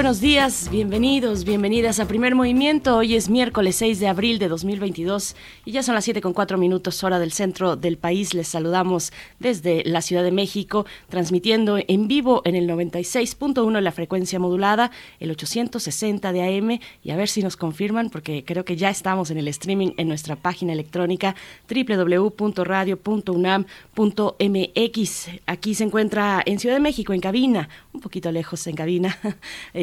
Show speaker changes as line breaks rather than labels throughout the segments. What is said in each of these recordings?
Buenos días, bienvenidos, bienvenidas a Primer Movimiento. Hoy es miércoles 6 de abril de 2022 y ya son las 7 con 4 minutos hora del centro del país. Les saludamos desde la Ciudad de México, transmitiendo en vivo en el 96.1 la frecuencia modulada, el 860 de AM y a ver si nos confirman porque creo que ya estamos en el streaming en nuestra página electrónica www.radio.unam.mx. Aquí se encuentra en Ciudad de México, en cabina, un poquito lejos en cabina.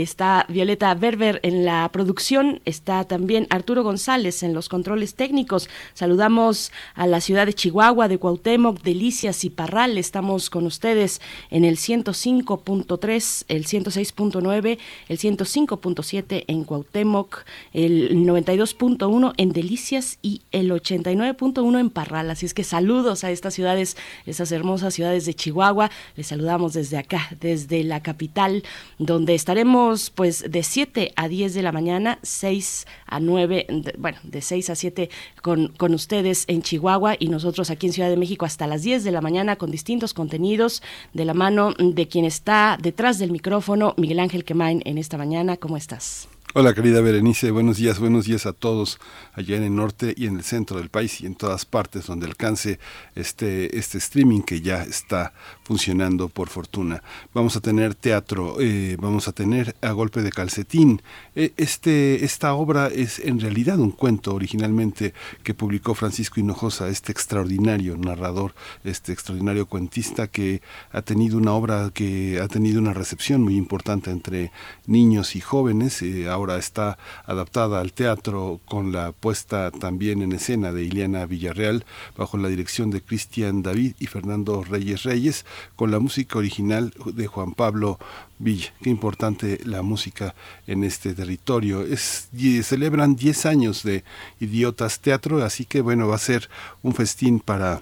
Está Violeta Berber en la producción, está también Arturo González en los controles técnicos. Saludamos a la ciudad de Chihuahua, de Cuauhtémoc, Delicias y Parral. Estamos con ustedes en el 105.3, el 106.9, el 105.7 en Cuauhtémoc, el 92.1 en Delicias y el 89.1 en Parral. Así es que saludos a estas ciudades, esas hermosas ciudades de Chihuahua. Les saludamos desde acá, desde la capital, donde estaremos pues de 7 a 10 de la mañana, 6 a 9, bueno, de 6 a 7 con, con ustedes en Chihuahua y nosotros aquí en Ciudad de México hasta las 10 de la mañana con distintos contenidos de la mano de quien está detrás del micrófono, Miguel Ángel Quemain, en esta mañana. ¿Cómo estás?
Hola querida Berenice, buenos días, buenos días a todos allá en el norte y en el centro del país y en todas partes donde alcance este, este streaming que ya está funcionando por fortuna. Vamos a tener teatro, eh, vamos a tener a golpe de calcetín. E, este, esta obra es en realidad un cuento originalmente que publicó Francisco Hinojosa, este extraordinario narrador, este extraordinario cuentista que ha tenido una obra que ha tenido una recepción muy importante entre niños y jóvenes. Eh, ahora está adaptada al teatro con la puesta también en escena de Ileana Villarreal bajo la dirección de Cristian David y Fernando Reyes Reyes con la música original de Juan Pablo Villa. Qué importante la música en este territorio. Es, celebran 10 años de Idiotas Teatro, así que bueno, va a ser un festín para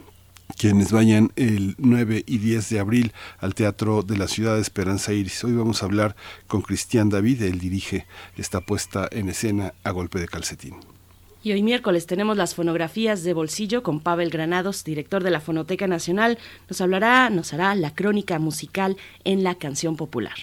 quienes vayan el 9 y 10 de abril al Teatro de la Ciudad de Esperanza Iris. Hoy vamos a hablar con Cristian David, él dirige esta puesta en escena a golpe de calcetín.
Y hoy miércoles tenemos las fonografías de bolsillo con Pavel Granados, director de la Fonoteca Nacional. Nos hablará, nos hará la crónica musical en la canción popular.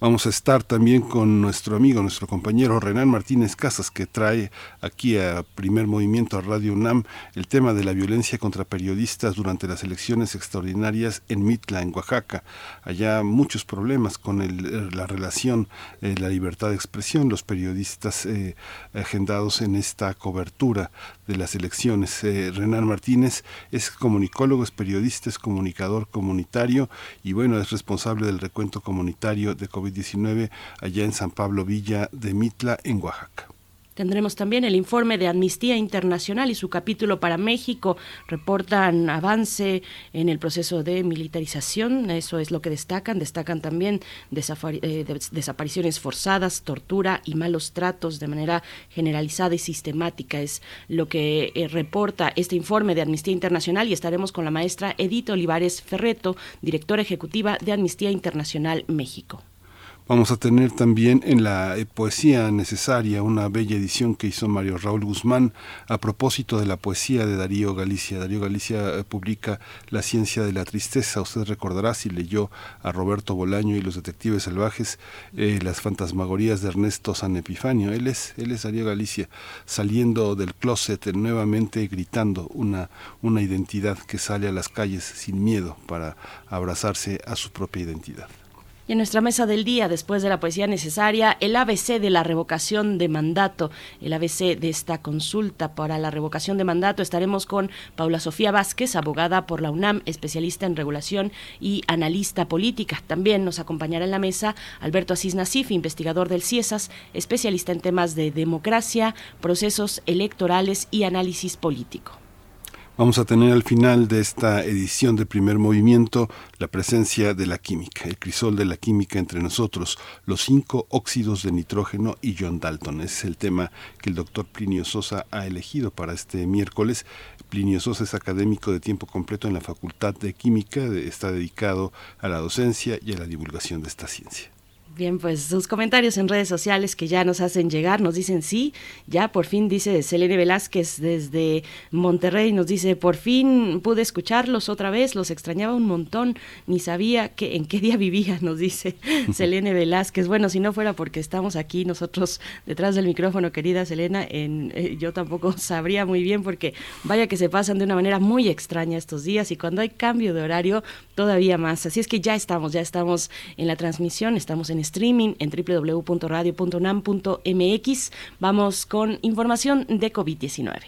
Vamos a estar también con nuestro amigo, nuestro compañero Renan Martínez Casas, que trae aquí a Primer Movimiento a Radio UNAM el tema de la violencia contra periodistas durante las elecciones extraordinarias en Mitla, en Oaxaca. Allá muchos problemas con el, la relación, eh, la libertad de expresión, los periodistas eh, agendados en esta cobertura de las elecciones. Eh, Renan Martínez es comunicólogo, es periodista, es comunicador comunitario y bueno, es responsable del recuento comunitario de COVID 19 allá en San Pablo Villa de Mitla, en Oaxaca.
Tendremos también el informe de Amnistía Internacional y su capítulo para México. Reportan avance en el proceso de militarización, eso es lo que destacan. Destacan también eh, desapariciones forzadas, tortura y malos tratos de manera generalizada y sistemática. Es lo que eh, reporta este informe de Amnistía Internacional y estaremos con la maestra Edith Olivares Ferreto, directora ejecutiva de Amnistía Internacional México.
Vamos a tener también en la eh, poesía necesaria una bella edición que hizo Mario Raúl Guzmán a propósito de la poesía de Darío Galicia. Darío Galicia eh, publica La ciencia de la tristeza. Usted recordará si leyó a Roberto Bolaño y los detectives salvajes eh, las fantasmagorías de Ernesto San Epifanio. Él es, él es Darío Galicia, saliendo del closet nuevamente gritando una, una identidad que sale a las calles sin miedo para abrazarse a su propia identidad.
Y en nuestra mesa del día, después de la poesía necesaria, el ABC de la revocación de mandato, el ABC de esta consulta para la revocación de mandato, estaremos con Paula Sofía Vázquez, abogada por la UNAM, especialista en regulación y analista política. También nos acompañará en la mesa Alberto Asís Nasif, investigador del CIESAS, especialista en temas de democracia, procesos electorales y análisis político.
Vamos a tener al final de esta edición de primer movimiento la presencia de la química, el crisol de la química entre nosotros, los cinco óxidos de nitrógeno y John Dalton. Ese es el tema que el doctor Plinio Sosa ha elegido para este miércoles. Plinio Sosa es académico de tiempo completo en la Facultad de Química, está dedicado a la docencia y a la divulgación de esta ciencia.
Bien, pues sus comentarios en redes sociales que ya nos hacen llegar, nos dicen sí, ya por fin dice Selene Velázquez desde Monterrey, nos dice, por fin pude escucharlos otra vez, los extrañaba un montón, ni sabía que, en qué día vivía, nos dice Selene Velázquez. Bueno, si no fuera porque estamos aquí nosotros detrás del micrófono, querida Selena, en, eh, yo tampoco sabría muy bien porque vaya que se pasan de una manera muy extraña estos días y cuando hay cambio de horario todavía más. Así es que ya estamos, ya estamos en la transmisión, estamos en streaming en www.radio.unam.mx. Vamos con información de COVID-19.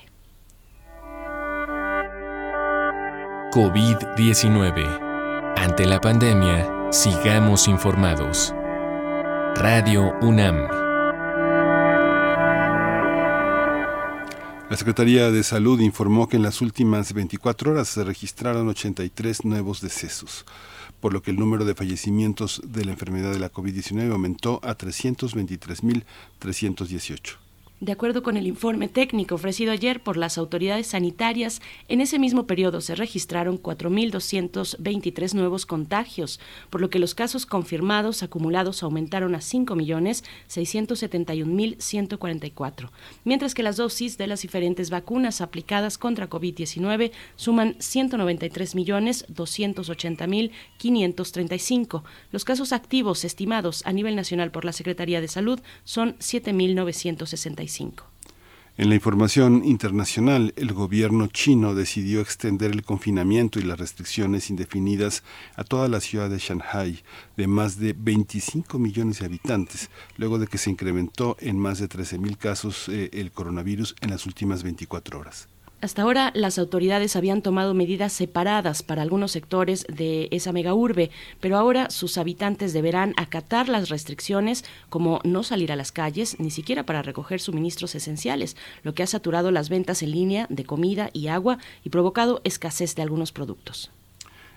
COVID-19. Ante la pandemia, sigamos informados. Radio UNAM.
La Secretaría de Salud informó que en las últimas 24 horas se registraron 83 nuevos decesos por lo que el número de fallecimientos de la enfermedad de la COVID-19 aumentó a 323.318.
De acuerdo con el informe técnico ofrecido ayer por las autoridades sanitarias, en ese mismo periodo se registraron 4.223 nuevos contagios, por lo que los casos confirmados acumulados aumentaron a 5.671.144, mientras que las dosis de las diferentes vacunas aplicadas contra COVID-19 suman 193.280.535. Los casos activos estimados a nivel nacional por la Secretaría de Salud son 7.965.
En la información internacional, el gobierno chino decidió extender el confinamiento y las restricciones indefinidas a toda la ciudad de Shanghai, de más de 25 millones de habitantes, luego de que se incrementó en más de 13.000 casos eh, el coronavirus en las últimas 24 horas.
Hasta ahora las autoridades habían tomado medidas separadas para algunos sectores de esa megaurbe, pero ahora sus habitantes deberán acatar las restricciones como no salir a las calles, ni siquiera para recoger suministros esenciales, lo que ha saturado las ventas en línea de comida y agua y provocado escasez de algunos productos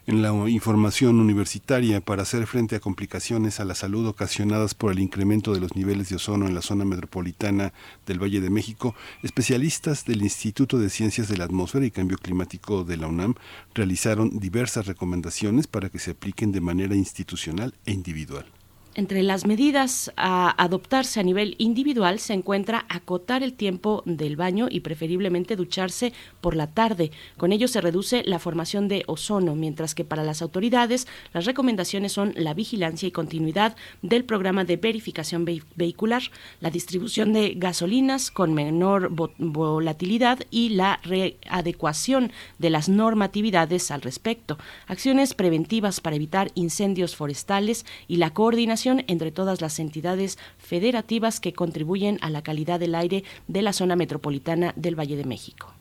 en la información universitaria para hacer frente a complicaciones a la salud ocasionadas por el incremento de los niveles de ozono en la zona metropolitana del Valle de México, especialistas del Instituto de Ciencias de la Atmósfera y Cambio Climático de la UNAM realizaron diversas recomendaciones para que se apliquen de manera institucional e individual.
Entre las medidas a adoptarse a nivel individual se encuentra acotar el tiempo del baño y preferiblemente ducharse por la tarde. Con ello se reduce la formación de ozono, mientras que para las autoridades las recomendaciones son la vigilancia y continuidad del programa de verificación vehicular, la distribución de gasolinas con menor volatilidad y la readecuación de las normatividades al respecto, acciones preventivas para evitar incendios forestales y la coordinación entre todas las entidades federativas que contribuyen a la calidad del aire de la zona metropolitana del Valle de México.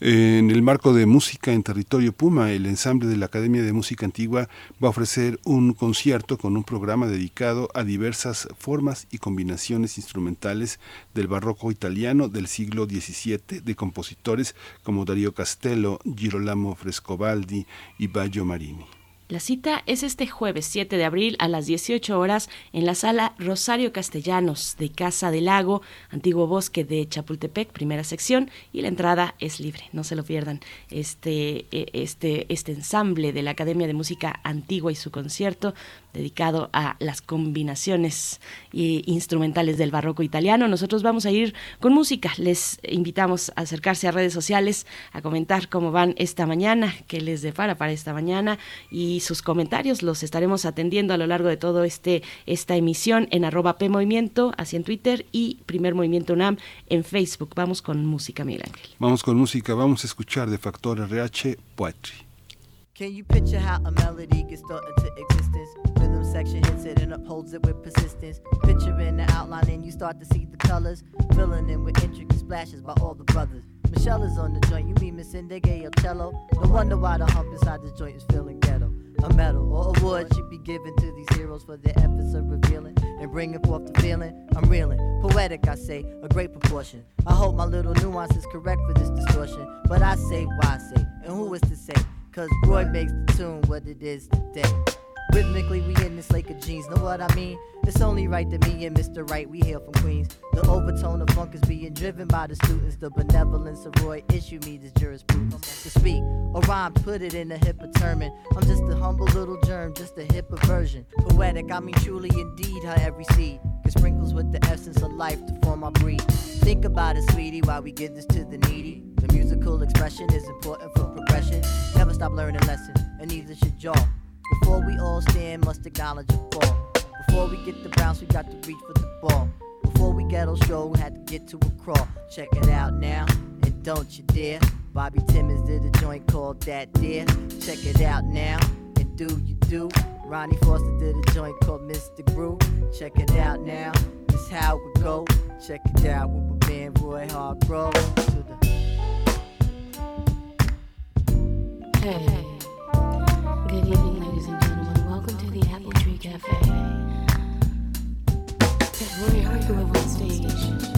En el marco de Música en Territorio Puma, el ensamble de la Academia de Música Antigua va a ofrecer un concierto con un programa dedicado a diversas formas y combinaciones instrumentales del barroco italiano del siglo XVII de compositores como Dario Castello, Girolamo Frescobaldi y Baggio Marini.
La cita es este jueves 7 de abril a las 18 horas en la sala Rosario Castellanos de Casa del Lago, antiguo bosque de Chapultepec, primera sección, y la entrada es libre, no se lo pierdan. Este, e, este, este ensamble de la Academia de Música Antigua y su concierto dedicado a las combinaciones instrumentales del barroco italiano. Nosotros vamos a ir con música. Les invitamos a acercarse a redes sociales, a comentar cómo van esta mañana, qué les depara para esta mañana y sus comentarios los estaremos atendiendo a lo largo de todo este esta emisión en arroba P Movimiento, así en Twitter y Primer Movimiento UNAM en Facebook. Vamos con música, Miguel Ángel.
Vamos con música, vamos a escuchar de Factor RH Poetry.
Can you picture how a melody gets thought into existence? Rhythm section hits it and upholds it with persistence. Picturing the outline and you start to see the colors. Filling in with intricate splashes by all the brothers. Michelle is on the joint, you mean Miss Indigay or cello? No wonder why the hump inside this joint is feeling ghetto. A medal or award should be given to these heroes for their efforts of revealing and bringing forth the feeling. I'm reeling, poetic, I say, a great proportion. I hope my little nuance is correct for this distortion. But I say, why say, and who is to say? Cause Roy makes the tune what it is today. Rhythmically, we in this lake of jeans, know what I mean? It's only right that me and Mr. Right, we hail from Queens. The overtone of funk is being driven by the students. The benevolence of Roy issue me this jurisprudence. To speak or rhyme, put it in a hipper term. I'm just a humble little germ, just a hipper version. Poetic, I mean truly indeed, how every seed can sprinkles with the essence of life to form our breed. Think about it, sweetie, while we give this to the needy. The musical expression is important for progression. Never stop learning lessons, and neither should y'all. Before we all stand, must acknowledge a fall. Before we get the bounce, we got to reach for the ball. Before we show, we had to get to a crawl. Check it out now, and don't you dare. Bobby Timmons did a joint called That Dear. Check it out now, and do you do. Ronnie Foster did a joint called Mr. Brew. Check it out now, this how it go. Check it out with my man Roy Hargrove. To the
Hey. Cafe. Got Roy Hargrove on stage.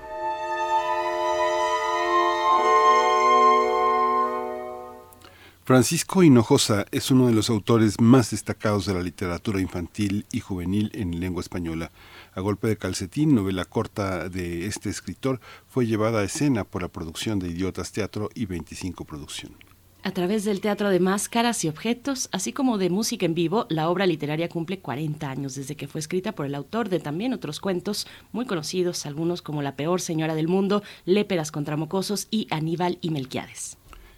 Francisco Hinojosa es uno de los autores más destacados de la literatura infantil y juvenil en lengua española. A golpe de calcetín, novela corta de este escritor, fue llevada a escena por la producción de Idiotas Teatro y 25 Producción.
A través del teatro de máscaras y objetos, así como de música en vivo, la obra literaria cumple 40 años desde que fue escrita por el autor de también otros cuentos muy conocidos, algunos como La peor señora del mundo, Léperas contra mocosos y Aníbal y Melquiades.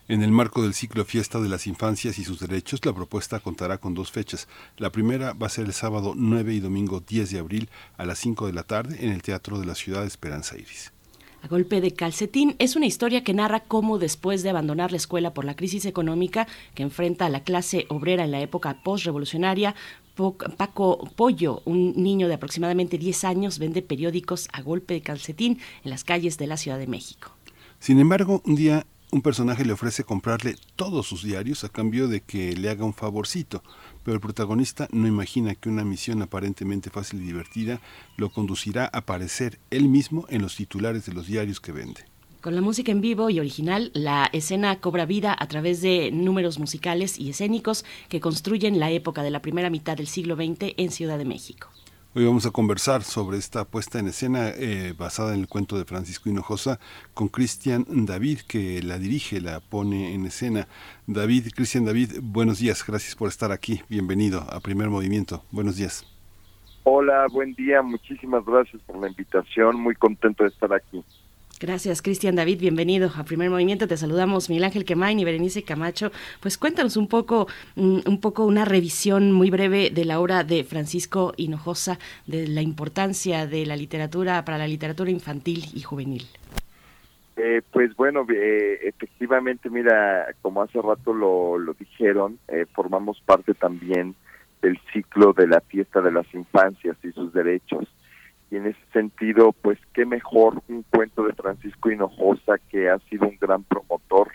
En el marco del ciclo Fiesta de las Infancias y sus Derechos, la propuesta contará con dos fechas. La primera va a ser el sábado 9 y domingo 10 de abril a las 5 de la tarde en el Teatro de la Ciudad de Esperanza Iris.
A golpe de calcetín es una historia que narra cómo después de abandonar la escuela por la crisis económica que enfrenta a la clase obrera en la época postrevolucionaria, Paco Pollo, un niño de aproximadamente 10 años, vende periódicos a golpe de calcetín en las calles de la Ciudad de México.
Sin embargo, un día un personaje le ofrece comprarle todos sus diarios a cambio de que le haga un favorcito, pero el protagonista no imagina que una misión aparentemente fácil y divertida lo conducirá a aparecer él mismo en los titulares de los diarios que vende.
Con la música en vivo y original, la escena cobra vida a través de números musicales y escénicos que construyen la época de la primera mitad del siglo XX en Ciudad de México.
Hoy vamos a conversar sobre esta puesta en escena eh, basada en el cuento de Francisco Hinojosa con Cristian David, que la dirige, la pone en escena. David, Cristian David, buenos días, gracias por estar aquí. Bienvenido a Primer Movimiento. Buenos días.
Hola, buen día, muchísimas gracias por la invitación, muy contento de estar aquí.
Gracias, Cristian David. Bienvenido a Primer Movimiento. Te saludamos, Miguel Ángel Quemain y Berenice Camacho. Pues cuéntanos un poco, mm, un poco una revisión muy breve de la obra de Francisco Hinojosa, de la importancia de la literatura para la literatura infantil y juvenil.
Eh, pues bueno, eh, efectivamente, mira, como hace rato lo, lo dijeron, eh, formamos parte también del ciclo de la fiesta de las infancias y sus derechos y en ese sentido, pues qué mejor un cuento de Francisco Hinojosa que ha sido un gran promotor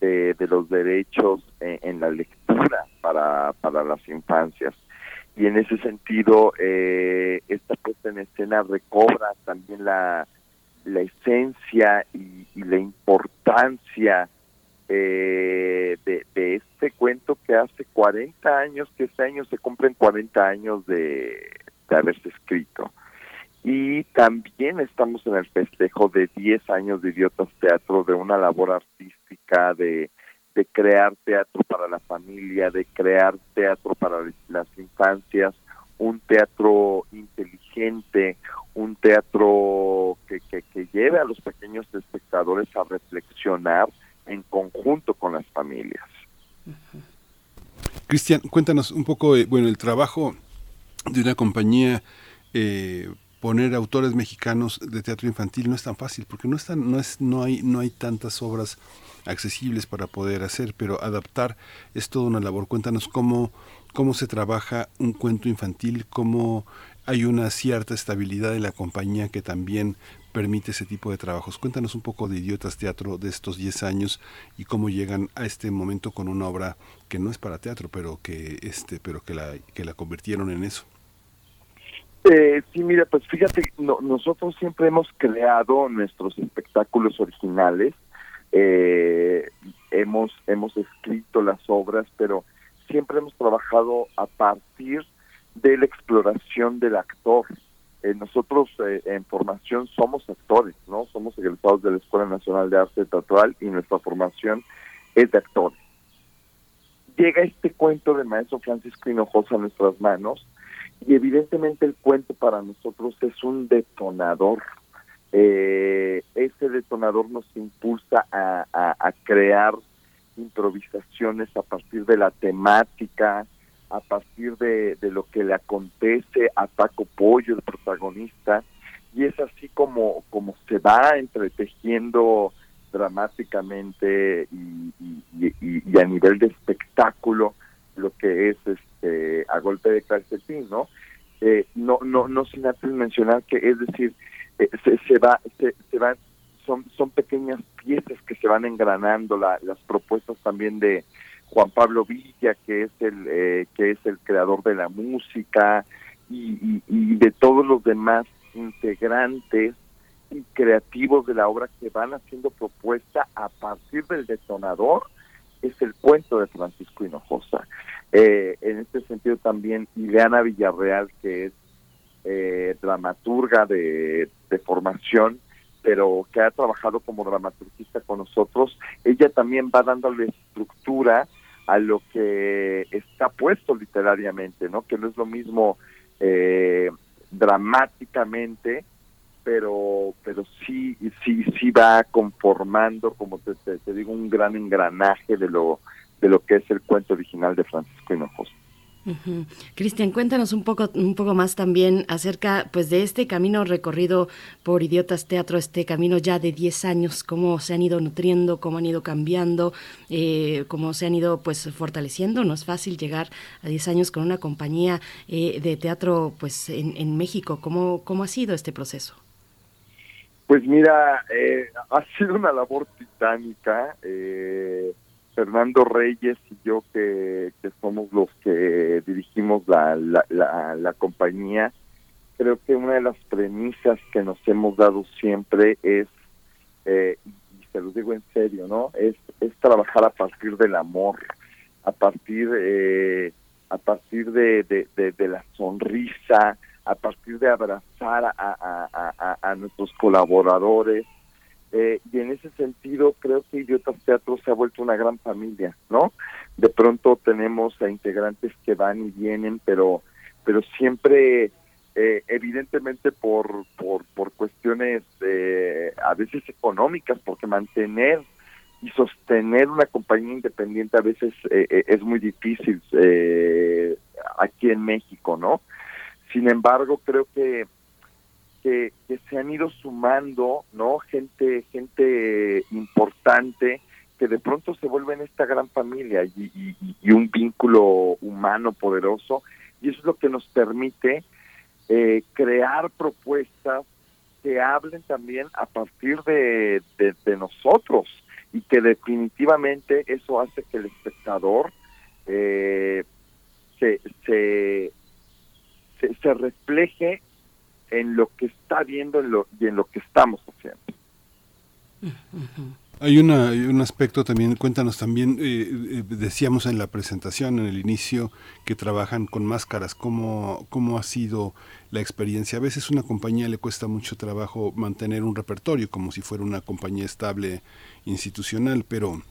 de, los derechos en, la lectura para, para las infancias. Y en ese sentido, eh, esta puesta en escena recobra también la, la esencia y, la importancia eh, de, este cuento que hace 40 años, que este año se cumplen 40 años de haberse escrito. Y también estamos en el festejo de 10 años de Idiotas Teatro, de una labor artística, de, de crear teatro para la familia, de crear teatro para las infancias, un teatro inteligente, un teatro que, que, lleve a los pequeños espectadores a reflexionar en conjunto con las familias.
Cristian, cuéntanos un poco, eh, bueno, el trabajo de una compañía eh, poner autores mexicanos de teatro infantil no es tan fácil porque no están no es no hay no hay tantas obras accesibles para poder hacer pero adaptar es toda una labor cuéntanos cómo cómo se trabaja un cuento infantil cómo hay una cierta estabilidad en la compañía que también permite ese tipo de trabajos. Cuéntanos un poco de Idiotas Teatro de estos 10 años y cómo llegan a este momento con una obra que no es para teatro, pero que este pero que la que la convirtieron en eso.
Eh, sí, mira, pues fíjate, nosotros siempre hemos creado nuestros espectáculos originales, eh, hemos hemos escrito las obras, pero siempre hemos trabajado a partir de la exploración del actor. Eh, nosotros eh, en formación somos actores, ¿no? Somos egresados de la Escuela Nacional de Arte Teatral y nuestra formación es de actores. Llega este cuento de maestro Francisco Hinojosa a nuestras manos y evidentemente el cuento para nosotros es un detonador. Eh, ese detonador nos impulsa a, a, crear improvisaciones a partir de la temática, a partir de, de, lo que le acontece a Paco Pollo, el protagonista, y es así como, como se va entretejiendo dramáticamente y, y, y a nivel de espectáculo lo que es este a golpe de calcetín, ¿no? Eh, no, no, no sin antes mencionar que es decir, eh, se, se va, se, se van, son, son pequeñas piezas que se van engranando, la, las propuestas también de Juan Pablo Villa, que es el, eh, que es el creador de la música, y, y de todos los demás integrantes y creativos de la obra que van haciendo propuesta a partir del detonador es el cuento de Francisco Hinojosa. Eh, en este sentido también Ileana Villarreal, que es eh, dramaturga de, formación, pero que ha trabajado como dramaturgista con nosotros, ella también va dándole estructura a lo que está puesto literariamente, ¿no? Que no es lo mismo eh, dramáticamente pero pero sí sí sí va conformando como te, te, digo un gran engranaje de lo de lo que es el cuento original de Francisco Hinojosa.
Cristian, cuéntanos un poco, un poco más también acerca pues de este camino recorrido por Idiotas Teatro, este camino ya de 10 años, cómo se han ido nutriendo, cómo han ido cambiando, eh, cómo se han ido pues fortaleciendo. No es fácil llegar a 10 años con una compañía eh, de teatro pues en, en México. ¿Cómo, ¿Cómo ha sido este proceso?
Pues mira, eh, ha sido una labor titánica. Eh, Fernando Reyes y yo, que, somos los que dirigimos la, la, la, compañía, creo que una de las premisas que nos hemos dado siempre es, eh, y se lo digo en serio, ¿no? Es, es trabajar a partir del amor, a partir, a partir de, de, de la sonrisa, a partir de abrazar a, a, a, a nuestros colaboradores. Eh, y en ese sentido creo que Idiotas Teatro se ha vuelto una gran familia, ¿no? De pronto tenemos a integrantes que van y vienen, pero, pero siempre, eh, evidentemente por, por, por cuestiones eh, a veces económicas, porque mantener y sostener una compañía independiente a veces eh, eh, es muy difícil eh, aquí en México, ¿no? Sin embargo, creo que, que, se han ido sumando, ¿no? Gente, gente importante que de pronto se vuelven esta gran familia y, un vínculo humano poderoso y eso es lo que nos permite eh, crear propuestas que hablen también a partir de, de, de nosotros y que definitivamente eso hace que el espectador eh, se, se, se, refleje en lo que está viendo en lo, y en lo que estamos haciendo.
Hay, una, hay un aspecto también, cuéntanos también, eh, eh, decíamos en la presentación, en el inicio, que trabajan con máscaras. ¿Cómo, ¿Cómo ha sido la experiencia? A veces a una compañía le cuesta mucho trabajo mantener un repertorio, como si fuera una compañía estable institucional, pero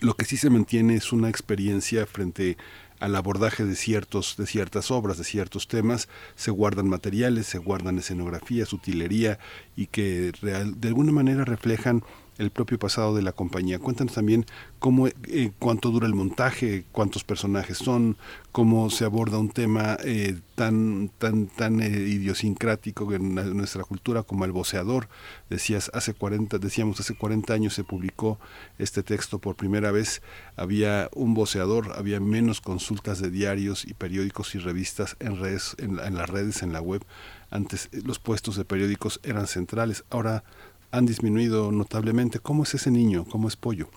lo que sí se mantiene es una experiencia frente al abordaje de ciertos de ciertas obras, de ciertos temas, se guardan materiales, se guardan escenografías, utilería y que de alguna manera reflejan el propio pasado de la compañía. Cuéntanos también cómo, eh, cuánto dura el montaje, cuántos personajes son, cómo se aborda un tema eh, tan tan tan eh, idiosincrático en, nuestra cultura como el voceador. Decías hace 40, decíamos hace 40 años se publicó este texto por primera vez, había un voceador, había menos consultas de diarios y periódicos y revistas en redes en, en las redes en la web. Antes los puestos de periódicos eran centrales, ahora han disminuido notablemente. ¿Cómo es ese niño? ¿Cómo es Pollo?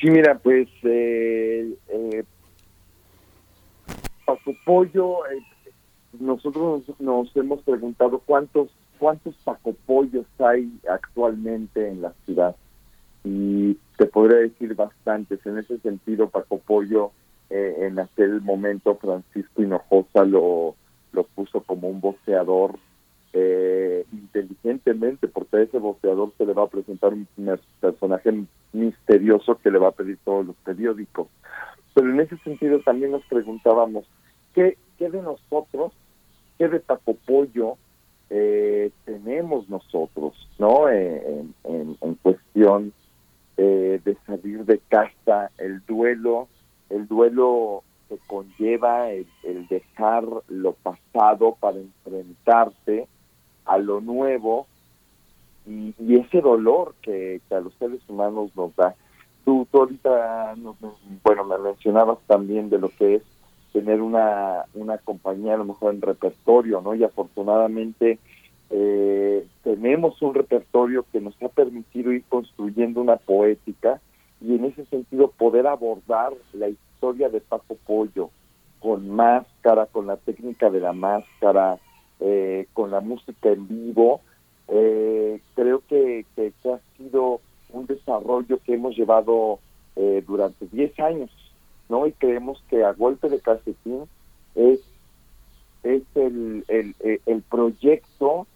Sí, mira, pues eh, eh, Paco Pollo, eh, nosotros nos, hemos preguntado cuántos cuántos Paco Pollos hay actualmente en la ciudad y te podría decir bastantes. En ese sentido, Paco Pollo eh, en aquel momento Francisco Hinojosa lo, lo puso como un boxeador eh, inteligentemente, porque a ese boxeador se le va a presentar un personaje misterioso que le va a pedir todos los periódicos. Pero en ese sentido también nos preguntábamos, ¿qué, qué de nosotros, qué de Taco Pollo eh, tenemos nosotros, ¿no? En, en, en, cuestión eh, de salir de casa, el duelo, el duelo que conlleva el, el dejar lo pasado para enfrentarte a lo nuevo y, ese dolor que, a los seres humanos nos da. Tú, tú ahorita, bueno, me mencionabas también de lo que es tener una, una compañía a lo mejor en repertorio, ¿no? Y afortunadamente eh, tenemos un repertorio que nos ha permitido ir construyendo una poética y en ese sentido poder abordar la historia de Paco Pollo con máscara, con la técnica de la máscara, eh, con la música en vivo, eh, creo que, que, ha sido un desarrollo que hemos llevado eh, durante 10 años, ¿no? Y creemos que a golpe de calcetín es, es el, el, el proyecto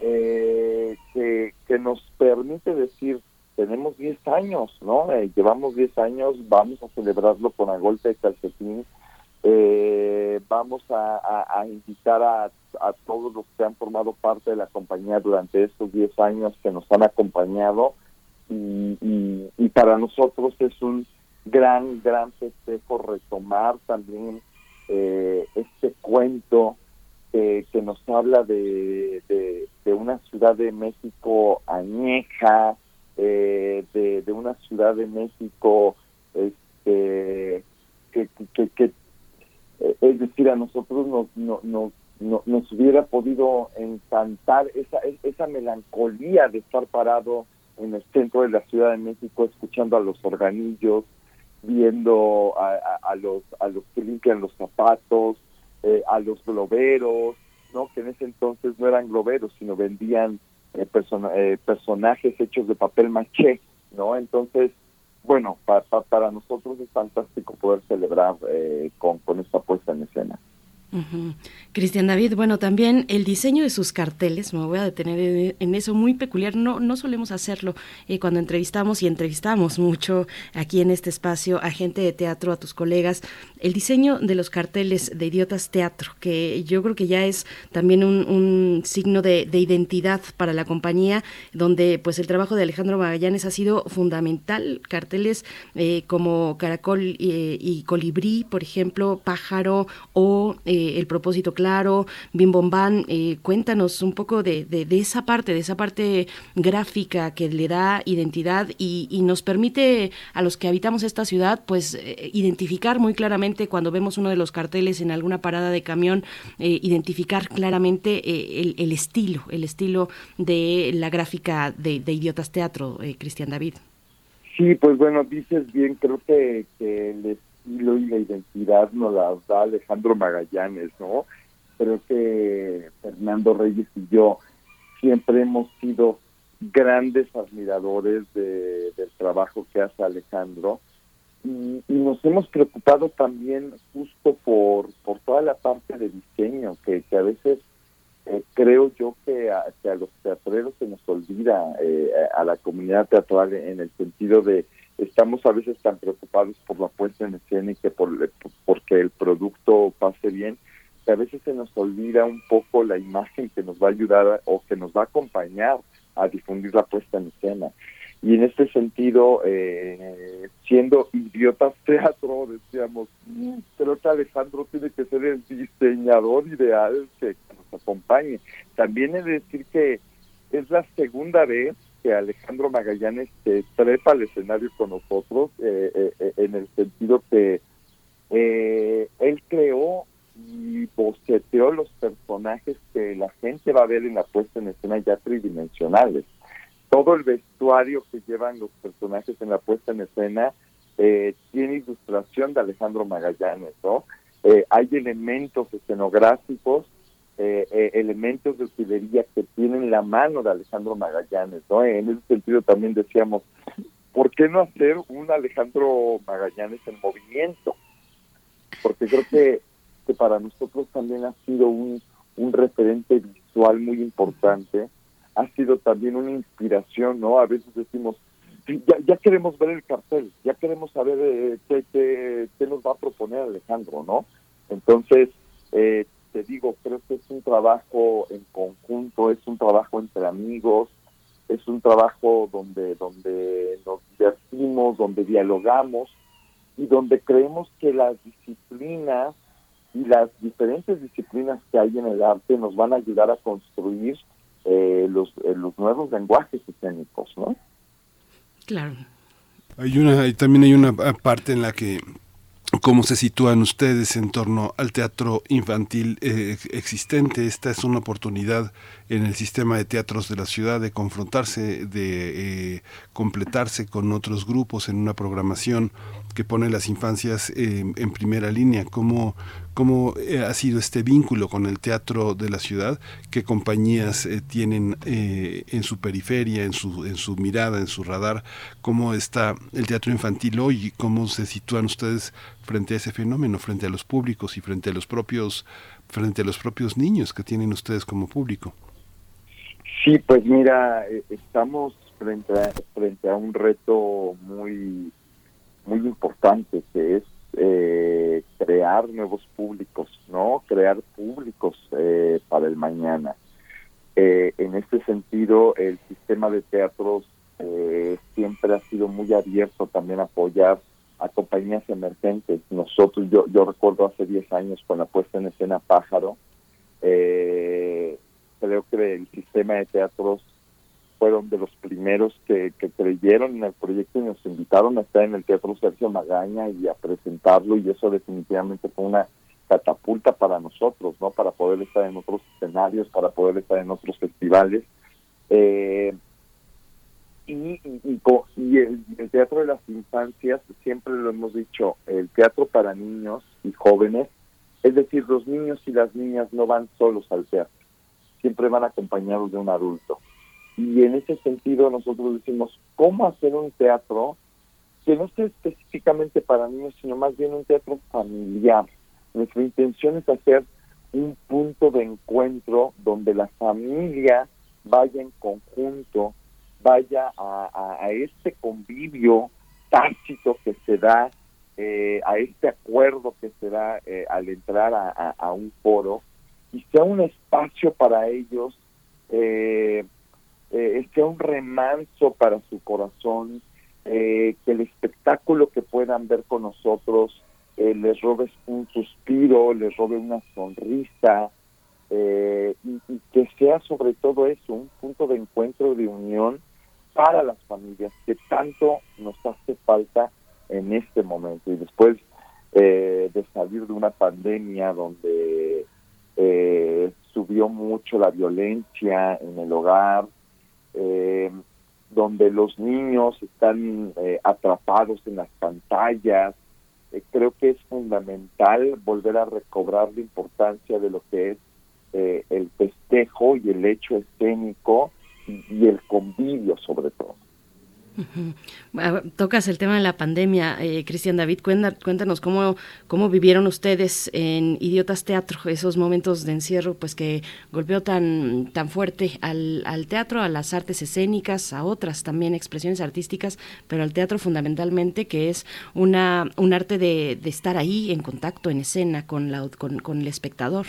eh, que, que nos permite decir, tenemos 10 años, ¿no? Eh, llevamos 10 años, vamos a celebrarlo con a golpe de calcetín, eh, vamos a, invitar a, a, todos los que han formado parte de la compañía durante estos 10 años que nos han acompañado. Y, y, para nosotros es un gran, gran festejo retomar también eh, este cuento eh, que nos habla de, de, de, una ciudad de México añeja, eh, de, de, una ciudad de México este, que, que, que es decir, a nosotros nos, no, no, no, nos hubiera podido encantar esa, esa melancolía de estar parado en el centro de la Ciudad de México escuchando a los organillos, viendo a, a, a los a los que limpian los zapatos, eh, a los globeros, no que en ese entonces no eran globeros, sino vendían eh, eh, personajes hechos de papel maché, ¿no? Entonces, bueno, para, para nosotros es fantástico poder celebrar eh, con, con esta puesta en escena.
Cristian David, bueno, también el diseño de sus carteles, me voy a detener en, eso, muy peculiar, no, no solemos hacerlo eh, cuando entrevistamos y entrevistamos mucho aquí en este espacio a gente de teatro, a tus colegas, el diseño de los carteles de Idiotas Teatro, que yo creo que ya es también un, signo de, identidad para la compañía, donde pues el trabajo de Alejandro Magallanes ha sido fundamental, carteles eh, como Caracol y, Colibrí, por ejemplo, Pájaro o... Eh, el propósito claro, Bim Bombán, eh, cuéntanos un poco de, esa parte, de esa parte gráfica que le da identidad y, nos permite a los que habitamos esta ciudad, pues eh, identificar muy claramente cuando vemos uno de los carteles en alguna parada de camión, identificar claramente el, estilo, el estilo de la gráfica de, Idiotas Teatro, Cristian David.
Sí, pues bueno, dices bien, creo que les y la identidad nos la da Alejandro Magallanes, ¿no? Creo que Fernando Reyes y yo siempre hemos sido grandes admiradores de, del trabajo que hace Alejandro y, nos hemos preocupado también justo por, por toda la parte de diseño que, que a veces eh, creo yo que a, que a, los teatreros se nos olvida eh, a la comunidad teatral en el sentido de estamos a veces tan preocupados por la puesta en escena y que por porque el producto pase bien que a veces se nos olvida un poco la imagen que nos va a ayudar o que nos va a acompañar a difundir la puesta en escena. Y en este sentido eh, siendo idiotas teatro decíamos creo que Alejandro tiene que ser el diseñador ideal que nos acompañe también es decir que es la segunda vez Alejandro Magallanes se trepa al escenario con nosotros, eh, eh, eh, en el sentido que él creó y boceteó los personajes que la gente va a ver en la puesta en escena ya tridimensionales. Todo el vestuario que llevan los personajes en la puesta en escena tiene ilustración de Alejandro Magallanes, ¿no? hay elementos escenográficos eh, eh, elementos de utilería que tienen la mano de Alejandro Magallanes, ¿no? En ese sentido también decíamos, ¿por qué no hacer un Alejandro Magallanes en movimiento? Porque creo que, para nosotros también ha sido un, referente visual muy importante, ha sido también una inspiración, ¿no? A veces decimos, ya, ya queremos ver el cartel, ya queremos saber eh, qué, nos va a proponer Alejandro, ¿no? Entonces, eh, te digo, creo que es un trabajo en conjunto, es un trabajo entre amigos, es un trabajo donde, donde nos divertimos, donde dialogamos y donde creemos que las disciplinas y las diferentes disciplinas que hay en el arte nos van a ayudar a construir eh, los, eh, los nuevos lenguajes escénicos, ¿no?
Claro.
Hay una, también hay una parte en la que cómo se sitúan ustedes en torno al teatro infantil eh, existente. Esta es una oportunidad en el sistema de teatros de la ciudad de confrontarse, de eh, completarse con otros grupos en una programación que pone las infancias eh, en primera línea. ¿Cómo, cómo eh, ha sido este vínculo con el teatro de la ciudad? ¿Qué compañías eh, tienen en su periferia, en su, en su mirada, en su radar? ¿Cómo está el teatro infantil hoy? ¿Cómo se sitúan ustedes frente a ese fenómeno, frente a los públicos y frente a los propios frente a los propios niños que tienen ustedes como público?
Sí, pues mira, estamos frente frente a un reto muy muy importante que es eh, crear nuevos públicos, ¿no? Crear públicos eh, para el mañana. Eh, en este sentido, el sistema de teatros siempre ha sido muy abierto también a apoyar a compañías emergentes. Nosotros, yo, yo recuerdo hace 10 años con la puesta en escena Pájaro, creo que el sistema de teatros fueron de los primeros que, creyeron en el proyecto y nos invitaron a estar en el Teatro Sergio Magaña y a presentarlo y eso definitivamente fue una catapulta para nosotros, ¿no? Para poder estar en otros escenarios, para poder estar en otros festivales. Eh, y, el, teatro de las infancias, siempre lo hemos dicho, el teatro para niños y jóvenes, es decir, los niños y las niñas no van solos al teatro, siempre van acompañados de un adulto. Y en ese sentido nosotros decimos, ¿cómo hacer un teatro que no sea específicamente para niños, sino más bien un teatro familiar? Nuestra intención es hacer un punto de encuentro donde la familia vaya en conjunto, vaya a, este convivio tácito que se da, eh, a este acuerdo que se da eh, al entrar a, un foro y sea un espacio para ellos, eh, sea un remanso para su corazón, que el espectáculo que puedan ver con nosotros les robe un suspiro, les robe una sonrisa, y, y, que sea sobre todo eso, un punto de encuentro, de unión para las familias que tanto nos hace falta en este momento. Y después eh, de salir de una pandemia donde eh, subió mucho la violencia en el hogar, eh, donde los niños están atrapados en las pantallas, creo que es fundamental volver a recobrar la importancia de lo que es el festejo y el hecho escénico y, el convivio sobre todo.
Tocas el tema de la pandemia, eh, Cristian David, cuéntanos cómo, cómo vivieron ustedes en Idiotas Teatro esos momentos de encierro pues que golpeó tan, tan fuerte al, al, teatro, a las artes escénicas, a otras también expresiones artísticas, pero al teatro fundamentalmente que es una, un arte de, de estar ahí en contacto, en escena con, la, con, con el espectador.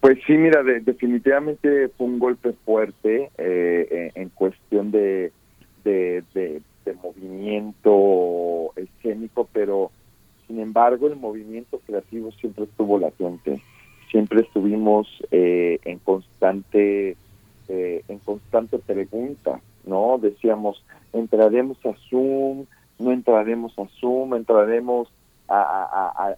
Pues sí, mira, definitivamente fue un golpe fuerte eh, en cuestión de, de, movimiento escénico, pero sin embargo el movimiento creativo siempre estuvo latente, siempre estuvimos eh, en constante eh, en constante pregunta, ¿no? Decíamos, entraremos a Zoom, no entraremos a Zoom, entraremos a,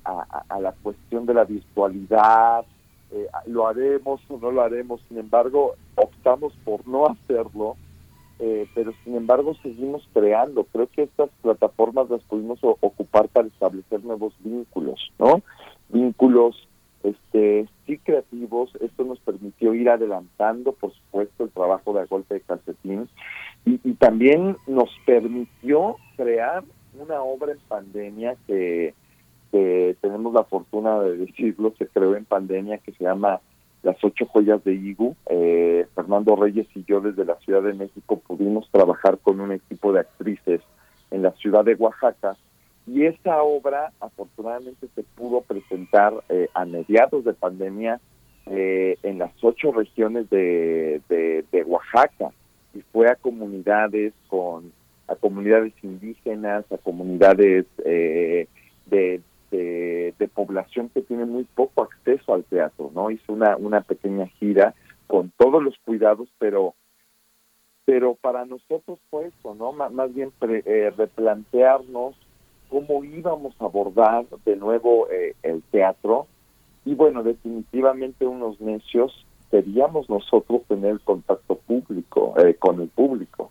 la cuestión de la virtualidad, eh, lo haremos o no lo haremos, sin embargo, optamos por no hacerlo, eh, pero sin embargo seguimos creando. Creo que estas plataformas las pudimos ocupar para establecer nuevos vínculos, ¿no? Vínculos este sí creativos, esto nos permitió ir adelantando, por supuesto, el trabajo de golpe de calcetín y, y también nos permitió crear una obra en pandemia que que tenemos la fortuna de decirlo, se creó en pandemia, que se llama Las Ocho Joyas de Igu. Eh, Fernando Reyes y yo desde la Ciudad de México pudimos trabajar con un equipo de actrices en la ciudad de Oaxaca y esa obra afortunadamente se pudo presentar eh, a mediados de pandemia eh, en las ocho regiones de, de, Oaxaca y fue a comunidades con a comunidades indígenas, a comunidades de, de, población que tiene muy poco acceso al teatro, ¿no? Hizo una, una pequeña gira con todos los cuidados, pero pero para nosotros fue eso, ¿no? más bien eh, replantearnos cómo íbamos a abordar de nuevo eh, el teatro y bueno, definitivamente unos necios queríamos nosotros tener contacto público eh, con el público,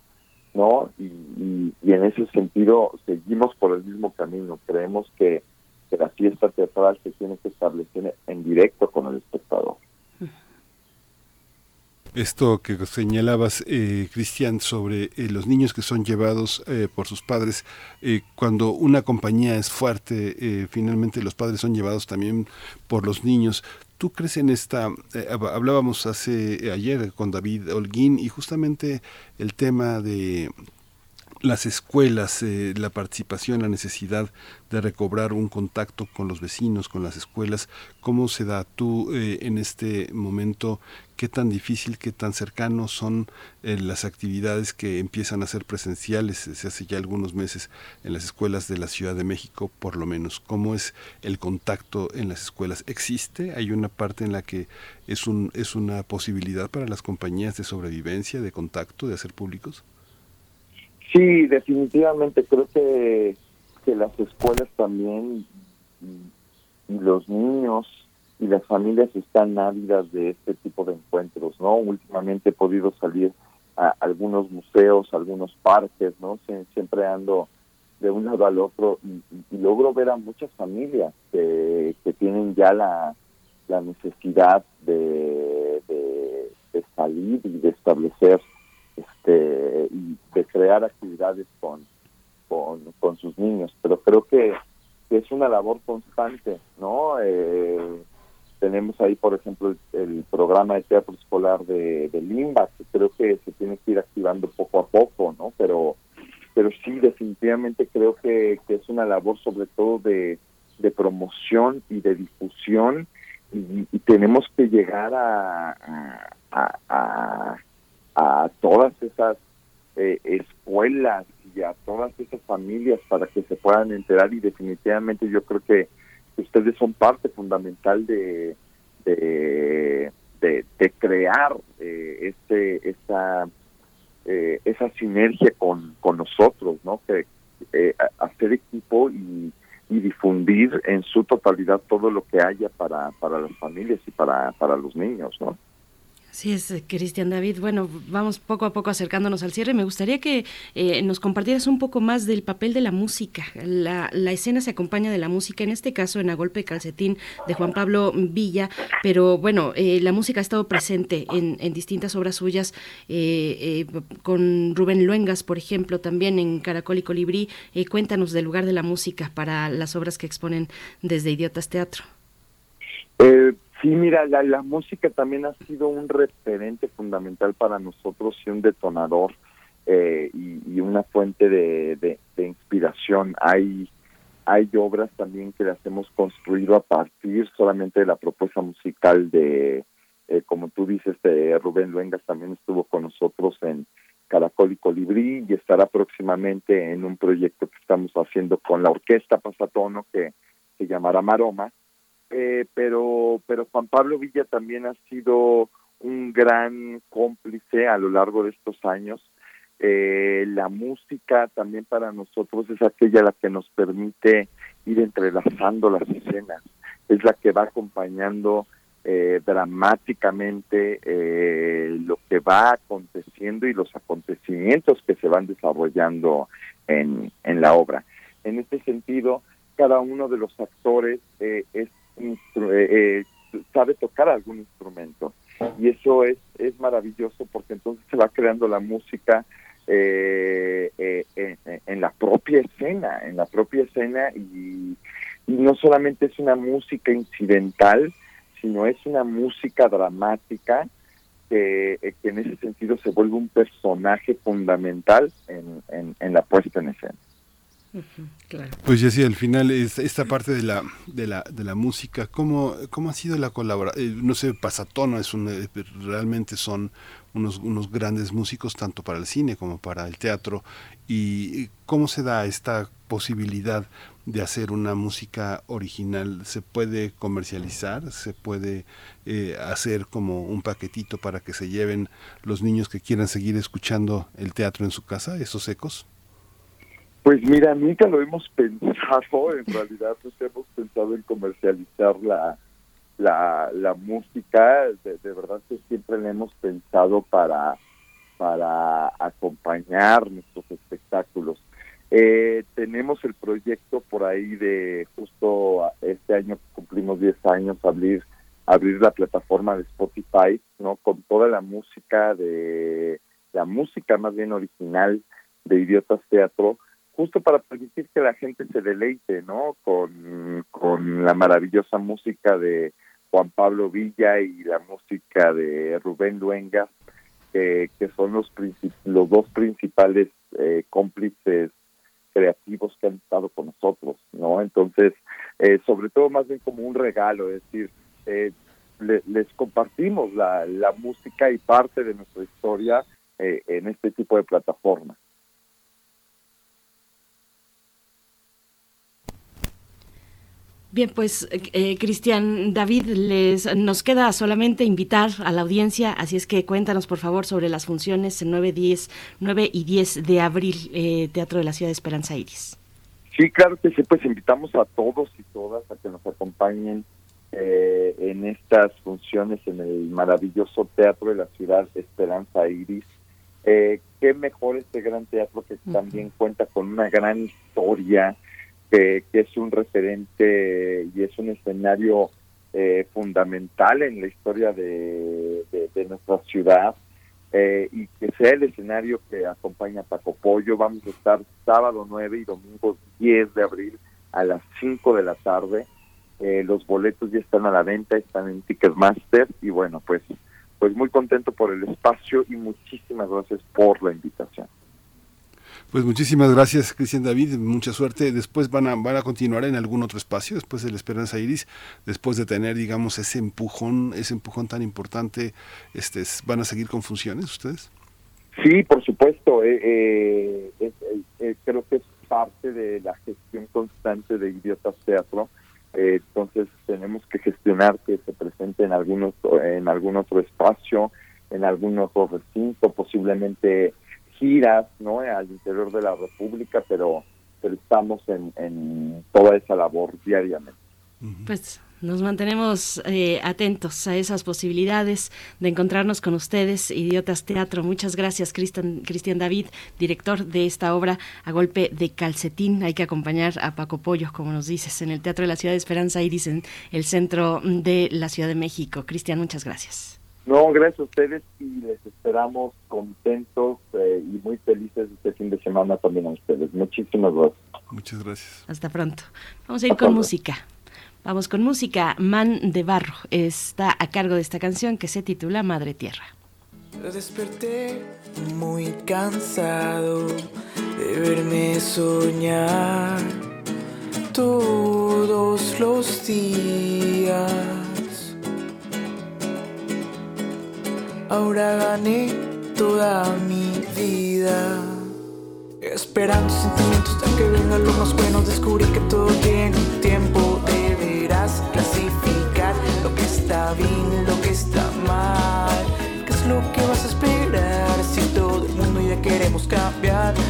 ¿no? y, en ese sentido seguimos por el mismo camino. Creemos que que la fiesta teatral se tiene que establecer en directo con el espectador.
Esto que señalabas, eh, Cristian, sobre eh, los niños que son llevados eh, por sus padres, eh, cuando una compañía es fuerte, finalmente los padres son llevados también por los niños. ¿Tú crees en esta? hablábamos hace ayer con David Holguín y justamente el tema de las escuelas, eh, la participación, la necesidad de recobrar un contacto con los vecinos, con las escuelas, ¿cómo se da tú eh, en este momento? ¿Qué tan difícil, qué tan cercano son eh, las actividades que empiezan a ser presenciales se hace ya algunos meses en las escuelas de la Ciudad de México, por lo menos? ¿Cómo es el contacto en las escuelas? ¿Existe? ¿Hay una parte en la que es, un, es una posibilidad para las compañías de sobrevivencia, de contacto, de hacer públicos?
Sí, definitivamente creo que, que las escuelas también y, los niños y las familias están ávidas de este tipo de encuentros, ¿no? Últimamente he podido salir a algunos museos, algunos parques, ¿no? siempre ando de un lado al otro y, logro ver a muchas familias que, que tienen ya la, la necesidad de, de salir y de establecer este, y de crear actividades con, con, sus niños. Pero creo que, es una labor constante, ¿no? Eh, tenemos ahí, por ejemplo, el, programa de teatro escolar de, Limba, que creo que se tiene que ir activando poco a poco, ¿no? Pero, pero sí, definitivamente creo que, es una labor sobre todo de, promoción y de difusión y, tenemos que llegar a, a, a, todas esas eh, escuelas y a todas esas familias para que se puedan enterar y definitivamente yo creo que ustedes son parte fundamental de, de, crear eh, este, esa, eh, esa sinergia con, con nosotros, ¿no? Que eh, hacer equipo y, y difundir en su totalidad todo lo que haya para, para las familias y para, para los niños, ¿no?
Así es, eh, Cristian David. Bueno, vamos poco a poco acercándonos al cierre. Me gustaría que eh, nos compartieras un poco más del papel de la música. La, escena se acompaña de la música, en este caso en A Golpe Calcetín de Juan Pablo Villa, pero bueno, eh, la música ha estado presente en, distintas obras suyas, con Rubén Luengas, por ejemplo, también en Caracol y Colibrí. cuéntanos del lugar de la música para las obras que exponen desde Idiotas Teatro.
Sí, mira, la, música también ha sido un referente fundamental para nosotros y un detonador eh, y, una fuente de, inspiración. Hay, hay obras también que las hemos construido a partir solamente de la propuesta musical de, eh, como tú dices, de Rubén Luengas también estuvo con nosotros en Caracol y Colibrí y estará próximamente en un proyecto que estamos haciendo con la Orquesta Pasatono que se llamará Maroma eh, pero, pero Juan Pablo Villa también ha sido un gran cómplice a lo largo de estos años. Eh, la música también para nosotros es aquella la que nos permite ir entrelazando las escenas, es la que va acompañando eh, dramáticamente eh, lo que va aconteciendo y los acontecimientos que se van desarrollando en, en la obra. En este sentido, cada uno de los actores eh, es eh, eh, sabe tocar algún instrumento. Y eso es es maravilloso porque entonces se va creando la música eh, en, la propia escena en la propia escena. Y, no solamente es una música incidental sino es una música dramática que, en ese sentido se vuelve un personaje fundamental en, en la puesta en escena
pues ya sí, al final es esta parte de la de la, de la música, ¿cómo, cómo ha sido la colaboración? Eh, no sé, Pasatono es un, eh, realmente son unos, unos grandes músicos tanto para el cine como para el teatro y cómo se da esta posibilidad de hacer una música original se puede comercializar se puede eh, hacer como un paquetito para que se lleven los niños que quieran seguir escuchando el teatro en su casa esos ecos
pues mira, nunca lo hemos pensado, en realidad pues hemos pensado en comercializar la, la, la música, de, verdad que siempre la hemos pensado para, para acompañar nuestros espectáculos. Eh, tenemos el proyecto por ahí de justo este año cumplimos 10 años abrir abrir la plataforma de Spotify, ¿no? Con toda la música de la música más bien original de Idiotas Teatro justo para permitir que la gente se deleite, ¿no? Con, con la maravillosa música de Juan Pablo Villa y la música de Rubén Luenga, que son los, los dos principales eh, cómplices creativos que han estado con nosotros, ¿no? Entonces, eh, sobre todo más bien como un regalo, es decir, eh, les compartimos la, la música y parte de nuestra historia en este tipo de plataformas.
Bien, pues eh, Cristian David, les nos queda solamente invitar a la audiencia, así es que cuéntanos por favor sobre las funciones en 9, 10, 9 y 10 de abril, eh, Teatro de la Ciudad de Esperanza Iris.
Sí, claro que sí, pues invitamos a todos y todas a que nos acompañen eh, en estas funciones en el maravilloso Teatro de la Ciudad de Esperanza Iris. Eh, qué mejor este gran teatro que también cuenta con una gran historia, que, es un referente y es un escenario eh, fundamental en la historia de, nuestra ciudad eh, y que sea el escenario que acompaña a Paco Pollo. Vamos a estar sábado 9 y domingo 10 de abril a las 5 de la tarde Eh, los boletos ya están a la venta, están en Ticketmaster y bueno, pues pues muy contento por el espacio y muchísimas gracias por la invitación.
Pues muchísimas gracias, Cristian David. Mucha suerte. Después van a, van a continuar en algún otro espacio, después de la Esperanza Iris, después de tener, digamos, ese empujón, ese empujón tan importante, este, ¿van a seguir con funciones ustedes?
Sí, por supuesto. Eh, eh, creo que es parte de la gestión constante de Idiotas Teatro. Eh, entonces tenemos que gestionar que se presente en algunos en algún otro espacio, en algún otro recinto, posiblemente giras, ¿no? Al interior de la República, pero pero estamos en, en toda esa labor diariamente.
Pues nos mantenemos eh, atentos a esas posibilidades de encontrarnos con ustedes, Idiotas Teatro. Muchas gracias, Cristian, Cristian David, director de esta obra a golpe de calcetín. Hay que acompañar a Paco Pollo, como nos dices, en el Teatro de la Ciudad de Esperanza Iris, en el centro de la Ciudad de México. Cristian, muchas gracias.
No, gracias a ustedes y les esperamos contentos eh, y muy felices este fin de semana también a ustedes. Muchísimas gracias.
Muchas gracias.
Hasta pronto. Vamos a ir con música. Vamos con música. Man de Barro está a cargo de esta canción que se titula Madre Tierra.
Desperté muy cansado de verme soñar todos los días. Ahora gané toda mi vida. Esperando sentimientos hasta que vengan lo más bueno. Descubrí que todo tiene un tiempo. Deberás clasificar lo que está bien, lo que está mal. ¿Qué es lo que vas a esperar si todo el mundo ya queremos cambiarlo?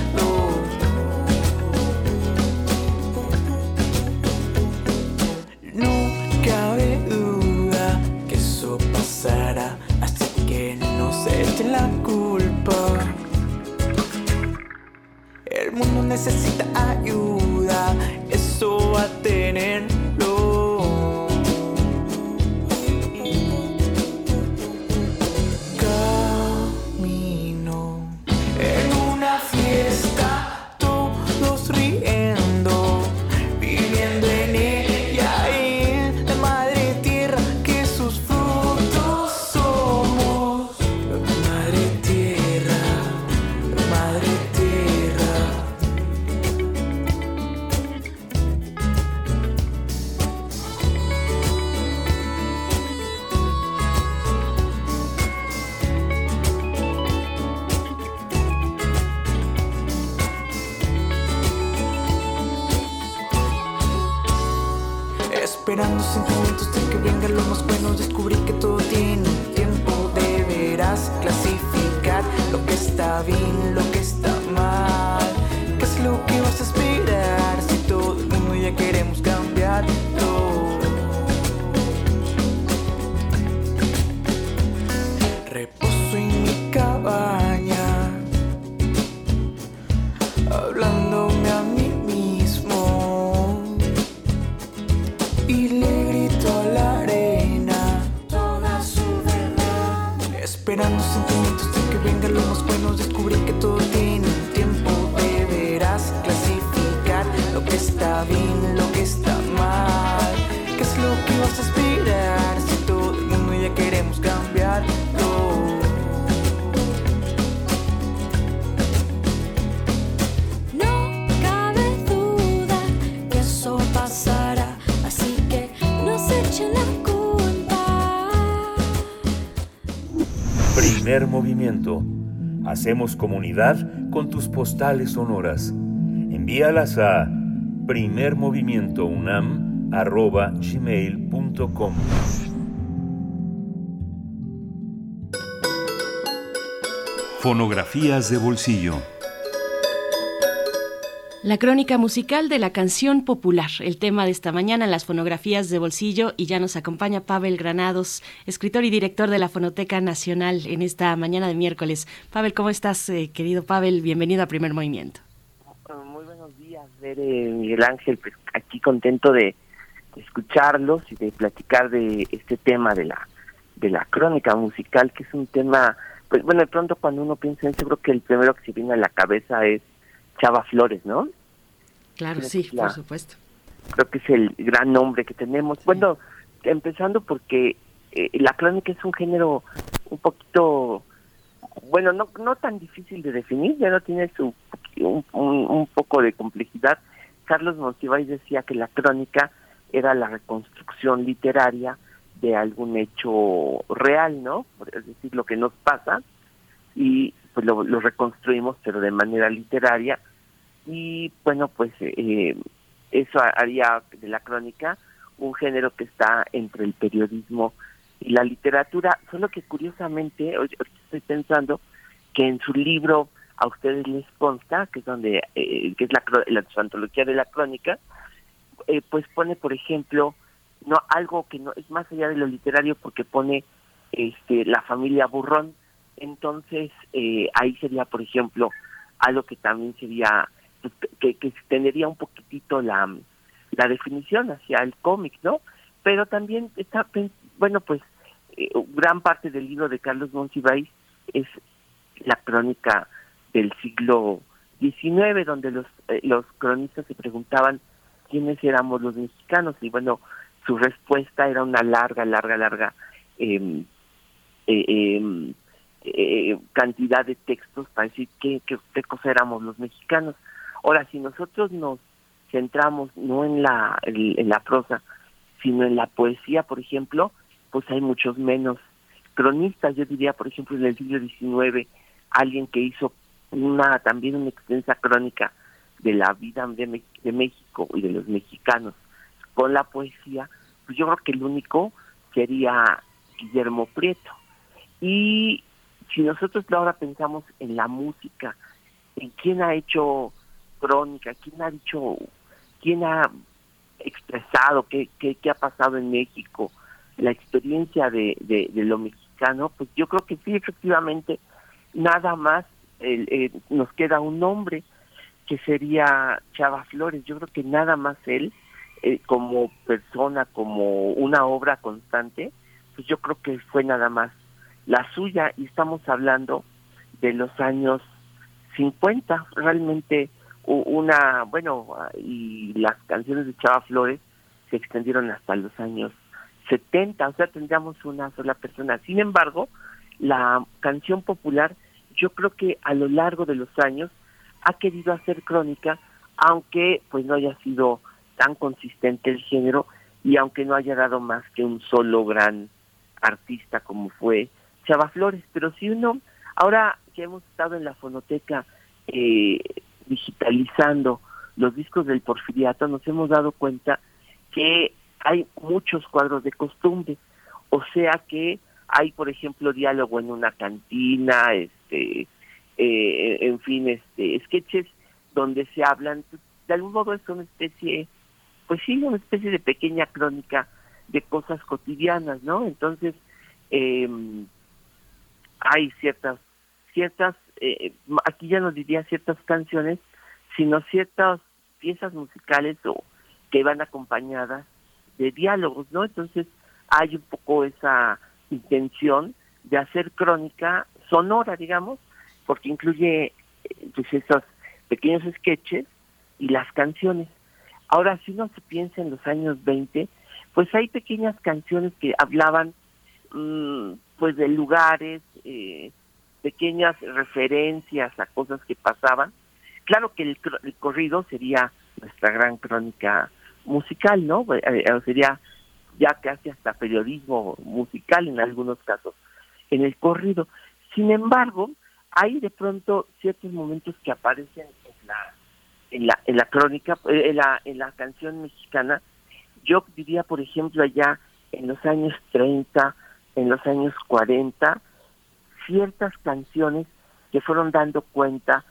No cabe duda que eso pasará, así que no se echen la culpa. El mundo necesita ayuda, eso va a tenerlo.
Primer movimiento. Hacemos comunidad con tus postales sonoras. Envíalas a primermovimientounam.gmail.com
Fonografías de bolsillo.
La crónica musical de la canción popular, el tema de esta mañana las fonografías de bolsillo y ya nos acompaña Pavel Granados, escritor y director de la Fonoteca Nacional en esta mañana de miércoles. Pavel, ¿cómo estás, eh, querido Pavel? Bienvenido a Primer Movimiento.
Muy buenos días, Bere, Miguel Ángel, pues aquí contento de escucharlos y de platicar de este tema de la de la crónica musical, que es un tema, pues bueno, de pronto cuando uno piensa en eso, creo que el primero que se viene a la cabeza es Chava Flores, ¿no?
Claro, sí,
la-
por supuesto.
creo que es el gran nombre que tenemos. Bueno, empezando porque eh, la crónica es un género un poquito, bueno, no, no tan difícil de definir, ya no tiene su un, un- un poco de complejidad. Carlos Monsiváis decía que la crónica era la reconstrucción literaria de algún hecho real, ¿no? Es decir, lo que nos pasa y pues lo, lo reconstruimos, pero de manera literaria. Y bueno, pues eh, eso haría de la crónica un género que está entre el periodismo y la literatura, solo que curiosamente, hoy estoy pensando que en su libro a ustedes les consta, que es donde, eh, que es la, la su antología de la crónica, eh, pues pone, por ejemplo, no algo que no es más allá de lo literario porque pone este la familia Burrón, entonces eh, ahí sería, por ejemplo, algo que también sería que, que un poquitito la, la definición hacia el cómic, ¿no? Pero también está, pen- bueno, pues eh, gran parte del libro de Carlos Monsiváis es la crónica del siglo XIX, donde los, eh, los cronistas se preguntaban quiénes éramos los mexicanos y bueno, su respuesta era una larga, larga, larga em, eh, em, eh, cantidad de textos para decir qué, qué, qué éramos los mexicanos. Ahora, si nosotros nos centramos no en la, en, la prosa, sino en la poesía, por ejemplo, pues hay muchos menos cronistas. Yo diría, por ejemplo, en el siglo XIX, alguien que hizo una también una extensa crónica de la vida de México y de los mexicanos con la poesía, pues yo creo que el único sería Guillermo Prieto. Y si nosotros ahora pensamos en la música, en quién ha hecho crónica, quién ha dicho, quién ha expresado qué, qué, qué ha pasado en México, la experiencia de, de, lo mexicano, pues yo creo que sí, efectivamente, nada más el- eh, nos queda un nombre que sería Chava Flores. Yo creo que nada más él, eh, como persona, como una obra constante, pues yo creo que fue nada más la suya. Y estamos hablando de los años 50, realmente una, bueno, ah, y las canciones de Chava Flores se extendieron hasta los años 70, o sea, tendríamos una sola persona. Sin embargo, la canción popular, yo creo que a lo largo de los años ha querido hacer crónica, aunque pues no haya sido tan consistente el género y aunque no haya dado más que un solo gran artista como fue Chava Flores, pero si uno, ahora que hemos estado en la fonoteca eh, digitalizando los discos del porfiriato, nos hemos dado cuenta que hay muchos cuadros de costumbre, o sea que hay, por ejemplo, diálogo en una cantina, este, eh, en fin, este, sketches donde se hablan, de algún modo es una especie, pues sí, una especie de pequeña crónica de cosas cotidianas, ¿no? Entonces, eh, hay ciertas, ciertas, eh, aquí ya no diría ciertas canciones, sino ciertas piezas musicales o que van acompañadas de diálogos, ¿no? Entonces hay un poco esa intención de hacer crónica sonora, digamos, porque incluye eh, pues esos pequeños sketches y las canciones. Ahora, si uno se piensa en los años 20, pues hay pequeñas canciones que hablaban mm, pues de lugares, eh, pequeñas referencias a cosas que pasaban. Claro que el, el corrido sería nuestra gran crónica musical, ¿no? Eh, eh, sería ya casi hasta periodismo musical en algunos casos, en el corrido. Sin embargo, hay de pronto ciertos momentos que aparecen en la en la en la crónica, eh, en la en la canción mexicana. Yo diría, por ejemplo, allá en los años 30, en los años 40, ciertas canciones que fueron dando cuenta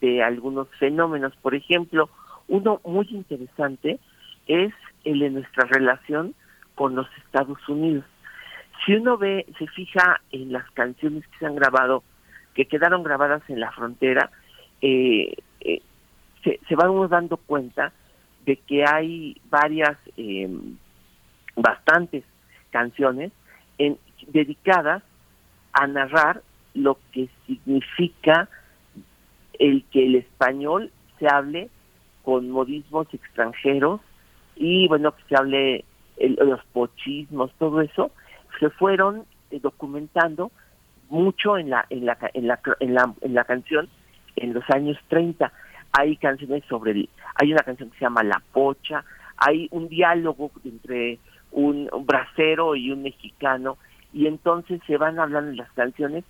de algunos fenómenos. Por ejemplo, uno muy interesante es el de nuestra relación con los Estados Unidos. Si uno ve, se fija en las canciones que se han grabado, que quedaron grabadas en la frontera, eh, eh, se, va uno dando cuenta de que hay varias, eh, bastantes canciones en, dedicadas a narrar lo que significa el que el español se hable con modismos extranjeros y bueno, que se hable el- los pochismos, todo eso, se fueron eh, documentando mucho en la, en la, en la, en la, en la canción en los años 30. Hay canciones sobre hay una canción que se llama La Pocha, hay un diálogo entre un, un bracero y un mexicano, y entonces se van hablando en las canciones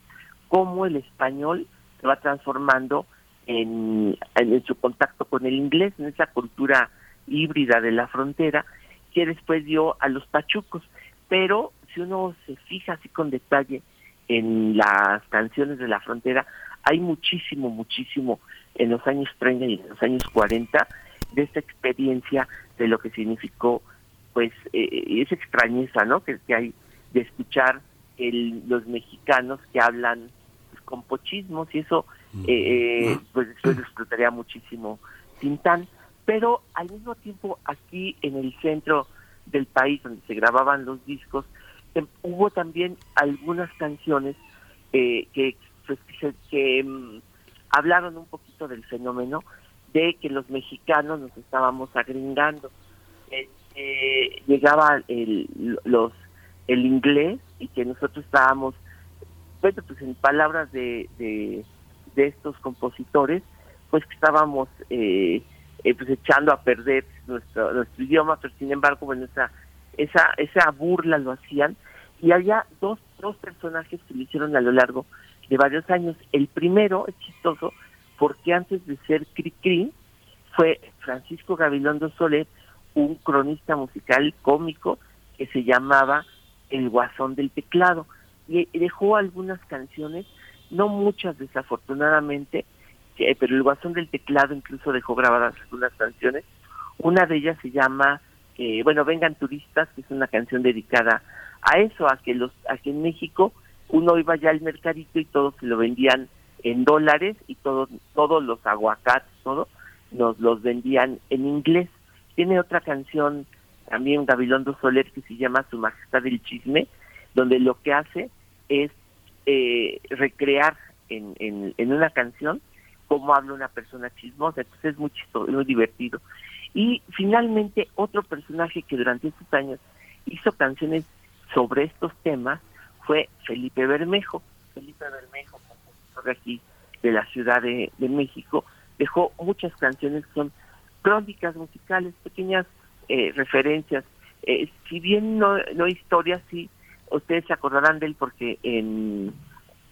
cómo el español se va transformando en, en, su contacto con el inglés, en esa cultura híbrida de la frontera, que después dio a los pachucos. Pero si uno se fija así con detalle en las canciones de la frontera, hay muchísimo, muchísimo en los años 30 y en los años 40 de esta experiencia de lo que significó, pues, eh, esa extrañeza, ¿no? Que, que hay de escuchar el, los mexicanos que hablan pues, con pochismos y eso, eh, eh, pues, después disfrutaría muchísimo Tintán. Pero al mismo tiempo, aquí en el centro del país donde se grababan los discos, em, hubo también algunas canciones eh, que, pues, que, se- que, mm, hablaron un poquito del fenómeno de que los mexicanos nos estábamos agringando. Eh, eh, llegaba el, los, el inglés y que nosotros estábamos, bueno, pues en palabras de, de, estos compositores, pues que estábamos eh, eh, pues echando a perder nuestro, nuestro idioma, pero sin embargo, bueno, esa, esa, esa burla lo hacían. Y había dos, dos personajes que lo hicieron a lo largo de varios años. El primero es chistoso porque antes de ser Cri fue Francisco Gabilondo Soler, un cronista musical cómico que se llamaba El Guasón del Teclado. Y dejó algunas canciones, no muchas desafortunadamente, eh, pero El Guasón del Teclado incluso dejó grabadas algunas canciones. Una de ellas se llama, eh, bueno, Vengan Turistas, que es una canción dedicada a eso, a que los, a que en México uno iba ya al mercadito y todos se lo vendían en dólares y todos, todos los aguacates, todo, nos los vendían en inglés. Tiene otra canción también Gabilondo Soler que se llama Su Majestad del Chisme, donde lo que hace es eh, recrear en, en, en una canción cómo habla una persona chismosa, entonces es muy chistoso, muy divertido. Y finalmente otro personaje que durante estos años hizo canciones sobre estos temas fue Felipe Bermejo. Felipe Bermejo, compositor de aquí de la Ciudad de, de México, dejó muchas canciones que son crónicas musicales, pequeñas eh, referencias. Eh, si bien no, no historias, sí, ustedes se acordarán de él porque en,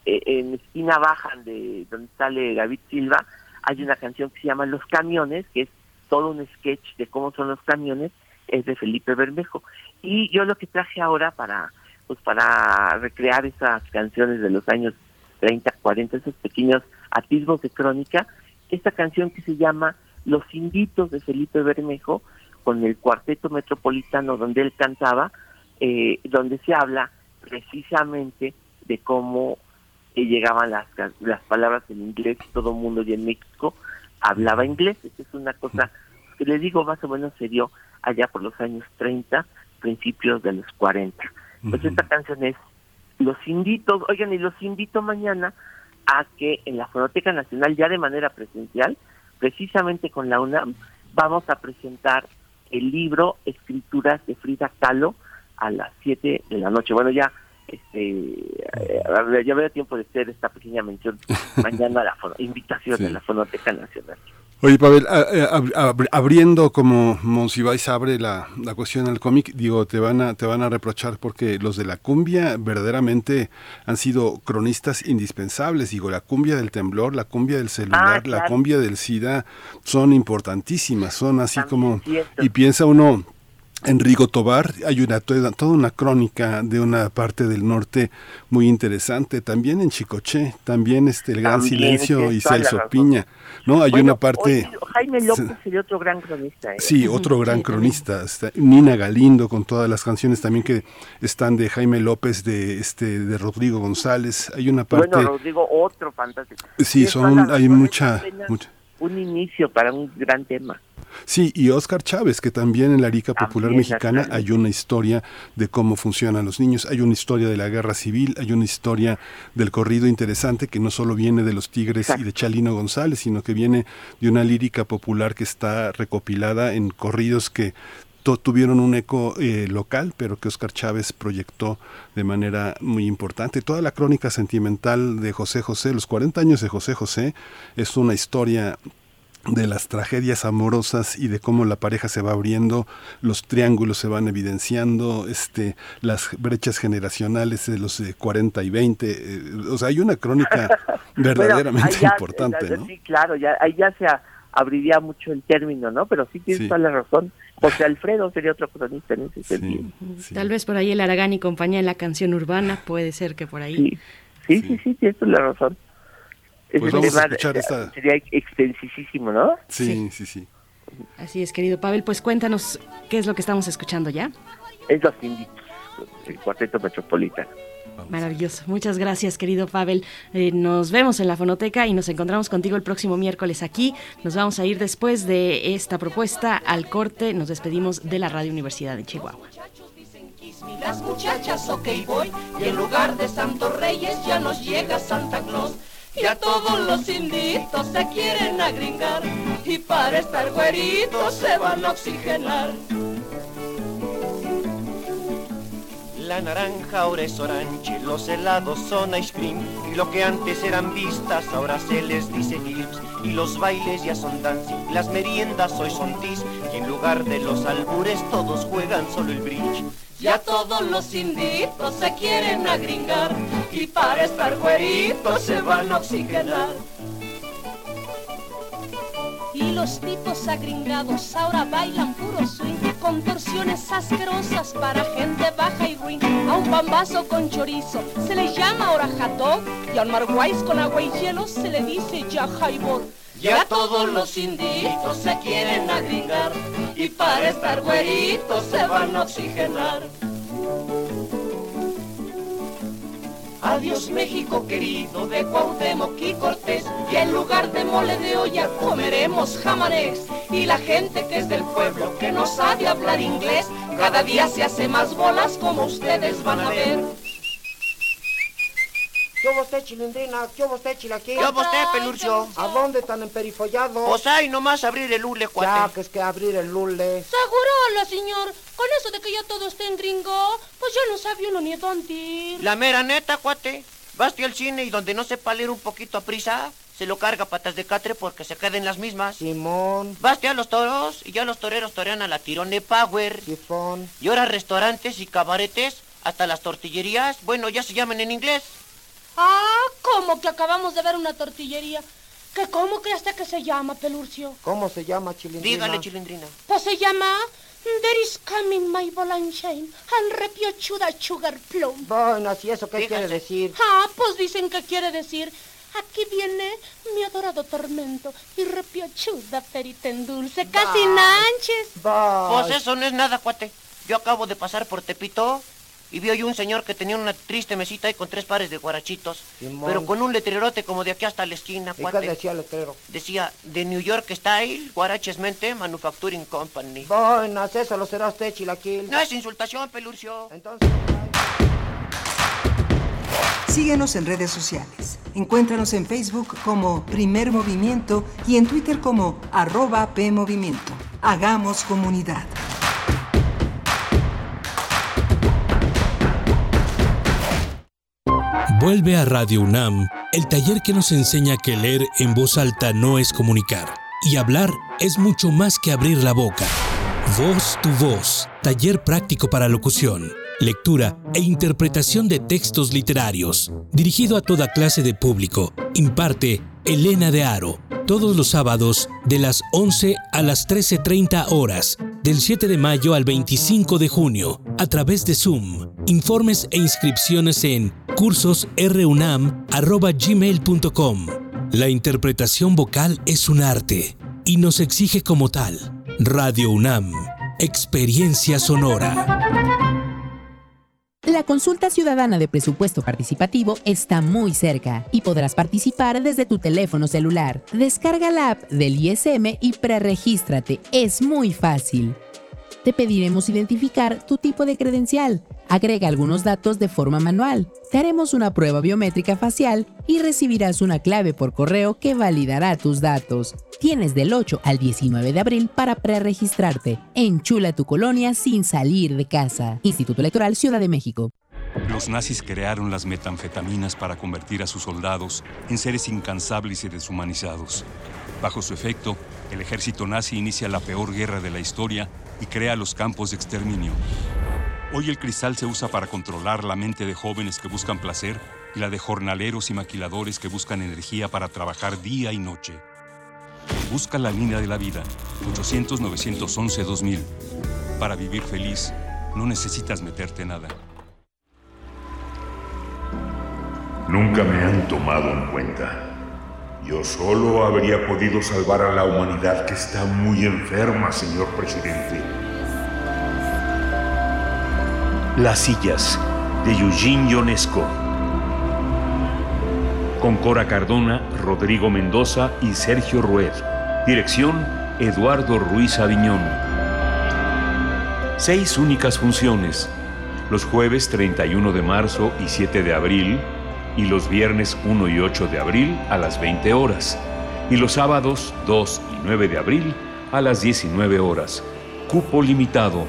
eh, en Esquina Baja, de donde sale David Silva, hay una canción que se llama Los Camiones, que es todo un sketch de cómo son los camiones, es de Felipe Bermejo. Y yo lo que traje ahora para pues para recrear esas canciones de los años 30, 40, esos pequeños atisbos de crónica, esta canción que se llama Los Inditos de Felipe Bermejo, con el cuarteto metropolitano donde él cantaba, eh, donde se habla precisamente de cómo eh, llegaban las, las palabras en inglés, todo el mundo y en México hablaba inglés, esa es una cosa que les digo más o menos se dio allá por los años 30, principios de los 40. Pues esta canción es Los invito, oigan, y los invito mañana a que en la Fonoteca Nacional, ya de manera presencial, precisamente con la UNAM, vamos a presentar el libro Escrituras de Frida Kahlo a las 7 de la noche. Bueno, ya este eh, ya me da tiempo de hacer esta pequeña mención mañana a la invitación de la Fonoteca Nacional.
Oye, Pavel, ab- abriendo como Monsiváis abre la, la cuestión al cómic, digo, te van a te van a reprochar porque los de la cumbia verdaderamente han sido cronistas indispensables. Digo, la cumbia del temblor, la cumbia del celular,
Ah,
la cumbia del SIDA son importantísimas, son así como y piensa uno en Rigo Tobar hay una toda, una crónica de una parte del norte muy interesante, también en Chicoché, también este el gran
También,
silencio y Celso. Piña, ¿no? Hay
Bueno,
una parte
Jaime López sería otro gran cronista. ¿eh?
Sí, otro gran cronista, está Nina Galindo con todas las canciones también que están de Jaime López, de este de Rodrigo González. Hay una parte
Bueno, Rodrigo, otro fantástico.
Sí, son hay mucha-
Un inicio para un gran tema.
Sí, y Oscar Chávez, que también en la Liga Popular
También,
Mexicana hay una historia de cómo funcionan los niños, hay una historia de la guerra civil, hay una historia del corrido interesante que no solo viene de los Tigres y de Chalino González, sino que viene de una lírica popular que está recopilada en corridos que tuvieron un eco eh, local, pero que Oscar Chávez proyectó de manera muy importante. Toda la crónica sentimental de José José, los 40 años de José José, es una historia de las tragedias amorosas y de cómo la pareja se va abriendo, los triángulos se van evidenciando, este, las brechas generacionales de los de 40 y 20, eh, o sea, hay una crónica verdaderamente
Bueno, ahí ya-
importante,
ya-
¿no?
Sí, claro, ya, ahí ya se a- abriría mucho el término, ¿no? Pero sí tienes
Sí.
toda la razón. José Alfredo sería otro cronista en ese sentido.
Tal vez por ahí el Aragán y compañía en la canción urbana, puede ser que por ahí.
Sí, sí, sí, sí, tienes toda la razón. Ese
Pues vamos a escuchar esta-
Sería extensísimo, ¿no?
Sí, sí, sí.
Así es, querido Pavel, pues cuéntanos qué es lo que estamos escuchando ya.
Es los inditos, el cuarteto metropolitano.
Maravilloso. Muchas gracias, querido Pavel. Eh, nos vemos en la fonoteca y nos encontramos contigo el próximo miércoles aquí. Nos vamos a ir después de esta propuesta al corte. Nos despedimos de la Radio Universidad de Chihuahua.
Las muchachas, ok voy, y en lugar de Santos Reyes ya nos llega Santa Claus. Y a todos los inditos se quieren agringar, y para estar güeritos se van a oxigenar.
La naranja ahora es orange, los helados son ice cream y lo que antes eran vistas ahora se les dice films y los bailes ya son dancing, las meriendas hoy son tis y en lugar de los albures todos juegan solo el bridge.
Ya todos los inditos se quieren agringar, y para estar güeritos se van a oxigenar. Y los tipos agringados ahora bailan puro swing Contorsiones asquerosas para gente baja y ruin. A un bambazo con chorizo se le llama ahora Y a un con agua y hielo se le dice ya jaibor Ya todos los inditos se quieren agringar Y para estar güeritos se van a oxigenar Adiós México querido de Cuauhtémoc y Cortés. Y en lugar de mole de olla comeremos jamanés Y la gente que es del pueblo que no sabe hablar inglés Cada día se hace más bolas como ustedes van a ver
¿Qué hubo usted, chilindrina? ¿Qué hubo usted, chilaquil?
¿Qué hubo usted, Pelurcio?
¿A dónde tan emperifollado?
Pues hay nomás abrir el hule,
Ya,
cuate.
que es que abrir el lule.
Segurola, señor. Con eso de que ya todo está en gringo, pues ya no sabe uno ni a dónde ir.
La mera neta, cuate. Baste al cine y donde no sepa leer un poquito a prisa, se lo carga patas de catre porque se queden las mismas.
Simón.
Baste a los toros y ya los toreros torean a la tirone power.
Sifón.
Y ahora restaurantes y cabaretes, hasta las tortillerías, bueno, ya se llaman en inglés.
Ah, ¿cómo que acabamos de ver una tortillería? ¿Que cómo creaste que se llama, Pelurcio?
¿Cómo se llama, chilindrina?
Dígale, chilindrina.
Pues se llama There is coming my Bolanchain and repiochuda sugar plum.
Bueno, ¿y eso qué
Dígase.
quiere decir?
Ah, pues dicen que quiere decir Aquí viene mi adorado tormento y repiochuda perita en dulce, casi nanches.
Pues eso no es nada, cuate. Yo acabo de pasar por Tepito y vi hoy un señor que tenía una triste mesita ahí con tres pares de guarachitos.
Simón.
Pero con un letrerote como de aquí hasta la esquina,
¿Y qué
cuate.
decía el letrero?
Decía, de New York Style, Guaraches Mente, Manufacturing Company.
Bueno, eso lo será usted, chilaquil.
No es insultación, Pelurcio.
Entonces...
Síguenos en redes sociales. Encuéntranos en Facebook como Primer Movimiento y en Twitter como arroba PMovimiento. Hagamos comunidad.
Vuelve a Radio UNAM, el taller que nos enseña que leer en voz alta no es comunicar y hablar es mucho más que abrir la boca. Voz tu voz, taller práctico para locución, lectura e interpretación de textos literarios, dirigido a toda clase de público. Imparte Elena de Aro, todos los sábados de las 11 a las 13.30 horas, del 7 de mayo al 25 de junio, a través de Zoom. Informes e inscripciones en cursosrunam.gmail.com. La interpretación vocal es un arte y nos exige como tal. Radio UNAM, experiencia sonora.
La consulta ciudadana de presupuesto participativo está muy cerca y podrás participar desde tu teléfono celular. Descarga la app del ISM y preregístrate. Es muy fácil. Te pediremos identificar tu tipo de credencial. Agrega algunos datos de forma manual. Te haremos una prueba biométrica facial y recibirás una clave por correo que validará tus datos. Tienes del 8 al 19 de abril para preregistrarte. Enchula tu colonia sin salir de casa. Instituto Electoral Ciudad de México.
Los nazis crearon las metanfetaminas para convertir a sus soldados en seres incansables y deshumanizados. Bajo su efecto, el ejército nazi inicia la peor guerra de la historia y crea los campos de exterminio. Hoy el cristal se usa para controlar la mente de jóvenes que buscan placer y la de jornaleros y maquiladores que buscan energía para trabajar día y noche. Busca la línea de la vida, 800-911-2000. Para vivir feliz, no necesitas meterte nada.
Nunca me han tomado en cuenta. Yo solo habría podido salvar a la humanidad que está muy enferma, señor presidente.
Las sillas de Eugene Ionesco. Con Cora Cardona, Rodrigo Mendoza y Sergio Rued. Dirección Eduardo Ruiz Aviñón. Seis únicas funciones. Los jueves 31 de marzo y 7 de abril y los viernes 1 y 8 de abril a las 20 horas y los sábados 2 y 9 de abril a las 19 horas. Cupo limitado.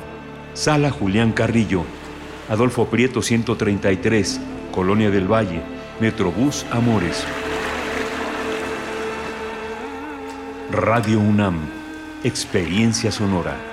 Sala Julián Carrillo. Adolfo Prieto 133, Colonia del Valle, Metrobús Amores. Radio UNAM, Experiencia Sonora.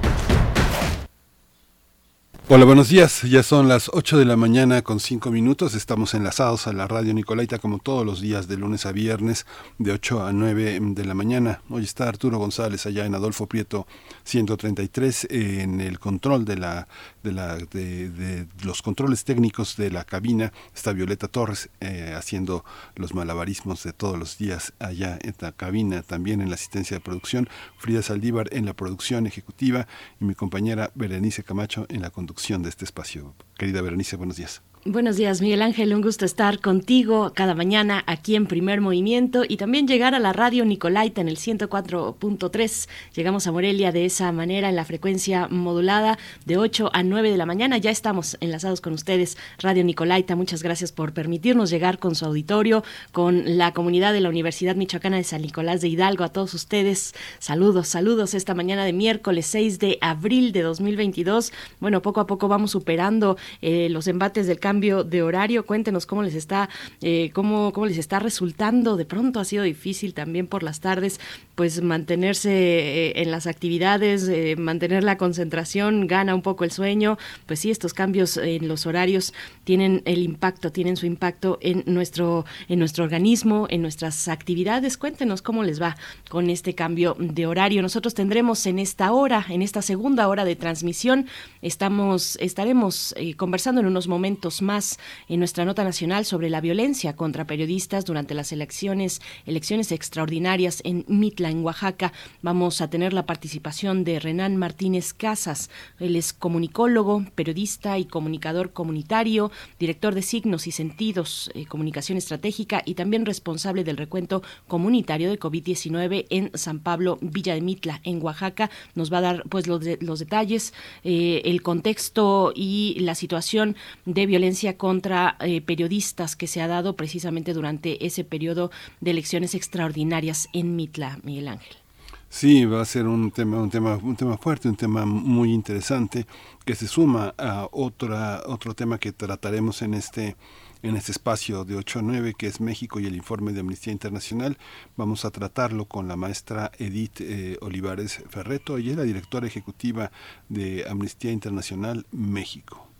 Hola, buenos días. Ya son las 8 de la mañana con 5 minutos. Estamos enlazados a la radio Nicolaita como todos los días de lunes a viernes de 8 a 9 de la mañana. Hoy está Arturo González allá en Adolfo Prieto 133 en el control de la de la de, los controles técnicos de la cabina. Está Violeta Torres eh, haciendo los malabarismos de todos los días allá en la cabina, también en la asistencia de producción. Frida Saldívar en la producción ejecutiva y mi compañera Berenice Camacho en la conducción de este espacio. Querida Berenice, buenos días.
Buenos días, Miguel Ángel. Un gusto estar contigo cada mañana aquí en Primer Movimiento y también llegar a la radio Nicolaita en el 104.3. Llegamos a Morelia de esa manera en la frecuencia modulada de 8 a 9 de la mañana. Ya estamos enlazados con ustedes, Radio Nicolaita. Muchas gracias por permitirnos llegar con su auditorio, con la comunidad de la Universidad Michoacana de San Nicolás de Hidalgo. A todos ustedes, saludos, saludos esta mañana de miércoles 6 de abril de 2022. Bueno, poco a poco vamos superando eh, los embates del cambio de horario. Cuéntenos cómo les está, eh, cómo, cómo les está resultando. De pronto ha sido difícil también por las tardes, pues mantenerse eh, en las actividades, eh, mantener la concentración, gana un poco el sueño. Pues sí, estos cambios en los horarios tienen el impacto, tienen su impacto en nuestro, en nuestro organismo, en nuestras actividades. Cuéntenos cómo les va con este cambio de horario. Nosotros tendremos en esta hora, en esta segunda hora de transmisión, estamos, estaremos conversando en unos momentos más en nuestra nota nacional sobre la violencia contra periodistas durante las elecciones, elecciones extraordinarias en Mitla, en Oaxaca. Vamos a tener la participación de Renan Martínez Casas. Él es comunicólogo, periodista y comunicador comunitario, director de signos y sentidos, eh, comunicación estratégica y también responsable del recuento comunitario de COVID-19 en San Pablo, Villa de Mitla, en Oaxaca. Nos va a dar pues los, los detalles, eh, el contexto y la situación de violencia contra eh, periodistas que se ha dado precisamente durante ese periodo de elecciones extraordinarias en Mitla, Miguel Ángel.
Sí, va a ser un tema, un tema, un tema fuerte, un tema muy interesante que se suma a otra, otro tema que trataremos en este en este espacio de 8 a 9 que es México y el informe de Amnistía Internacional. Vamos a tratarlo con la maestra Edith eh, Olivares Ferreto, ella es la directora ejecutiva de Amnistía Internacional México.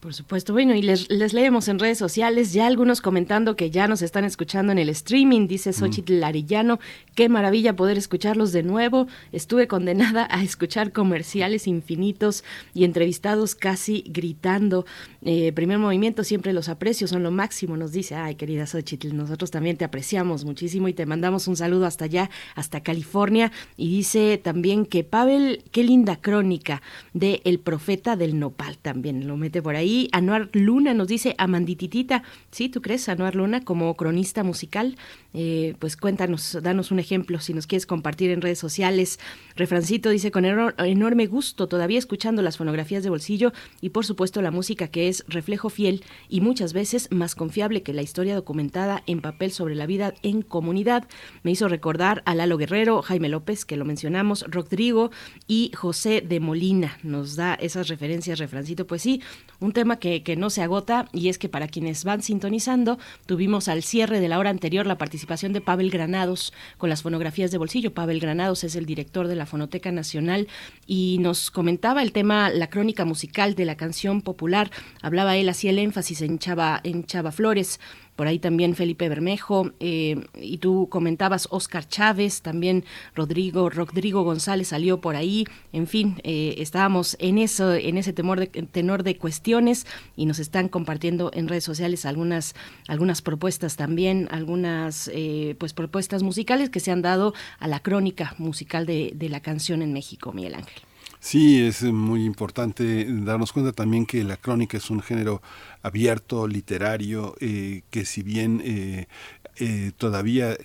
Por supuesto, bueno, y les, les, leemos en redes sociales, ya algunos comentando que ya nos están escuchando en el streaming, dice Xochitl Arellano, qué maravilla poder escucharlos de nuevo, estuve condenada a escuchar comerciales infinitos y entrevistados casi gritando, eh, primer movimiento, siempre los aprecio, son lo máximo, nos dice, ay querida Xochitl, nosotros también te apreciamos muchísimo y te mandamos un saludo hasta allá, hasta California, y dice también que Pavel, qué linda crónica de El Profeta del Nopal, también lo mete por ahí, Anuar Luna nos dice, Amandititita, ¿sí? ¿Tú crees, Anuar Luna, como cronista musical? Eh, pues cuéntanos, danos un ejemplo, si nos quieres compartir en redes sociales. Refrancito dice, con enorme gusto, todavía escuchando las fonografías de bolsillo y por supuesto la música que es reflejo fiel y muchas veces más confiable que la historia documentada en papel sobre la vida en comunidad. Me hizo recordar a Lalo Guerrero, Jaime López, que lo mencionamos, Rodrigo y José de Molina. Nos da esas referencias, Refrancito. Pues sí, un tema que, que no se agota y es que para quienes van sintonizando, tuvimos al cierre de la hora anterior la participación de Pavel Granados con las fonografías de bolsillo. Pavel Granados es el director de la Fonoteca Nacional y nos comentaba el tema, la crónica musical de la canción popular. Hablaba él, hacía el énfasis en Chava, en Chava Flores por ahí también Felipe Bermejo, eh, y tú comentabas Oscar Chávez, también Rodrigo, Rodrigo González salió por ahí, en fin, eh, estábamos en eso, en ese temor de, tenor de cuestiones y nos están compartiendo en redes sociales algunas, algunas propuestas también, algunas eh, pues propuestas musicales que se han dado a la crónica musical de, de la canción en México, Miguel Ángel.
Sí, es muy importante darnos cuenta también que la crónica es un género abierto, literario, eh, que si bien eh, eh, todavía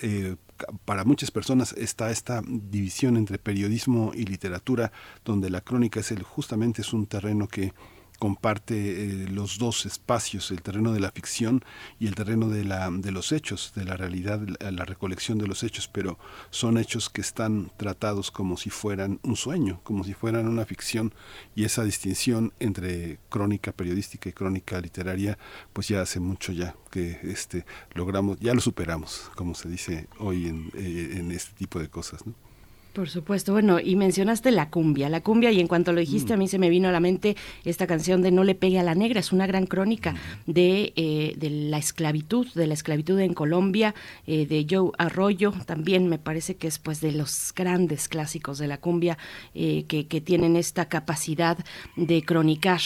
para muchas personas está esta división entre periodismo y literatura, donde la crónica es el justamente es un terreno que comparte eh, los dos espacios, el terreno de la ficción y el terreno de, la, de los hechos, de la realidad, la recolección de los hechos, pero son hechos que están tratados como si fueran un sueño, como si fueran una ficción, y esa distinción entre crónica periodística y crónica literaria, pues ya hace mucho ya que este logramos, ya lo superamos, como se dice hoy en, eh, en este tipo de cosas.
Por supuesto, bueno, y mencionaste la cumbia, la cumbia, y en cuanto lo dijiste, a mí se me vino a la mente esta canción de No le pegue a la negra, es una gran crónica de, eh, de la esclavitud, de la esclavitud en Colombia, eh, de Joe Arroyo, también me parece que es pues de los grandes clásicos de la cumbia eh, que, que, tienen esta capacidad de cronicar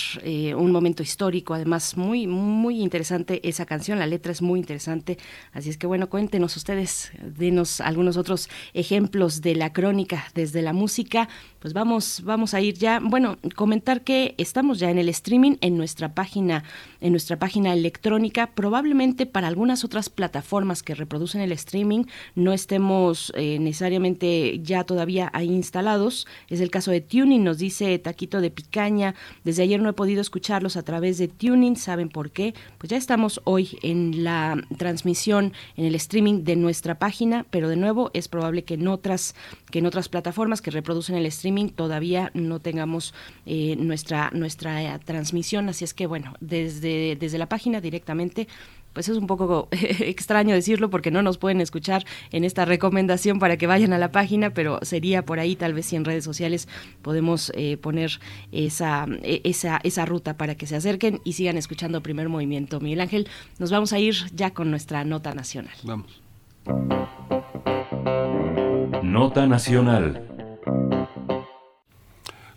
un momento histórico, además muy, muy interesante esa canción, la letra es muy interesante, así es que bueno, cuéntenos ustedes, denos algunos otros ejemplos de la crónica desde la música, pues vamos, vamos a ir ya, bueno, comentar que estamos ya en el streaming en nuestra página, en nuestra página electrónica, probablemente para algunas otras plataformas que reproducen el streaming no estemos eh, necesariamente ya todavía ahí instalados. Es el caso de Tuning, nos dice Taquito de Picaña, desde ayer no he podido escucharlos a través de Tuning, ¿saben por qué? Pues ya estamos hoy en la transmisión, en el streaming de nuestra página, pero de nuevo es probable que en otras, que en otras plataformas que reproducen el streaming todavía no tengamos eh, nuestra, nuestra eh, transmisión. Así es que, bueno, desde, desde la página directamente pues es un poco extraño decirlo porque no nos pueden escuchar en esta recomendación para que vayan a la página, pero sería por ahí tal vez si en redes sociales podemos eh, poner esa, esa, esa ruta para que se acerquen y sigan escuchando Primer Movimiento. Miguel Ángel, nos vamos a ir ya con nuestra nota nacional.
Vamos.
Nota nacional.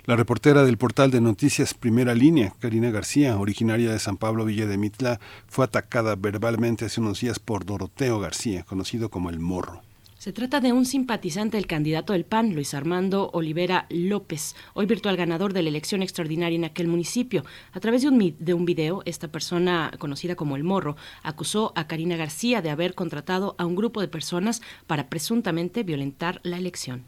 La reportera del portal de noticias Primera Línea, Karina García, originaria de San Pablo Villa de Mitla, fue atacada verbalmente hace unos días por Doroteo García, conocido como el Morro.
Se trata de un simpatizante del candidato del PAN, Luis Armando Olivera López, hoy virtual ganador de la elección extraordinaria en aquel municipio. A través de un, de un video, esta persona conocida como El Morro acusó a Karina García de haber contratado a un grupo de personas para presuntamente violentar la elección.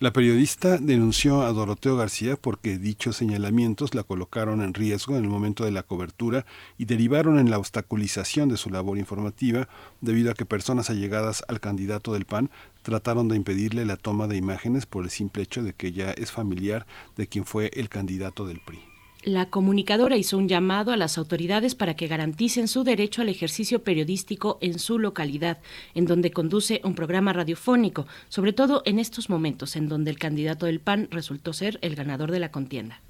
La periodista denunció a Doroteo García porque dichos señalamientos la colocaron en riesgo en el momento de la cobertura y derivaron en la obstaculización de su labor informativa debido a que personas allegadas al candidato del PAN trataron de impedirle la toma de imágenes por el simple hecho de que ella es familiar de quien fue el candidato del PRI.
La comunicadora hizo un llamado a las autoridades para que garanticen su derecho al ejercicio periodístico en su localidad, en donde conduce un programa radiofónico, sobre todo en estos momentos en donde el candidato del PAN resultó ser el ganador de la contienda.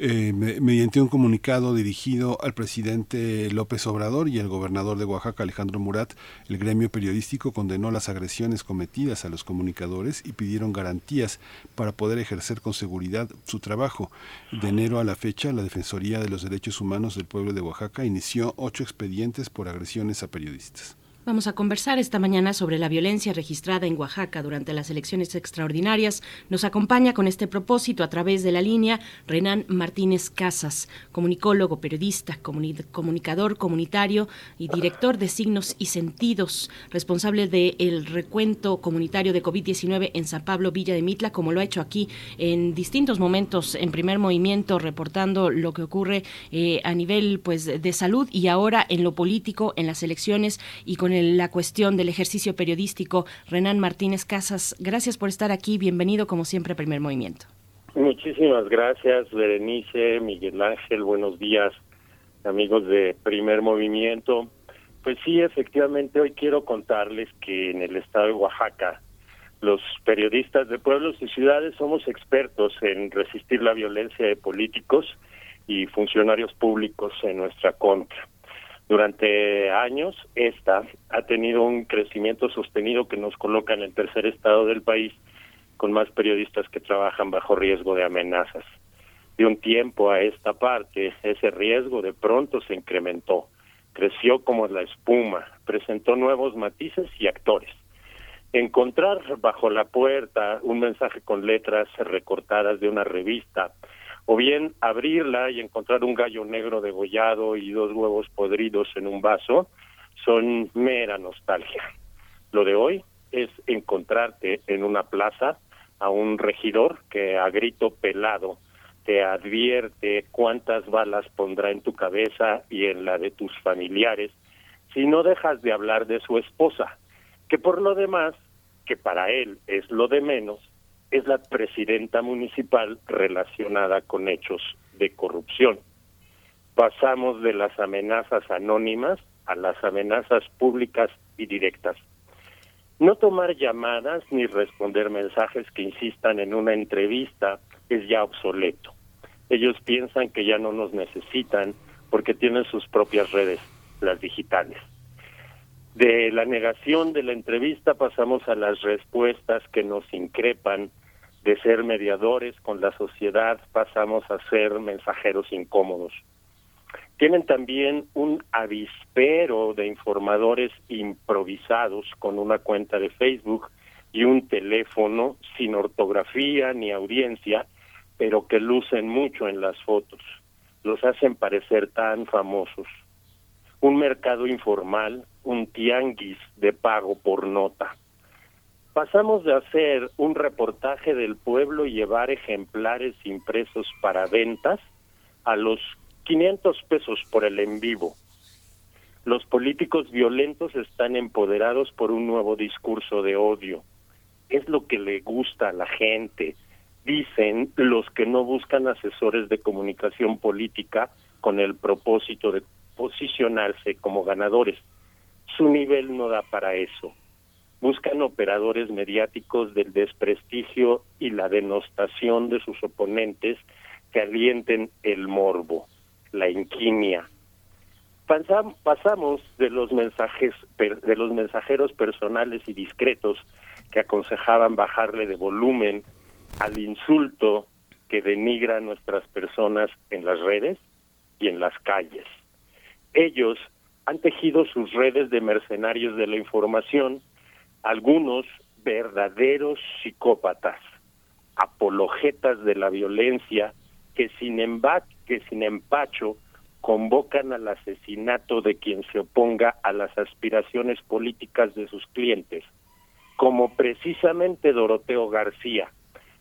Eh, mediante un comunicado dirigido al presidente López Obrador y al gobernador de Oaxaca, Alejandro Murat, el gremio periodístico condenó las agresiones cometidas a los comunicadores y pidieron garantías para poder ejercer con seguridad su trabajo. De enero a la fecha, la Defensoría de los Derechos Humanos del Pueblo de Oaxaca inició ocho expedientes por agresiones a periodistas.
Vamos a conversar esta mañana sobre la violencia registrada en Oaxaca durante las elecciones extraordinarias. Nos acompaña con este propósito a través de la línea Renan Martínez Casas, comunicólogo, periodista, comunicador comunitario y director de signos y sentidos, responsable del recuento comunitario de COVID-19 en San Pablo, Villa de Mitla, como lo ha hecho aquí en distintos momentos en primer movimiento, reportando lo que ocurre eh, a nivel pues de salud y ahora en lo político, en las elecciones y con la cuestión del ejercicio periodístico. Renan Martínez Casas, gracias por estar aquí. Bienvenido, como siempre, a Primer Movimiento.
Muchísimas gracias, Berenice, Miguel Ángel. Buenos días, amigos de Primer Movimiento. Pues sí, efectivamente, hoy quiero contarles que en el estado de Oaxaca, los periodistas de pueblos y ciudades somos expertos en resistir la violencia de políticos y funcionarios públicos en nuestra contra. Durante años, esta ha tenido un crecimiento sostenido que nos coloca en el tercer estado del país con más periodistas que trabajan bajo riesgo de amenazas. De un tiempo a esta parte, ese riesgo de pronto se incrementó, creció como la espuma, presentó nuevos matices y actores. Encontrar bajo la puerta un mensaje con letras recortadas de una revista o bien abrirla y encontrar un gallo negro degollado y dos huevos podridos en un vaso, son mera nostalgia. Lo de hoy es encontrarte en una plaza a un regidor que a grito pelado te advierte cuántas balas pondrá en tu cabeza y en la de tus familiares si no dejas de hablar de su esposa, que por lo demás, que para él es lo de menos, es la presidenta municipal relacionada con hechos de corrupción. Pasamos de las amenazas anónimas a las amenazas públicas y directas. No tomar llamadas ni responder mensajes que insistan en una entrevista es ya obsoleto. Ellos piensan que ya no nos necesitan porque tienen sus propias redes, las digitales. De la negación de la entrevista pasamos a las respuestas que nos increpan de ser mediadores con la sociedad pasamos a ser mensajeros incómodos. Tienen también un avispero de informadores improvisados con una cuenta de Facebook y un teléfono sin ortografía ni audiencia, pero que lucen mucho en las fotos. Los hacen parecer tan famosos. Un mercado informal, un tianguis de pago por nota Pasamos de hacer un reportaje del pueblo y llevar ejemplares impresos para ventas a los 500 pesos por el en vivo. Los políticos violentos están empoderados por un nuevo discurso de odio. Es lo que le gusta a la gente, dicen los que no buscan asesores de comunicación política con el propósito de posicionarse como ganadores. Su nivel no da para eso buscan operadores mediáticos del desprestigio y la denostación de sus oponentes que alienten el morbo, la inquinia. pasamos de los mensajes de los mensajeros personales y discretos que aconsejaban bajarle de volumen al insulto que denigra a nuestras personas en las redes y en las calles. Ellos han tejido sus redes de mercenarios de la información algunos verdaderos psicópatas, apologetas de la violencia, que sin, que sin empacho convocan al asesinato de quien se oponga a las aspiraciones políticas de sus clientes, como precisamente Doroteo García,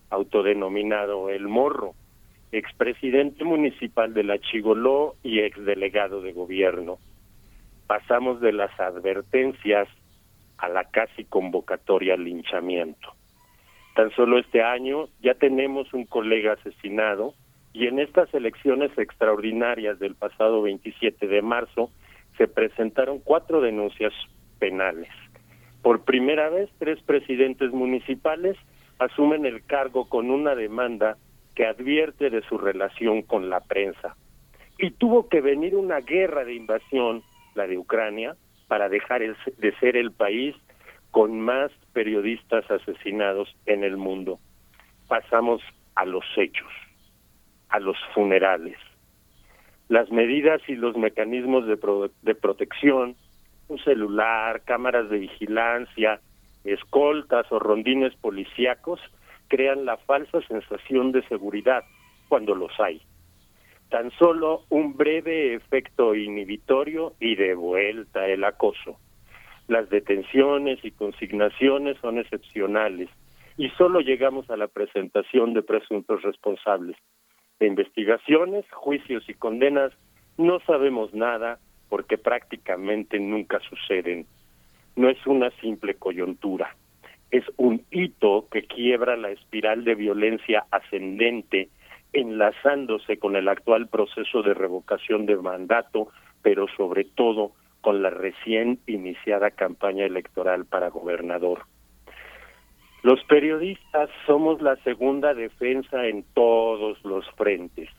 autodenominado El Morro, expresidente municipal de La Chigoló y exdelegado de gobierno. Pasamos de las advertencias a la casi convocatoria al linchamiento. Tan solo este año ya tenemos un colega asesinado y en estas elecciones extraordinarias del pasado 27 de marzo se presentaron cuatro denuncias penales. Por primera vez, tres presidentes municipales asumen el cargo con una demanda que advierte de su relación con la prensa. Y tuvo que venir una guerra de invasión, la de Ucrania, para dejar de ser el país con más periodistas asesinados en el mundo. Pasamos a los hechos, a los funerales. Las medidas y los mecanismos de, pro- de protección, un celular, cámaras de vigilancia, escoltas o rondines policíacos, crean la falsa sensación de seguridad cuando los hay. Tan solo un breve efecto inhibitorio y de vuelta el acoso. Las detenciones y consignaciones son excepcionales y solo llegamos a la presentación de presuntos responsables. De investigaciones, juicios y condenas no sabemos nada porque prácticamente nunca suceden. No es una simple coyuntura, es un hito que quiebra la espiral de violencia ascendente enlazándose con el actual proceso de revocación de mandato, pero sobre todo con la recién iniciada campaña electoral para gobernador. Los periodistas somos la segunda defensa en todos los frentes.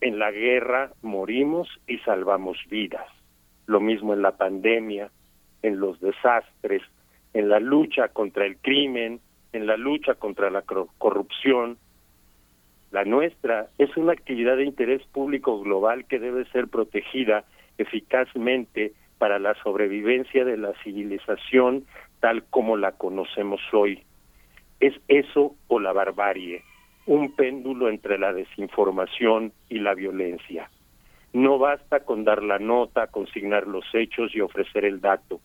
En la guerra morimos y salvamos vidas. Lo mismo en la pandemia, en los desastres, en la lucha contra el crimen, en la lucha contra la cor- corrupción. La nuestra es una actividad de interés público global que debe ser protegida eficazmente para la sobrevivencia de la civilización tal como la conocemos hoy. Es eso o la barbarie, un péndulo entre la desinformación y la violencia. No basta con dar la nota, consignar los hechos y ofrecer el dato.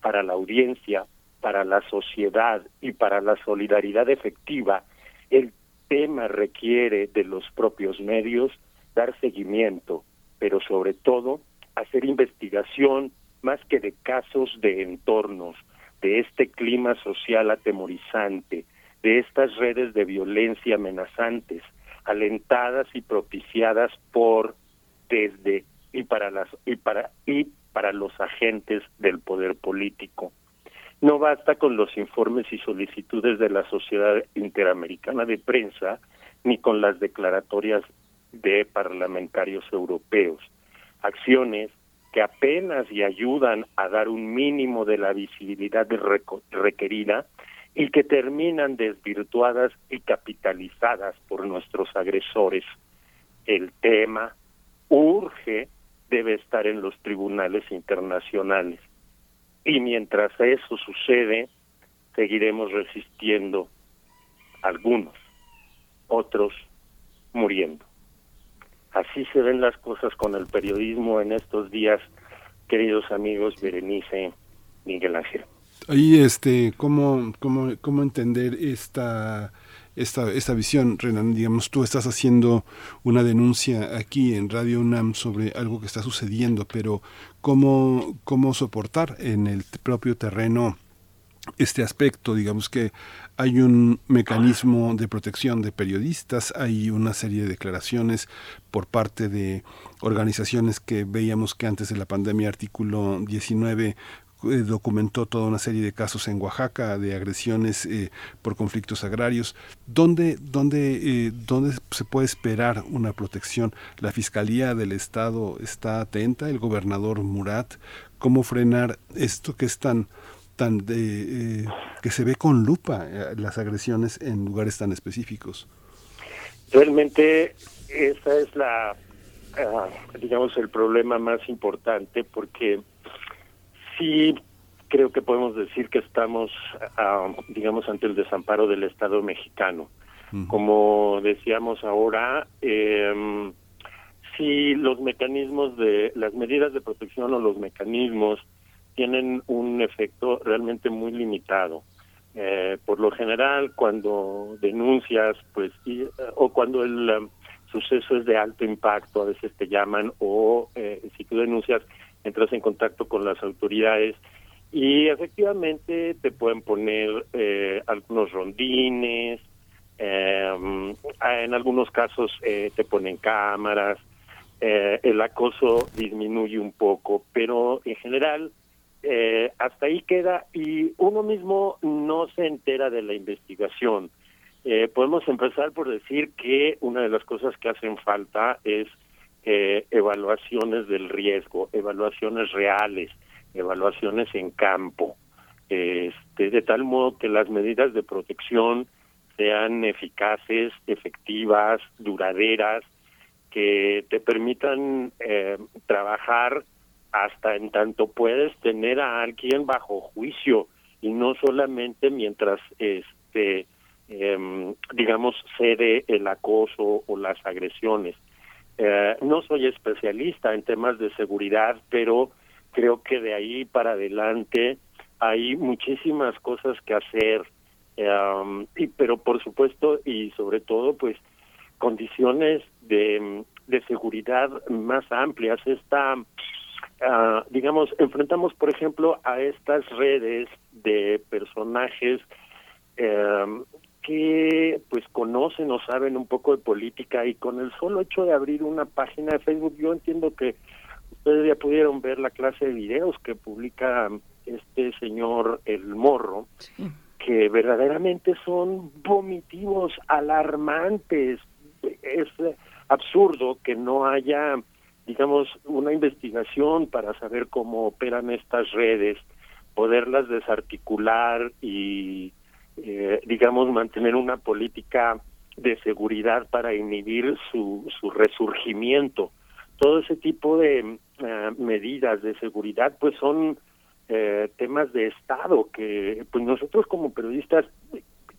Para la audiencia, para la sociedad y para la solidaridad efectiva, el tema requiere de los propios medios dar seguimiento, pero sobre todo hacer investigación más que de casos de entornos, de este clima social atemorizante, de estas redes de violencia amenazantes, alentadas y propiciadas por, desde y para las y para y para los agentes del poder político. No basta con los informes y solicitudes de la Sociedad Interamericana de Prensa ni con las declaratorias de parlamentarios europeos. Acciones que apenas y ayudan a dar un mínimo de la visibilidad requerida y que terminan desvirtuadas y capitalizadas por nuestros agresores. El tema urge debe estar en los tribunales internacionales. Y mientras eso sucede, seguiremos resistiendo algunos, otros muriendo. Así se ven las cosas con el periodismo en estos días, queridos amigos Berenice, Miguel Ángel.
Ahí, este, ¿cómo, cómo, cómo entender esta, esta, esta visión, Renan? Digamos, tú estás haciendo una denuncia aquí en Radio UNAM sobre algo que está sucediendo, pero ¿cómo, cómo soportar en el propio terreno este aspecto, digamos que hay un mecanismo de protección de periodistas, hay una serie de declaraciones por parte de organizaciones que veíamos que antes de la pandemia, artículo 19, eh, documentó toda una serie de casos en Oaxaca de agresiones eh, por conflictos agrarios. ¿Dónde, dónde, eh, ¿Dónde se puede esperar una protección? ¿La Fiscalía del Estado está atenta? ¿El gobernador Murat? ¿Cómo frenar esto que es tan tan de, eh, que se ve con lupa eh, las agresiones en lugares tan específicos.
Realmente esa es la, ah, digamos, el problema más importante porque sí creo que podemos decir que estamos, ah, digamos, ante el desamparo del Estado mexicano. Como decíamos ahora, eh, si los mecanismos de, las medidas de protección o los mecanismos tienen un efecto realmente muy limitado. Eh, por lo general, cuando denuncias, pues, y, eh, o cuando el um, suceso es de alto impacto, a veces te llaman, o eh, si tú denuncias, entras en contacto con las autoridades y efectivamente te pueden poner eh, algunos rondines, eh, en algunos casos eh, te ponen cámaras, eh, el acoso disminuye un poco, pero en general eh, hasta ahí queda y uno mismo no se entera de la investigación. Podemos empezar por decir que una de las cosas que hacen falta es eh, evaluaciones del riesgo, evaluaciones reales, evaluaciones en campo, este, de tal modo que las medidas de protección sean eficaces, efectivas, duraderas, que te permitan eh, trabajar hasta en tanto puedes tener a alguien bajo juicio y no solamente mientras este em, digamos cede el acoso o las agresiones eh, no soy especialista en temas de seguridad pero creo que de ahí para adelante hay muchísimas cosas que hacer em, y pero por supuesto y sobre todo pues condiciones de, de seguridad más amplias. Esta Ah, digamos, enfrentamos, por ejemplo, a estas redes de personajes eh, que pues conocen o saben un poco de política y con el solo hecho de abrir una página de Facebook, yo entiendo que ustedes ya pudieron ver la clase de videos que publica este señor El Morro, que verdaderamente son vomitivos, alarmantes. Es absurdo que no haya digamos, una investigación para saber cómo operan estas redes, poderlas desarticular y, eh, digamos, mantener una política de seguridad para inhibir su, su resurgimiento. Todo ese tipo de eh, medidas de seguridad, pues son eh, temas de Estado que, pues nosotros como periodistas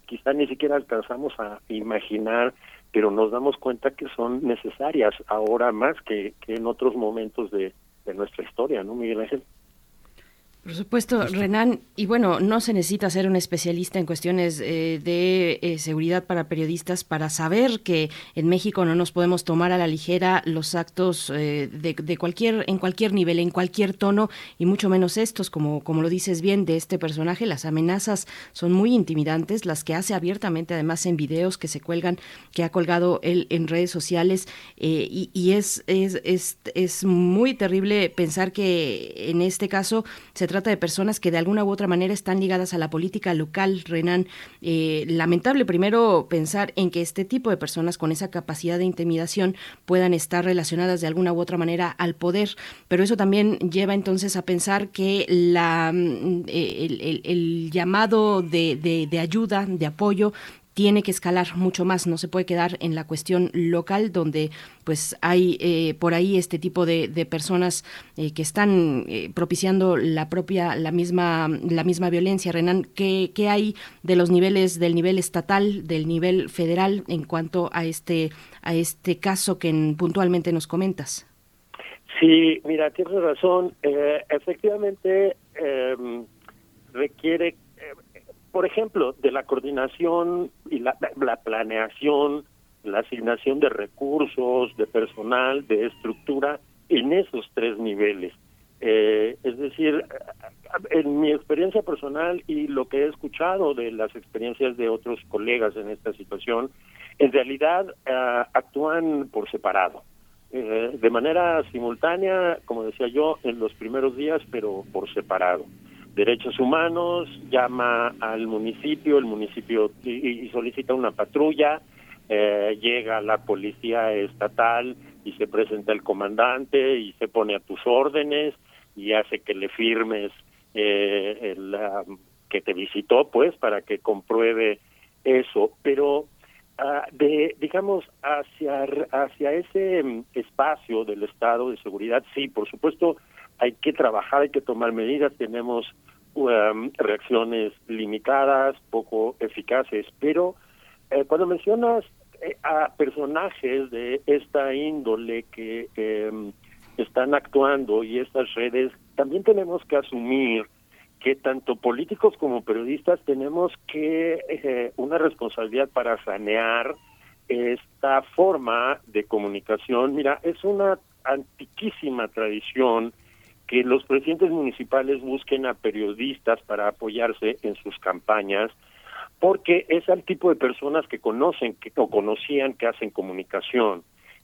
quizá ni siquiera alcanzamos a imaginar pero nos damos cuenta que son necesarias ahora más que, en otros momentos de, de nuestra historia, ¿no, Miguel Ángel?
Por supuesto, Renan, y bueno, no se necesita ser un especialista en cuestiones eh, de eh, seguridad para periodistas para saber que en México no nos podemos tomar a la ligera los actos eh, de, cualquier, en cualquier nivel, en cualquier tono, y mucho menos estos, como, como lo dices bien, de este personaje. Las amenazas son muy intimidantes, las que hace abiertamente, además en videos que se cuelgan, que ha colgado él en redes sociales, y, y es, es, es, es muy terrible pensar que en este caso se trata de personas que de alguna u otra manera están ligadas a la política local, Renan. Eh, lamentable primero pensar en que este tipo de personas con esa capacidad de intimidación puedan estar relacionadas de alguna u otra manera al poder, pero eso también lleva entonces a pensar que la, mm, el, el, llamado de, de ayuda, de apoyo, tiene que escalar mucho más, no se puede quedar en la cuestión local donde pues hay eh, por ahí este tipo de, de personas eh, que están eh, propiciando la propia, la misma, la misma violencia. Renan, ¿qué, ¿qué, hay de los niveles, del nivel estatal, del nivel federal en cuanto a este, a este caso que en, puntualmente nos comentas?
Sí, mira, tienes razón. efectivamente, requiere por ejemplo, de la coordinación y la, la, planeación, la asignación de recursos, de personal, de estructura en esos tres niveles. Eh, es decir, en mi experiencia personal y lo que he escuchado de las experiencias de otros colegas en esta situación, en realidad uh, actúan por separado, eh, de manera simultánea, como decía yo, en los primeros días, pero por separado. Derechos Humanos llama al municipio, el municipio y, solicita una patrulla, eh, llega la policía estatal y se presenta el comandante y se pone a tus órdenes y hace que le firmes eh, el, que te visitó, pues, para que compruebe eso. Pero uh, de, digamos, hacia, hacia ese mm, espacio del estado de seguridad, sí, por supuesto, hay que trabajar, hay que tomar medidas, tenemos um, reacciones limitadas, poco eficaces, pero eh, cuando mencionas eh, a personajes de esta índole que eh, están actuando y estas redes, también tenemos que asumir que tanto políticos como periodistas tenemos que eh, una responsabilidad para sanear esta forma de comunicación. Mira, es una antiquísima tradición que los presidentes municipales busquen a periodistas para apoyarse en sus campañas, porque es el tipo de personas que conocen que, o conocían que hacen comunicación.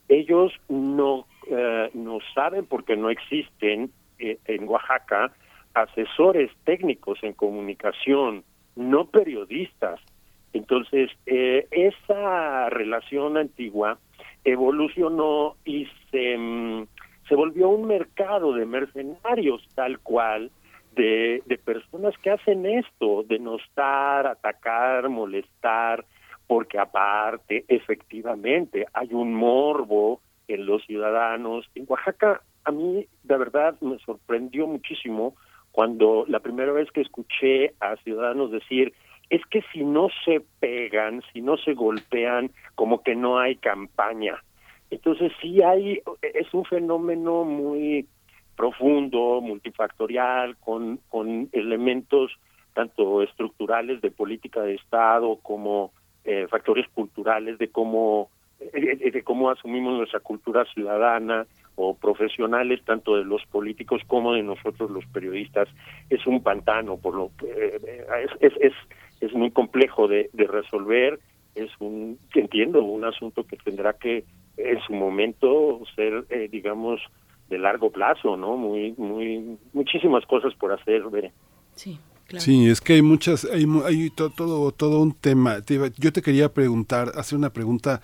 Ellos no, eh, no saben porque no existen eh, en Oaxaca asesores técnicos en comunicación, no periodistas. Entonces, eh, esa relación antigua evolucionó y se, mm, se volvió un mercado de mercenarios tal cual, de, de personas que hacen esto, denostar, atacar, molestar, porque aparte, efectivamente, hay un morbo en los ciudadanos. En Oaxaca, a mí, de verdad, me sorprendió muchísimo cuando la primera vez que escuché a ciudadanos decir, es que si no se pegan, si no se golpean, como que no hay campaña. Entonces sí hay, es un fenómeno muy profundo, multifactorial, con, con elementos tanto estructurales de política de Estado como eh, factores culturales de cómo eh, de cómo asumimos nuestra cultura ciudadana o profesionales tanto de los políticos como de nosotros los periodistas. Es un pantano por lo eh, es, es, es muy complejo de resolver. Es un entiendo un asunto que tendrá que en su momento ser digamos de largo plazo no muy muy muchísimas cosas por hacer ver
sí
Sí, es que hay muchas, hay, hay todo, todo un tema. yo te quería preguntar, hacer una pregunta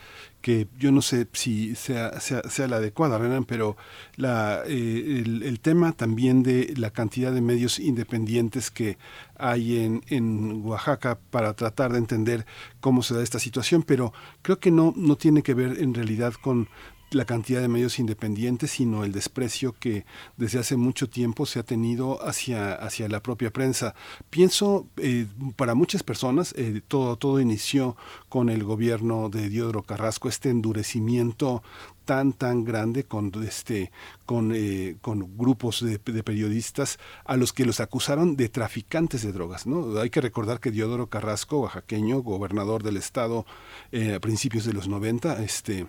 que yo no sé si sea, sea, sea la adecuada, Renan, pero la, eh, el, tema también de la cantidad de medios independientes que hay en, en Oaxaca para tratar de entender cómo se da esta situación, pero creo que no, no tiene que ver en realidad con la cantidad de medios independientes, sino el desprecio que desde hace mucho tiempo se ha tenido hacia, hacia la propia prensa. Pienso, eh, para muchas personas, eh, todo, todo inició con el gobierno de Diodoro Carrasco, este endurecimiento tan tan grande con este con, eh, con grupos de, periodistas a los que los acusaron de traficantes de drogas no hay que recordar que Diodoro Carrasco oaxaqueño gobernador del estado a principios de los 90 este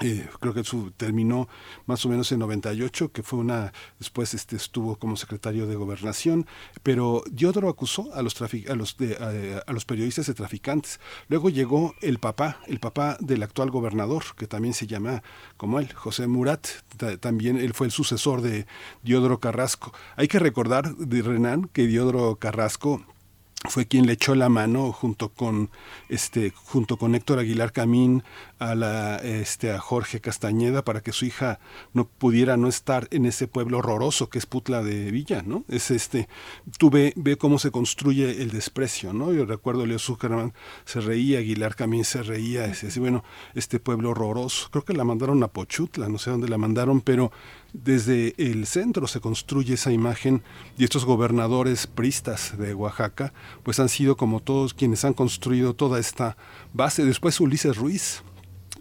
eh, creo que terminó más o menos en 98, que fue una, después este, estuvo como secretario de gobernación, pero Diodoro acusó a los, a, los a, los periodistas de traficantes. Luego llegó el papá, el papá del actual gobernador, que también se llama como él, José Murat, también él fue el sucesor de Diodoro Carrasco. Hay que recordar de Renan que Diodoro Carrasco fue quien le echó la mano junto con este junto con Héctor Aguilar Camín a la este a Jorge Castañeda para que su hija no pudiera no estar en ese pueblo horroroso que es Putla de Villa, ¿no? Es este tú ve, ve cómo se construye el desprecio, ¿no? Yo recuerdo Leo Zuckerman se reía, Aguilar Camín se reía, decía así, bueno, este pueblo horroroso, creo que la mandaron a Pochutla, no sé dónde la mandaron, pero desde el centro se construye esa imagen y estos gobernadores pristas de Oaxaca pues han sido como todos quienes han construido toda esta base. Después Ulises Ruiz,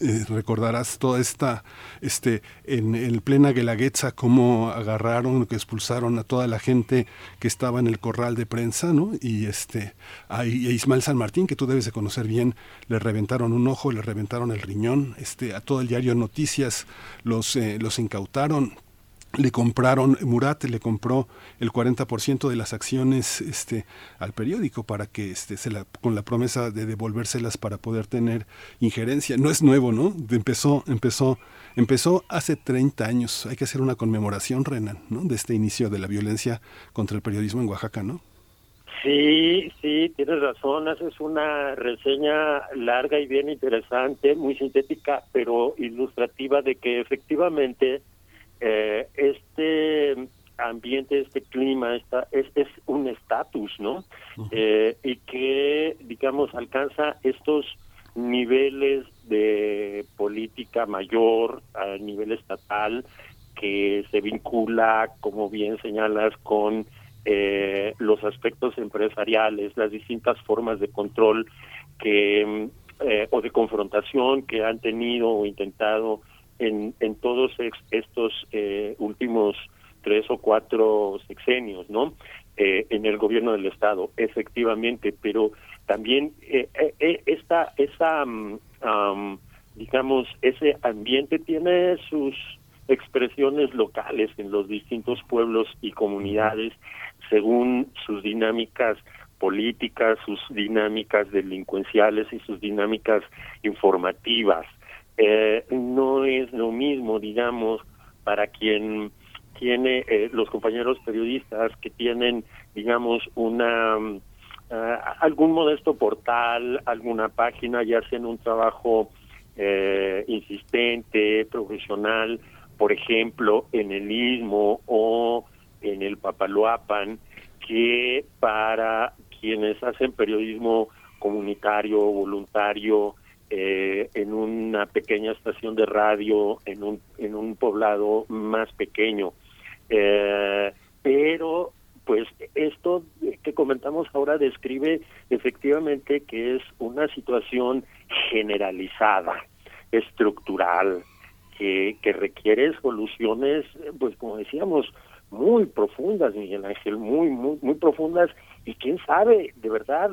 eh, recordarás toda esta, este, en, en plena Guelaguetza, cómo agarraron, que expulsaron a toda la gente que estaba en el corral de prensa, ¿no? Y este, a, Ismael San Martín, que tú debes de conocer bien, le reventaron un ojo, le reventaron el riñón, este, a todo el diario Noticias los, eh, los incautaron le compraron, Murat le compró el 40% de las acciones este, al periódico para que este, se la, con la promesa de devolvérselas para poder tener injerencia. No es nuevo, ¿no? Empezó, empezó, empezó hace 30 años. Hay que hacer una conmemoración, Renan, ¿no? De este inicio de la violencia contra el periodismo en Oaxaca, ¿no?
Sí, sí, tienes razón. Haces una reseña larga y bien interesante, muy sintética, pero ilustrativa de que efectivamente eh, este ambiente, este clima, esta, es, es un estatus, ¿no? eh, y que, digamos, alcanza estos niveles de política mayor a nivel estatal que se vincula, como bien señalas, con eh, los aspectos empresariales, las distintas formas de control que eh, o de confrontación que han tenido o intentado en, todos estos eh, últimos tres o cuatro sexenios, ¿no? Eh, en el gobierno del estado, efectivamente, pero también eh, eh, esta, esa, um, digamos, ese ambiente tiene sus expresiones locales en los distintos pueblos y comunidades según sus dinámicas políticas, sus dinámicas delincuenciales y sus dinámicas informativas eh, no es lo mismo, digamos, para quien tiene eh, los compañeros periodistas que tienen, digamos, una eh, algún modesto portal, alguna página, ya hacen un trabajo eh, insistente, profesional, por ejemplo, en el Istmo o en el Papaloapan, que para quienes hacen periodismo comunitario, voluntario, eh, en una pequeña estación de radio, en un, en un poblado más pequeño. Eh, pero, pues, esto que comentamos ahora describe efectivamente que es una situación generalizada, estructural, que, que requiere soluciones, pues, como decíamos, muy profundas, Miguel Ángel, muy, muy, muy profundas, y quién sabe, de verdad,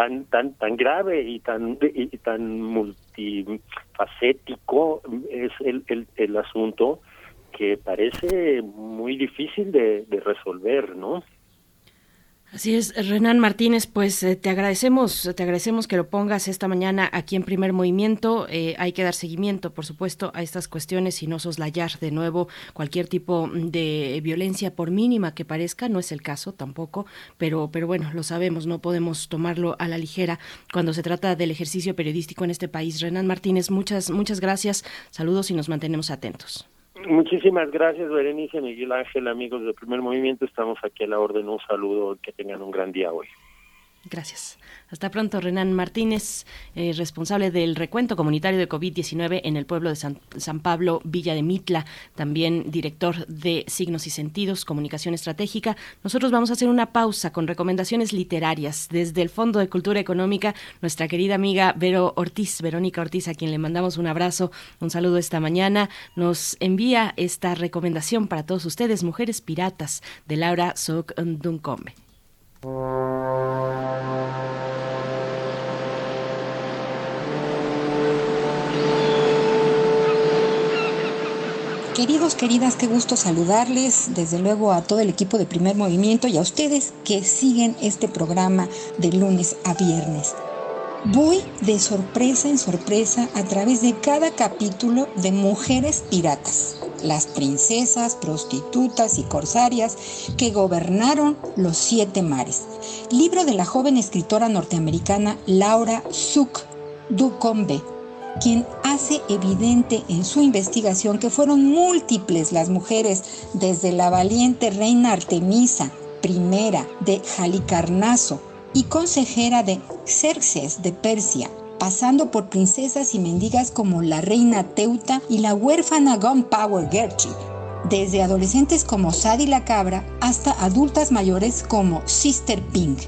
tan tan tan grave y tan y tan multifacético es el, el, el asunto que parece muy difícil de, de resolver, ¿no?
Así es, Renan Martínez, pues eh, te agradecemos, te agradecemos que lo pongas esta mañana aquí en Primer Movimiento. Eh, hay que dar seguimiento, por supuesto, a estas cuestiones y no soslayar de nuevo cualquier tipo de violencia, por mínima que parezca. No es el caso tampoco, pero, pero bueno, lo sabemos, no podemos tomarlo a la ligera cuando se trata del ejercicio periodístico en este país. Renan Martínez, muchas, muchas gracias. Saludos y nos mantenemos atentos.
Muchísimas gracias, Berenice, Miguel Ángel, amigos del Primer Movimiento. Estamos aquí a la orden. Un saludo, que tengan un gran día hoy.
Gracias. Hasta pronto, Renan Martínez, eh, responsable del recuento comunitario de COVID-19 en el pueblo de San, San, Pablo, Villa de Mitla, también director de Signos y Sentidos, Comunicación Estratégica. Nosotros vamos a hacer una pausa con recomendaciones literarias desde el Fondo de Cultura Económica, nuestra querida amiga Vero Ortiz, Verónica Ortiz, a quien le mandamos un abrazo, un saludo esta mañana, nos envía esta recomendación para todos ustedes, Mujeres Piratas, de Laura Sok Duncombe.
Queridos, queridas, qué gusto saludarles, desde luego a todo el equipo de Primer Movimiento y a ustedes que siguen este programa de lunes a viernes. Voy de sorpresa en sorpresa a través de cada capítulo de Mujeres Piratas, las princesas, prostitutas y corsarias que gobernaron los siete mares. Libro de la joven escritora norteamericana Laura Suk Ducombe, quien hace evidente en su investigación que fueron múltiples las mujeres desde la valiente reina Artemisa I de Halicarnaso y consejera de Xerxes de Persia, pasando por princesas y mendigas como la reina Teuta y la huérfana Gunpowder Gertrude, desde adolescentes como Sadie la Cabra hasta adultas mayores como Sister Pink.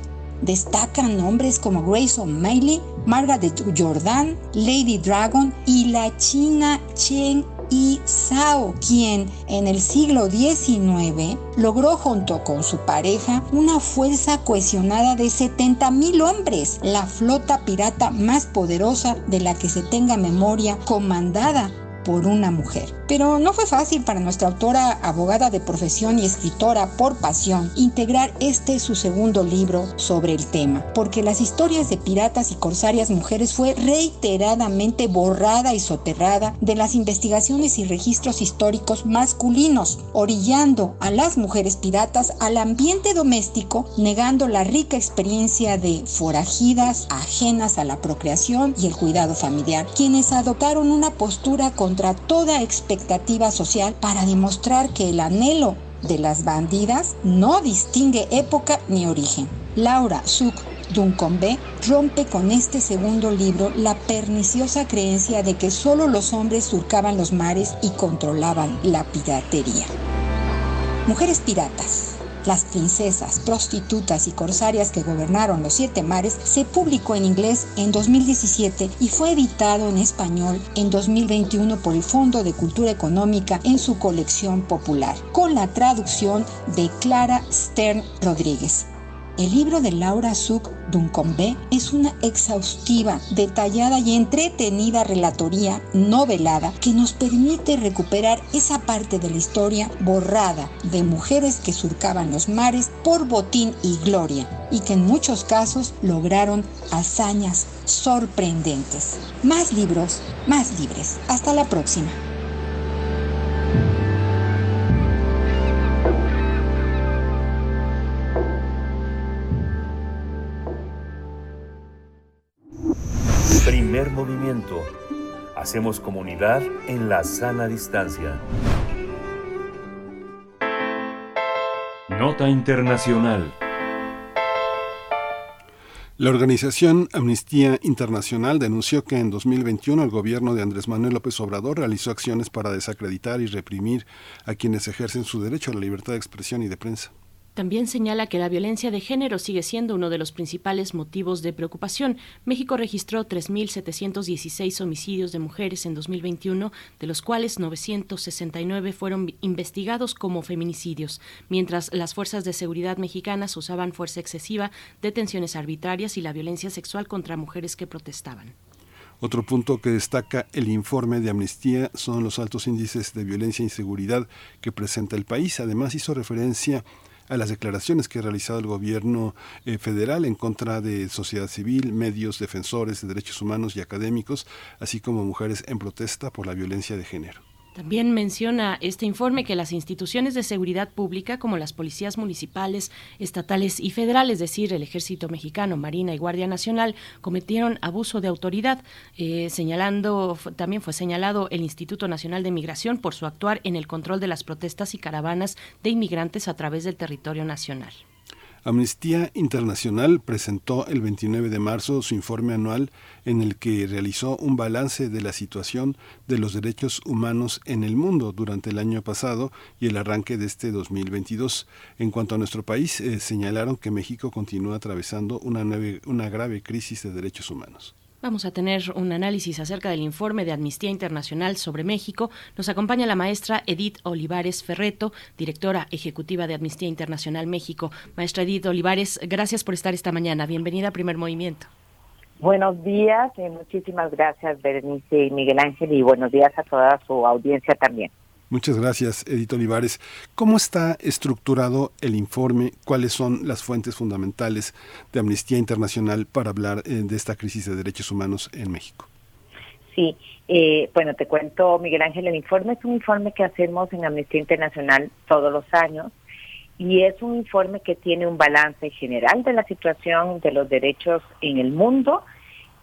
Destacan nombres como Grace O'Malley, Margaret Jordan, Lady Dragon y la china Chen y Sao, quien en el siglo XIX logró junto con su pareja una fuerza cohesionada de 70 mil hombres, la flota pirata más poderosa de la que se tenga memoria, comandada por una mujer. Pero no fue fácil para nuestra autora, abogada de profesión y escritora por pasión, integrar este su segundo libro sobre el tema, porque las historias de piratas y corsarias mujeres fue reiteradamente borrada y soterrada de las investigaciones y registros históricos masculinos, orillando a las mujeres piratas al ambiente doméstico, negando la rica experiencia de forajidas ajenas a la procreación y el cuidado familiar, quienes adoptaron una postura contra toda expectativa social para demostrar que el anhelo de las bandidas no distingue época ni origen. Laura Suk Duncombe rompe con este segundo libro la perniciosa creencia de que solo los hombres surcaban los mares y controlaban la piratería. Mujeres piratas. Las princesas, prostitutas y corsarias que gobernaron los siete mares se publicó en inglés en 2017 y fue editado en español en 2021 por el Fondo de Cultura Económica en su colección popular, con la traducción de Clara Stern Rodríguez. El libro de Laura Suk Duncombe es una exhaustiva, detallada y entretenida relatoría novelada que nos permite recuperar esa parte de la historia borrada de mujeres que surcaban los mares por botín y gloria y que en muchos casos lograron hazañas sorprendentes. Más libros, más libres. Hasta la próxima.
Hacemos comunidad en la sana distancia.
Nota Internacional.
La organización Amnistía Internacional denunció que en 2021 el gobierno de Andrés Manuel López Obrador realizó acciones para desacreditar y reprimir a quienes ejercen su derecho a la libertad de expresión y de prensa.
También señala que la violencia de género sigue siendo uno de los principales motivos de preocupación. México registró 3.716 homicidios de mujeres en 2021, de los cuales 969 fueron investigados como feminicidios, mientras las fuerzas de seguridad mexicanas usaban fuerza excesiva, detenciones arbitrarias y la violencia sexual contra mujeres que protestaban.
Otro punto que destaca el informe de Amnistía son los altos índices de violencia e inseguridad que presenta el país. Además hizo referencia a las declaraciones que ha realizado el gobierno eh, federal en contra de sociedad civil, medios defensores de derechos humanos y académicos, así como mujeres en protesta por la violencia de género.
También menciona este informe que las instituciones de seguridad pública, como las policías municipales, estatales y federales, es decir, el Ejército Mexicano, Marina y Guardia Nacional, cometieron abuso de autoridad, eh, señalando, también fue señalado el Instituto Nacional de Migración por su actuar en el control de las protestas y caravanas de inmigrantes a través del territorio nacional.
Amnistía Internacional presentó el 29 de marzo su informe anual en el que realizó un balance de la situación de los derechos humanos en el mundo durante el año pasado y el arranque de este 2022. En cuanto a nuestro país, eh, señalaron que México continúa atravesando una, una grave crisis de derechos humanos.
Vamos a tener un análisis acerca del informe de Amnistía Internacional sobre México. Nos acompaña la maestra Edith Olivares Ferreto, directora ejecutiva de Amnistía Internacional México. Maestra Edith Olivares, gracias por estar esta mañana. Bienvenida a Primer Movimiento.
Buenos días, y muchísimas gracias Berenice y Miguel Ángel y buenos días a toda su audiencia también.
Muchas gracias, Edith Olivares. ¿Cómo está estructurado el informe? ¿Cuáles son las fuentes fundamentales de Amnistía Internacional para hablar eh, de esta crisis de derechos humanos en México?
Sí, eh, bueno, te cuento, Miguel Ángel, el informe es un informe que hacemos en Amnistía Internacional todos los años y es un informe que tiene un balance general de la situación de los derechos en el mundo,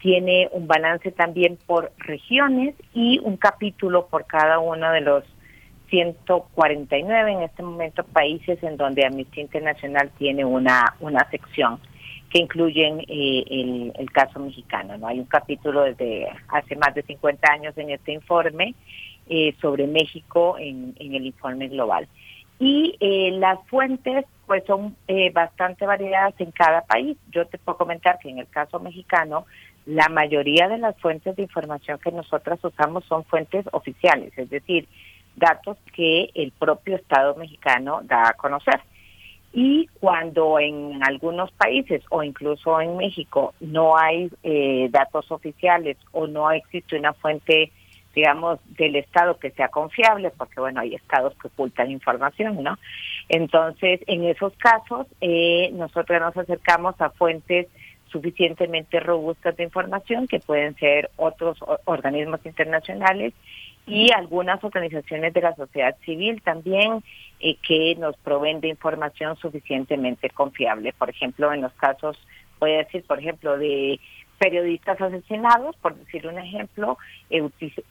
tiene un balance también por regiones y un capítulo por cada uno de los 149 en este momento países en donde Amnistía Internacional tiene una, una sección que incluyen eh, el, caso mexicano. no Hay un capítulo desde hace más de 50 años en este informe eh, sobre México en, en, el informe global. Y eh, las fuentes pues son eh, bastante variadas en cada país. Yo te puedo comentar que en el caso mexicano la mayoría de las fuentes de información que nosotras usamos son fuentes oficiales, es decir, datos que el propio Estado mexicano da a conocer. Y cuando en algunos países o incluso en México no hay eh, datos oficiales o no existe una fuente, digamos, del Estado que sea confiable, porque bueno, hay estados que ocultan información, ¿no? Entonces, en esos casos, eh, nosotros nos acercamos a fuentes suficientemente robustas de información, que pueden ser otros organismos internacionales y algunas organizaciones de la sociedad civil también eh, que nos proveen de información suficientemente confiable. Por ejemplo, en los casos, voy a decir, por ejemplo, de periodistas asesinados, por decir un ejemplo, eh,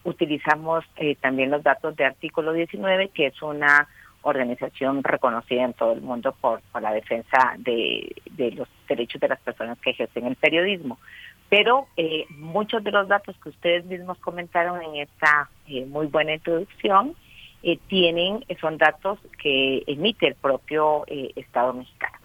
utilizamos eh, también los datos de Artículo 19, que es una organización reconocida en todo el mundo por, por la defensa de, de los derechos de las personas que ejercen el periodismo. Pero eh, muchos de los datos que ustedes mismos comentaron en esta eh, muy buena introducción eh, tienen son datos que emite el propio eh, Estado mexicano.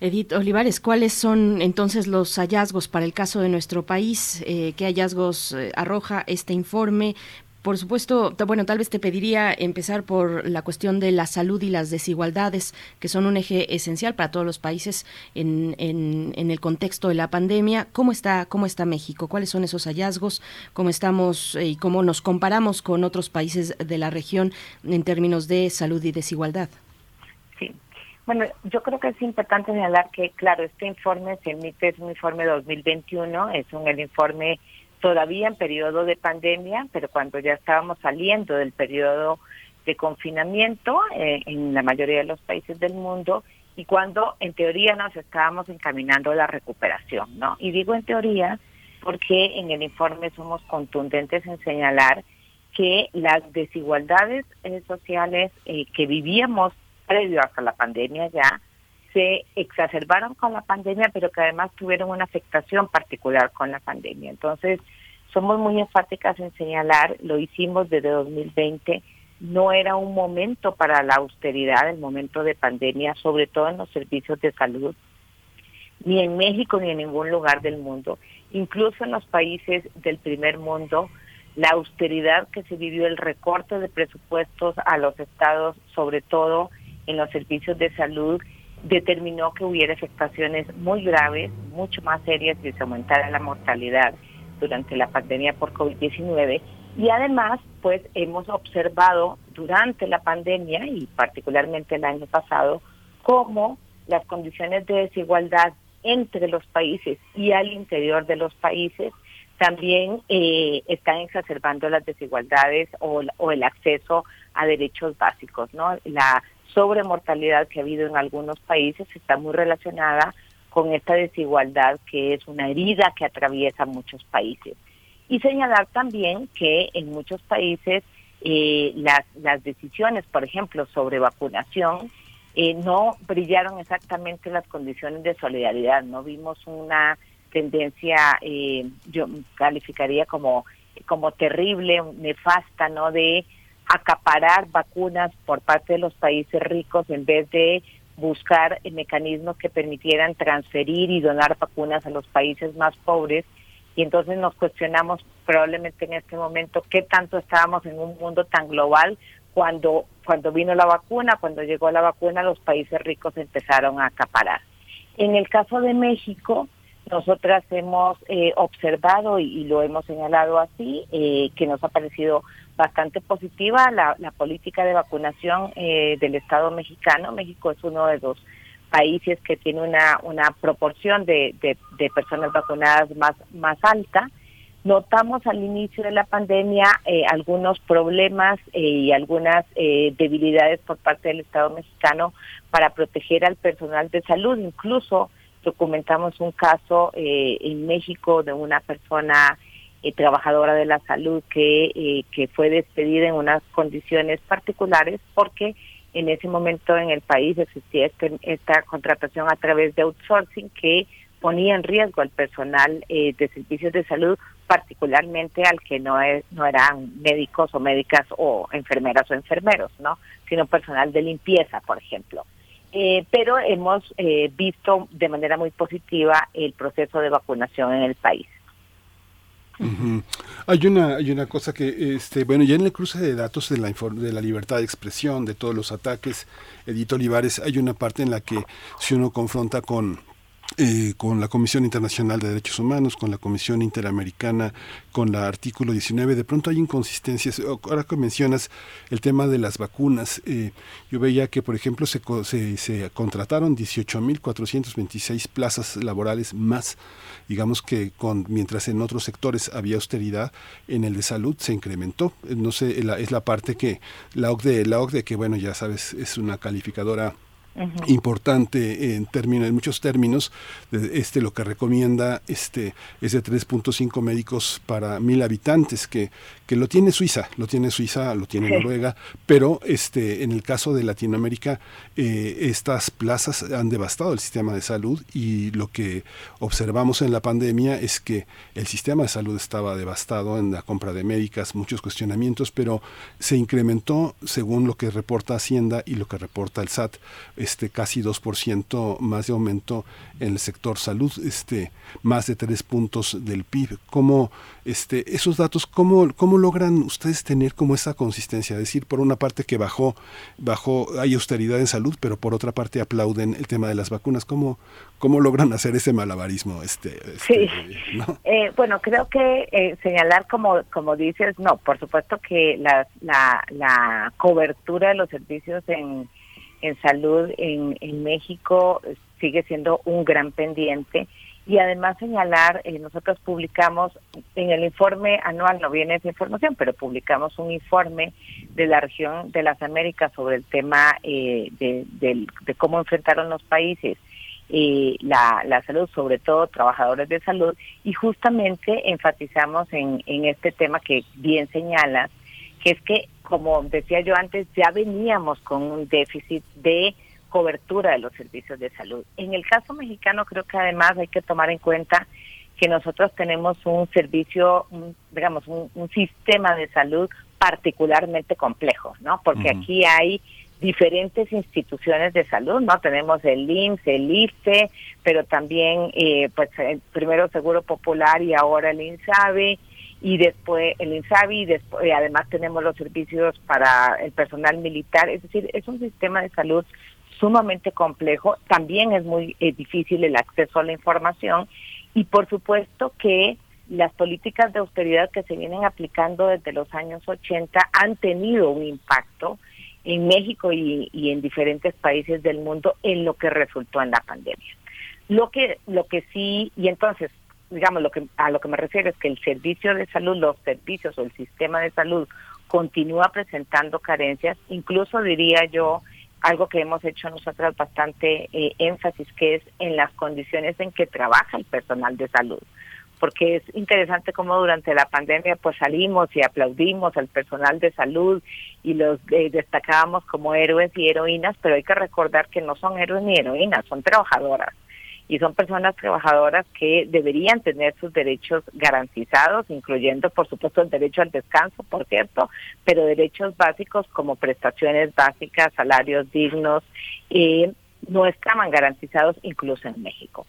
Edith Olivares, ¿cuáles son entonces los hallazgos para el caso de nuestro país? Eh, ¿Qué hallazgos eh, arroja este informe? Por supuesto, bueno, tal vez te pediría empezar por la cuestión de la salud y las desigualdades, que son un eje esencial para todos los países en, en, en, el contexto de la pandemia. ¿Cómo está, ¿Cómo está México? ¿Cuáles son esos hallazgos? ¿Cómo estamos eh, y cómo nos comparamos con otros países de la región en términos de salud y desigualdad?
Sí. Bueno, yo creo que es importante señalar que, claro, este informe se emite, es un informe 2021, es un el informe todavía en periodo de pandemia, pero cuando ya estábamos saliendo del periodo de confinamiento eh, en la mayoría de los países del mundo y cuando en teoría nos estábamos encaminando a la recuperación, ¿no? Y digo en teoría porque en el informe somos contundentes en señalar que las desigualdades eh, sociales eh, que vivíamos previo hasta la pandemia ya se exacerbaron con la pandemia, pero que además tuvieron una afectación particular con la pandemia. Entonces, somos muy enfáticas en señalar, lo hicimos desde 2020, no era un momento para la austeridad, el momento de pandemia, sobre todo en los servicios de salud, ni en México ni en ningún lugar del mundo. Incluso en los países del primer mundo, la austeridad que se vivió, el recorte de presupuestos a los estados, sobre todo en los servicios de salud, determinó que hubiera afectaciones muy graves, mucho más serias y se aumentara la mortalidad durante la pandemia por COVID-19. Y además, pues hemos observado durante la pandemia y particularmente el año pasado, cómo las condiciones de desigualdad entre los países y al interior de los países también eh, están exacerbando las desigualdades o, o el acceso a derechos básicos, ¿no? La sobremortalidad que ha habido en algunos países está muy relacionada con esta desigualdad que es una herida que atraviesa muchos países. Y señalar también que en muchos países eh, las, las decisiones, por ejemplo, sobre vacunación, eh, no brillaron exactamente las condiciones de solidaridad. No vimos una tendencia, eh, yo calificaría como, como terrible, nefasta, ¿no? De acaparar vacunas por parte de los países ricos en vez de buscar mecanismos que permitieran transferir y donar vacunas a los países más pobres. Y entonces nos cuestionamos probablemente en este momento qué tanto estábamos en un mundo tan global cuando, cuando vino la vacuna, cuando llegó la vacuna, los países ricos empezaron a acaparar. En el caso de México, nosotras hemos eh, observado y, lo hemos señalado así, eh, que nos ha parecido bastante positiva la, la política de vacunación eh, del Estado mexicano. México es uno de los países que tiene una, una proporción de, de, de personas vacunadas más, más alta. Notamos al inicio de la pandemia eh, algunos problemas eh, y algunas eh, debilidades por parte del Estado mexicano para proteger al personal de salud. Incluso documentamos un caso eh, en México de una persona eh, trabajadora de la salud que, eh, que fue despedida en unas condiciones particulares porque en ese momento en el país existía este, esta contratación a través de outsourcing que ponía en riesgo al personal eh, de servicios de salud, particularmente al que no, es, no eran médicos o médicas o enfermeras o enfermeros, ¿no? sino personal de limpieza, por ejemplo. Eh, pero hemos eh, visto de manera muy positiva el proceso de vacunación en el país.
Uh. Hay una hay una cosa que este bueno ya en el cruce de datos de la de la libertad de expresión de todos los ataques Edito Olivares hay una parte en la que si uno confronta con eh, con la Comisión Internacional de Derechos Humanos, con la Comisión Interamericana, con la artículo 19, de pronto hay inconsistencias. Ahora que mencionas el tema de las vacunas, eh, yo veía que, por ejemplo, se, se, se contrataron 18.426 plazas laborales más, digamos que con mientras en otros sectores había austeridad, en el de salud se incrementó. No sé, la, es la parte que la OCDE, la OCDE que bueno, ya sabes, es una calificadora Importante en términos en muchos términos este lo que recomienda este es de 3.5 médicos para mil habitantes que que lo tiene Suiza lo tiene Suiza lo tiene sí. Noruega pero este en el caso de Latinoamérica eh, estas plazas han devastado el sistema de salud y lo que observamos en la pandemia es que el sistema de salud estaba devastado en la compra de médicas muchos cuestionamientos pero se incrementó según lo que reporta Hacienda y lo que reporta el SAT este casi 2% más de aumento en el sector salud, este más de tres puntos del PIB. ¿Cómo este esos datos cómo cómo logran ustedes tener como esa consistencia, decir por una parte que bajó bajó hay austeridad en salud, pero por otra parte aplauden el tema de las vacunas, ¿cómo cómo logran hacer ese malabarismo este,
este sí. ¿no? eh, bueno, creo que eh, señalar como como dices, no, por supuesto que la la, la cobertura de los servicios en en salud en, en México sigue siendo un gran pendiente y además señalar, eh, nosotros publicamos en el informe anual, no viene esa información, pero publicamos un informe de la región de las Américas sobre el tema eh, de, cómo enfrentaron los países eh, la, la salud, sobre todo trabajadores de salud, y justamente enfatizamos en, en este tema que bien señalas, que es que, como decía yo antes, ya veníamos con un déficit de cobertura de los servicios de salud. En el caso mexicano creo que además hay que tomar en cuenta que nosotros tenemos un servicio, un- digamos, un, un sistema de salud particularmente complejo, ¿no? Porque aquí hay diferentes instituciones de salud, ¿no? Tenemos el IMSS, el IFE, pero también, eh, pues, el primero Seguro Popular y ahora el INSABI, y después el INSABI, y después, eh, además tenemos los servicios para el personal militar, es decir, es un sistema de salud sumamente complejo, también es muy eh, difícil el acceso a la información. Y por supuesto que las políticas de austeridad que se vienen aplicando desde los años 80 han tenido un impacto en México y, y en diferentes países del mundo en lo que resultó en la pandemia. Lo que lo que sí y entonces digamos lo que a lo que me refiero es que el servicio de salud, los servicios o el sistema de salud continúa presentando carencias, incluso diría yo algo que hemos hecho nosotras bastante eh, énfasis que es en las condiciones en que trabaja el personal de salud. Porque es interesante cómo durante la pandemia pues salimos y aplaudimos al personal de salud y los eh, destacábamos como héroes y heroínas, pero hay que recordar que no son héroes ni heroínas, son trabajadoras y son personas trabajadoras que deberían tener sus derechos garantizados, incluyendo por supuesto el derecho al descanso, por cierto, pero derechos básicos como prestaciones básicas, salarios dignos, eh, no estaban garantizados incluso en México.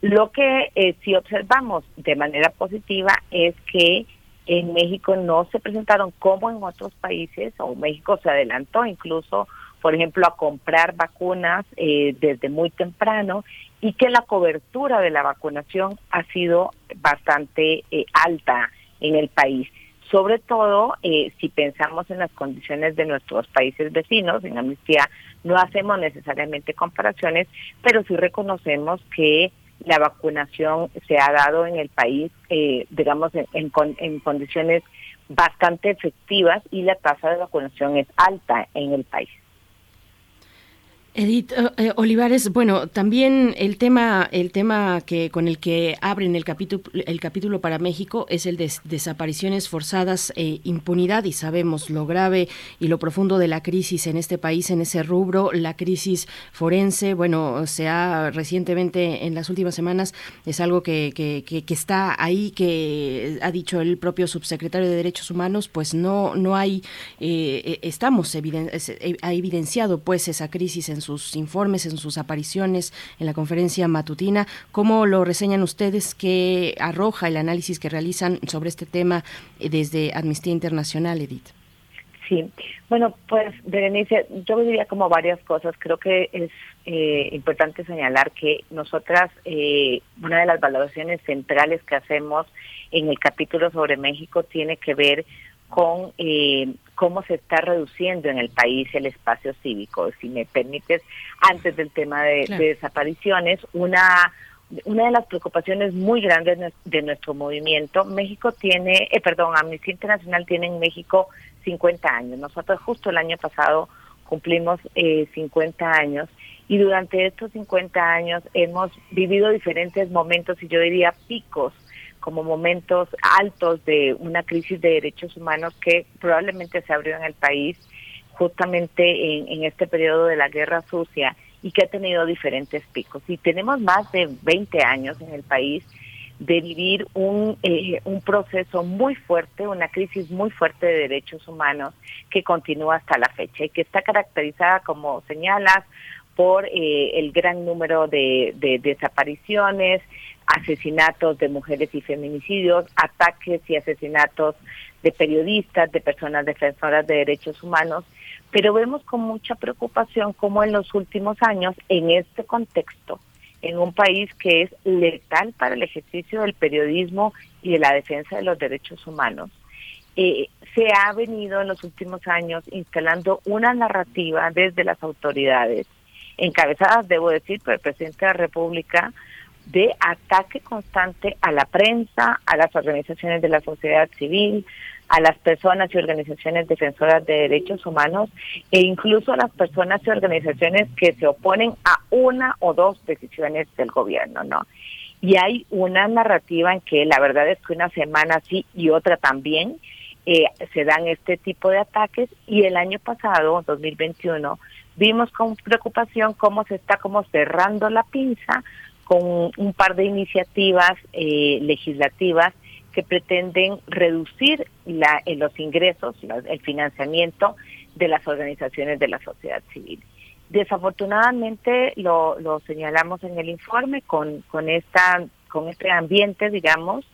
Lo que eh, sí observamos de manera positiva es que en México no se presentaron como en otros países, o México se adelantó incluso, por ejemplo, a comprar vacunas eh, desde muy temprano y que la cobertura de la vacunación ha sido bastante eh, alta en el país. Sobre todo eh, si pensamos en las condiciones de nuestros países vecinos, en Amnistía no hacemos necesariamente comparaciones, pero sí reconocemos que la vacunación se ha dado en el país, eh, digamos, en, en en condiciones bastante efectivas y la tasa de vacunación es alta en el país.
Edith eh, eh, Olivares, bueno, también el tema, el tema que con el que abren el capítulo, el capítulo para México es el de desapariciones forzadas e impunidad y sabemos lo grave y lo profundo de la crisis en este país, en ese rubro, la crisis forense, bueno, se ha recientemente en las últimas semanas es algo que, que, que- que está ahí, que ha dicho el propio subsecretario de Derechos Humanos, pues no, no hay, eh, eh, estamos eh, ha evidenciado pues esa crisis en sus informes, en sus apariciones, en la conferencia matutina. ¿Cómo lo reseñan ustedes? ¿Qué arroja el análisis que realizan sobre este tema eh, desde Amnistía Internacional, Edith?
Sí, bueno, pues Berenice, yo diría como varias cosas. Creo que es eh, importante señalar que nosotras, eh, una de las valoraciones centrales que hacemos en el capítulo sobre México tiene que ver con eh, cómo se está reduciendo en el país el espacio cívico. Si me permites, antes del tema de,
Claro.
de desapariciones, una una de las preocupaciones muy grandes de nuestro movimiento, México tiene, eh, perdón, Amnistía Internacional tiene en México 50 años. Nosotros justo el año pasado cumplimos eh, 50 años y durante estos 50 años hemos vivido diferentes momentos y yo diría picos como momentos altos de una crisis de derechos humanos que probablemente se abrió en el país justamente en, en este periodo de la guerra sucia y que ha tenido diferentes picos. Y tenemos más de 20 años en el país de vivir un, eh, un proceso muy fuerte, una crisis muy fuerte de derechos humanos que continúa hasta la fecha y que está caracterizada, como señalas, por eh, el gran número de, de desapariciones, asesinatos de mujeres y feminicidios, ataques y asesinatos de periodistas, de personas defensoras de derechos humanos, pero vemos con mucha preocupación cómo en los últimos años, en este contexto, en un país que es letal para el ejercicio del periodismo y de la defensa de los derechos humanos, eh, se ha venido en los últimos años instalando una narrativa desde las autoridades, encabezadas, debo decir, por el presidente de la República, de ataque constante a la prensa, a las organizaciones de la sociedad civil, a las personas y organizaciones defensoras de derechos humanos e incluso a las personas y organizaciones que se oponen a una o dos decisiones del gobierno, ¿no? Y hay una narrativa en que la verdad es que una semana sí y otra también eh, se dan este tipo de ataques y el año pasado, 2021, vimos con preocupación cómo se está como cerrando la pinza con un par de iniciativas eh, legislativas que pretenden reducir la, eh, los ingresos, la- el financiamiento de las organizaciones de la sociedad civil. Desafortunadamente lo, lo señalamos en el informe con, con esta con este ambiente, digamos,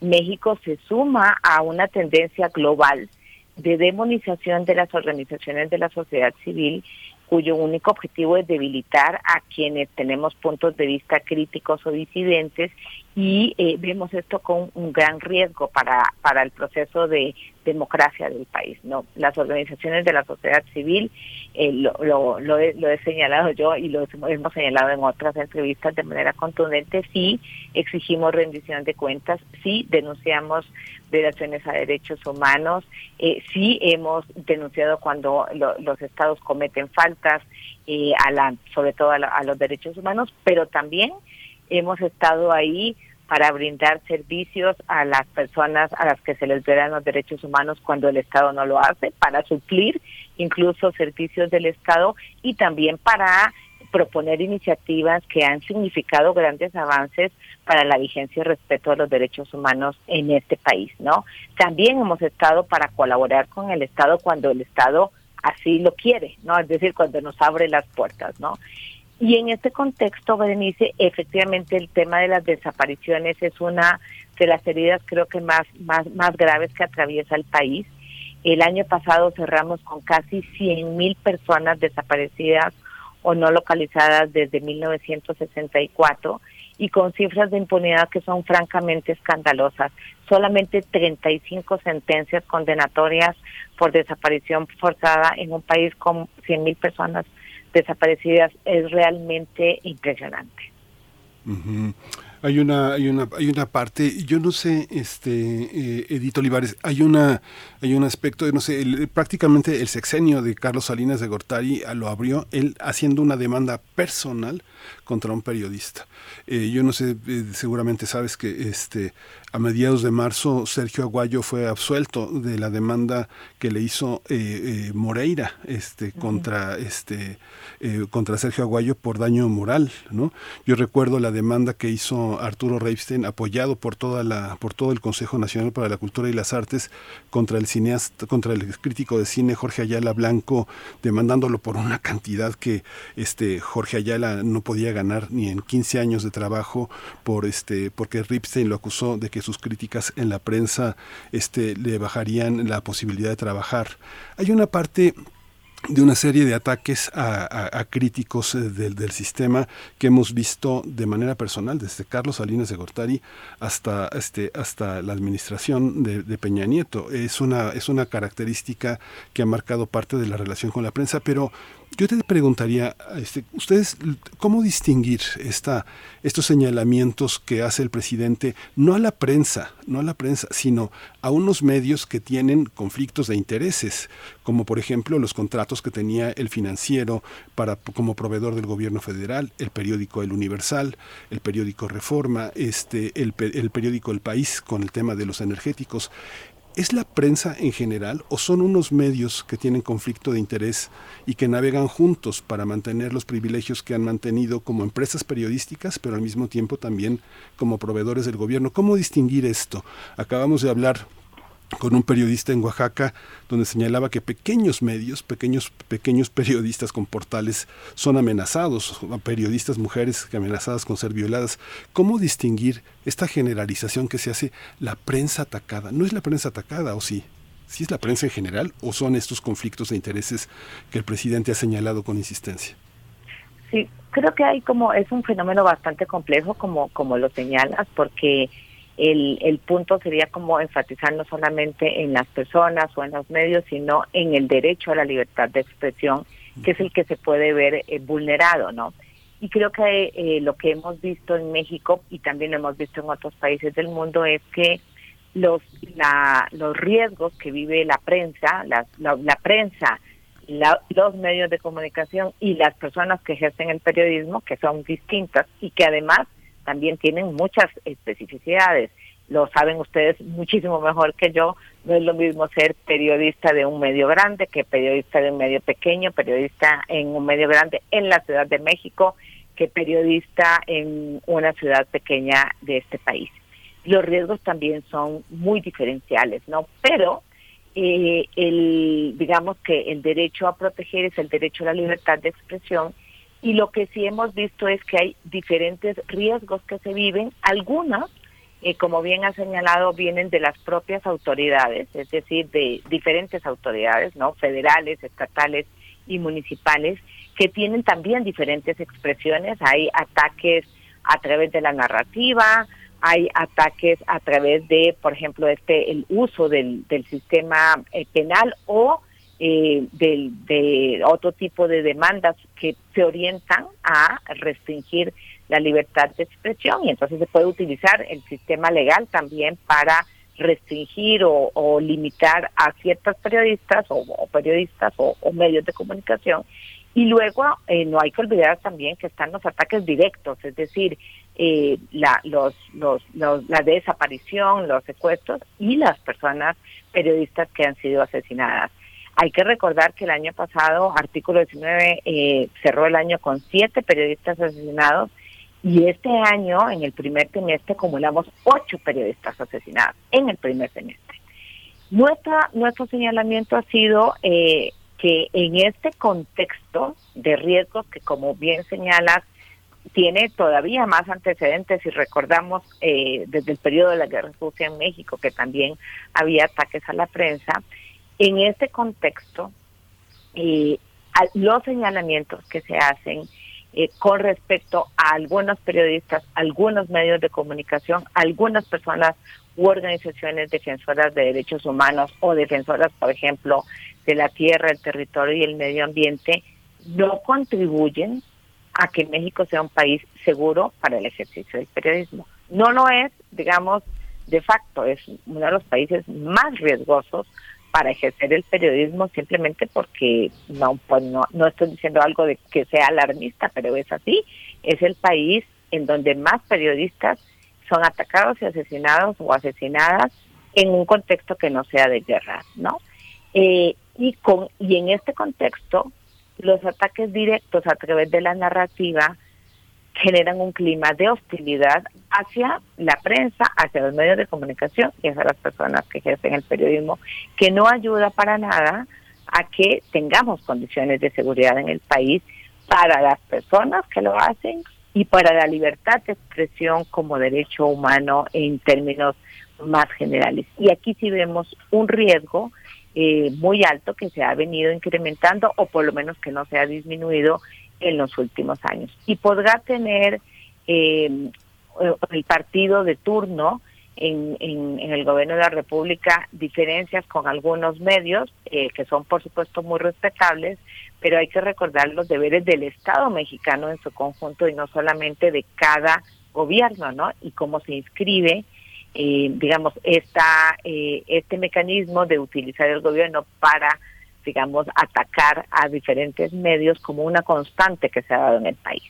México se suma a una tendencia global de demonización de las organizaciones de la sociedad civil cuyo único objetivo es debilitar a quienes tenemos puntos de vista críticos o disidentes y eh, vemos esto con un gran riesgo para, para el proceso de democracia del país. no Las organizaciones de la sociedad civil, eh, lo, lo, lo, he, lo he señalado yo y lo hemos señalado en otras entrevistas de manera contundente, sí exigimos rendición de cuentas, sí denunciamos violaciones a derechos humanos, eh, sí hemos denunciado cuando lo- los estados cometen faltas, eh, a la, sobre todo a, la- a los derechos humanos, pero también hemos estado ahí para brindar servicios a las personas a las que se les violan los derechos humanos cuando el Estado no lo hace, para suplir incluso servicios del Estado y también para proponer iniciativas que han significado grandes avances para la vigencia y respeto a los derechos humanos en este país, ¿no? También hemos estado para colaborar con el Estado cuando el Estado así lo quiere, ¿no? Es decir, cuando nos abre las puertas, ¿no? Y en este contexto, Berenice, efectivamente el tema de las desapariciones es una de las heridas creo que más, más, más graves que atraviesa el país. El año pasado cerramos con casi 100 mil personas desaparecidas o no localizadas desde 1964 y con cifras de impunidad que son francamente escandalosas. Solamente 35 sentencias condenatorias por desaparición forzada en un país con 100 mil personas desaparecidas es realmente impresionante.
Hay una, hay una, hay una parte, yo no sé, este, eh, Edith Olivares, hay una, hay un aspecto, no sé, el- prácticamente el sexenio de Carlos Salinas de Gortari ah, lo abrió él haciendo una demanda personal contra un periodista. Eh, yo no sé, eh, seguramente sabes que este, a mediados de marzo Sergio Aguayo fue absuelto de la demanda que le hizo eh, eh, Moreira, este, contra, este, eh, contra Sergio Aguayo por daño moral, ¿no? Yo recuerdo la demanda que hizo Arturo Reipstein, apoyado por toda la, por todo el Consejo Nacional para la Cultura y las Artes, contra el cineasta, contra el crítico de cine Jorge Ayala Blanco, demandándolo por una cantidad que este Jorge Ayala no podía ganar ni en 15 años de trabajo por este porque Ripstein lo acusó de que sus críticas en la prensa este le bajarían la posibilidad de trabajar. Hay una parte de una serie de ataques a, a- críticos eh, del, del sistema que hemos visto de manera personal, desde Carlos Salinas de Gortari hasta, este, hasta la administración de, de Peña Nieto. Es una, es una característica que ha marcado parte de la relación con la prensa, pero yo te preguntaría, este, ustedes, ¿cómo distinguir esta, estos señalamientos que hace el presidente, no a la prensa, no a la prensa, sino a unos medios que tienen conflictos de intereses, como por ejemplo los contratos que tenía el financiero para, como proveedor del gobierno federal, el periódico El Universal, el periódico Reforma, este, el, el periódico El País con el tema de los energéticos. ¿Es la prensa en general o son unos medios que tienen conflicto de interés y que navegan juntos para mantener los privilegios que han mantenido como empresas periodísticas, pero al mismo tiempo también como proveedores del gobierno? ¿Cómo distinguir esto? Acabamos de hablar con un periodista en Oaxaca donde señalaba que pequeños medios, pequeños pequeños periodistas con portales son amenazados, periodistas mujeres amenazadas con ser violadas. ¿Cómo distinguir esta generalización que se hace la prensa atacada? ¿No es la prensa atacada o sí? ¿Sí es la prensa en general o son estos conflictos de intereses que el presidente ha señalado con insistencia?
Sí, creo que hay como, es un fenómeno bastante complejo como, como lo señalas, porque el, el punto sería como enfatizar no solamente en las personas o en los medios, sino en el derecho a la libertad de expresión, que es el que se puede ver eh, vulnerado, ¿no? Y creo que eh, lo que hemos visto en México y también lo hemos visto en otros países del mundo es que los, la, los riesgos que vive la prensa, la, la, la prensa, la- los medios de comunicación y las personas que ejercen el periodismo, que son distintas y que además también tienen muchas especificidades. Lo saben ustedes muchísimo mejor que yo. No es lo mismo ser periodista de un medio grande que periodista de un medio pequeño, periodista en un medio grande en la Ciudad de México que periodista en una ciudad pequeña de este país. Los riesgos también son muy diferenciales, ¿no? Pero eh, el, digamos que el derecho a proteger es el derecho a la libertad de expresión y lo que sí hemos visto es que hay diferentes riesgos que se viven, algunos, eh, como bien ha señalado, vienen de las propias autoridades, es decir, de diferentes autoridades, ¿no? Federales, estatales y municipales, que tienen también diferentes expresiones. Hay ataques a través de la narrativa, hay ataques a través de, por ejemplo, este el uso del, del sistema eh, penal o eh, del, de otro tipo de demandas que se orientan a restringir la libertad de expresión y entonces se puede utilizar el sistema legal también para restringir o, limitar a ciertos periodistas o, periodistas o, o medios de comunicación y luego eh, no hay que olvidar también que están los ataques directos, es decir, eh, la, los, los, los- la desaparición, los secuestros y las personas periodistas que han sido asesinadas. Hay que recordar que el año pasado, artículo 19 eh, cerró el año con siete periodistas asesinados y este año, en el primer trimestre, acumulamos ocho periodistas asesinados en el primer semestre. Nuestra, nuestro señalamiento ha sido eh, que en este contexto de riesgos que, como bien señalas, tiene todavía más antecedentes si recordamos eh, desde el periodo de la guerra sucia en México que también había ataques a la prensa. En este contexto, eh, los señalamientos que se hacen eh, con respecto a algunos periodistas, algunos medios de comunicación, algunas personas u organizaciones defensoras de derechos humanos o defensoras, por ejemplo, de la tierra, el territorio y el medio ambiente, no contribuyen a que México sea un país seguro para el ejercicio del periodismo. No lo es, digamos, de facto, es uno de los países más riesgosos para ejercer el periodismo simplemente porque no, pues no, no estoy diciendo algo de que sea alarmista, pero es así. Es el país en donde más periodistas son atacados y asesinados o asesinadas en un contexto que no sea de guerra, ¿no? Eh, y con y en este contexto los ataques directos a través de la narrativa generan un clima de hostilidad hacia la prensa, hacia los medios de comunicación y hacia las personas que ejercen el periodismo, que no ayuda para nada a que tengamos condiciones de seguridad en el país para las personas que lo hacen y para la libertad de expresión como derecho humano en términos más generales. Y aquí sí vemos un riesgo eh, muy alto que se ha venido incrementando o por lo menos que no se ha disminuido en los últimos años. Y podrá tener eh, el partido de turno en, en, en el gobierno de la República diferencias con algunos medios eh, que son por supuesto muy respetables, pero hay que recordar los deberes del Estado mexicano en su conjunto y no solamente de cada gobierno, ¿no? Y cómo se inscribe eh, digamos, esta, eh, este mecanismo de utilizar el gobierno para, digamos, atacar a diferentes medios como una constante que se ha dado en el país.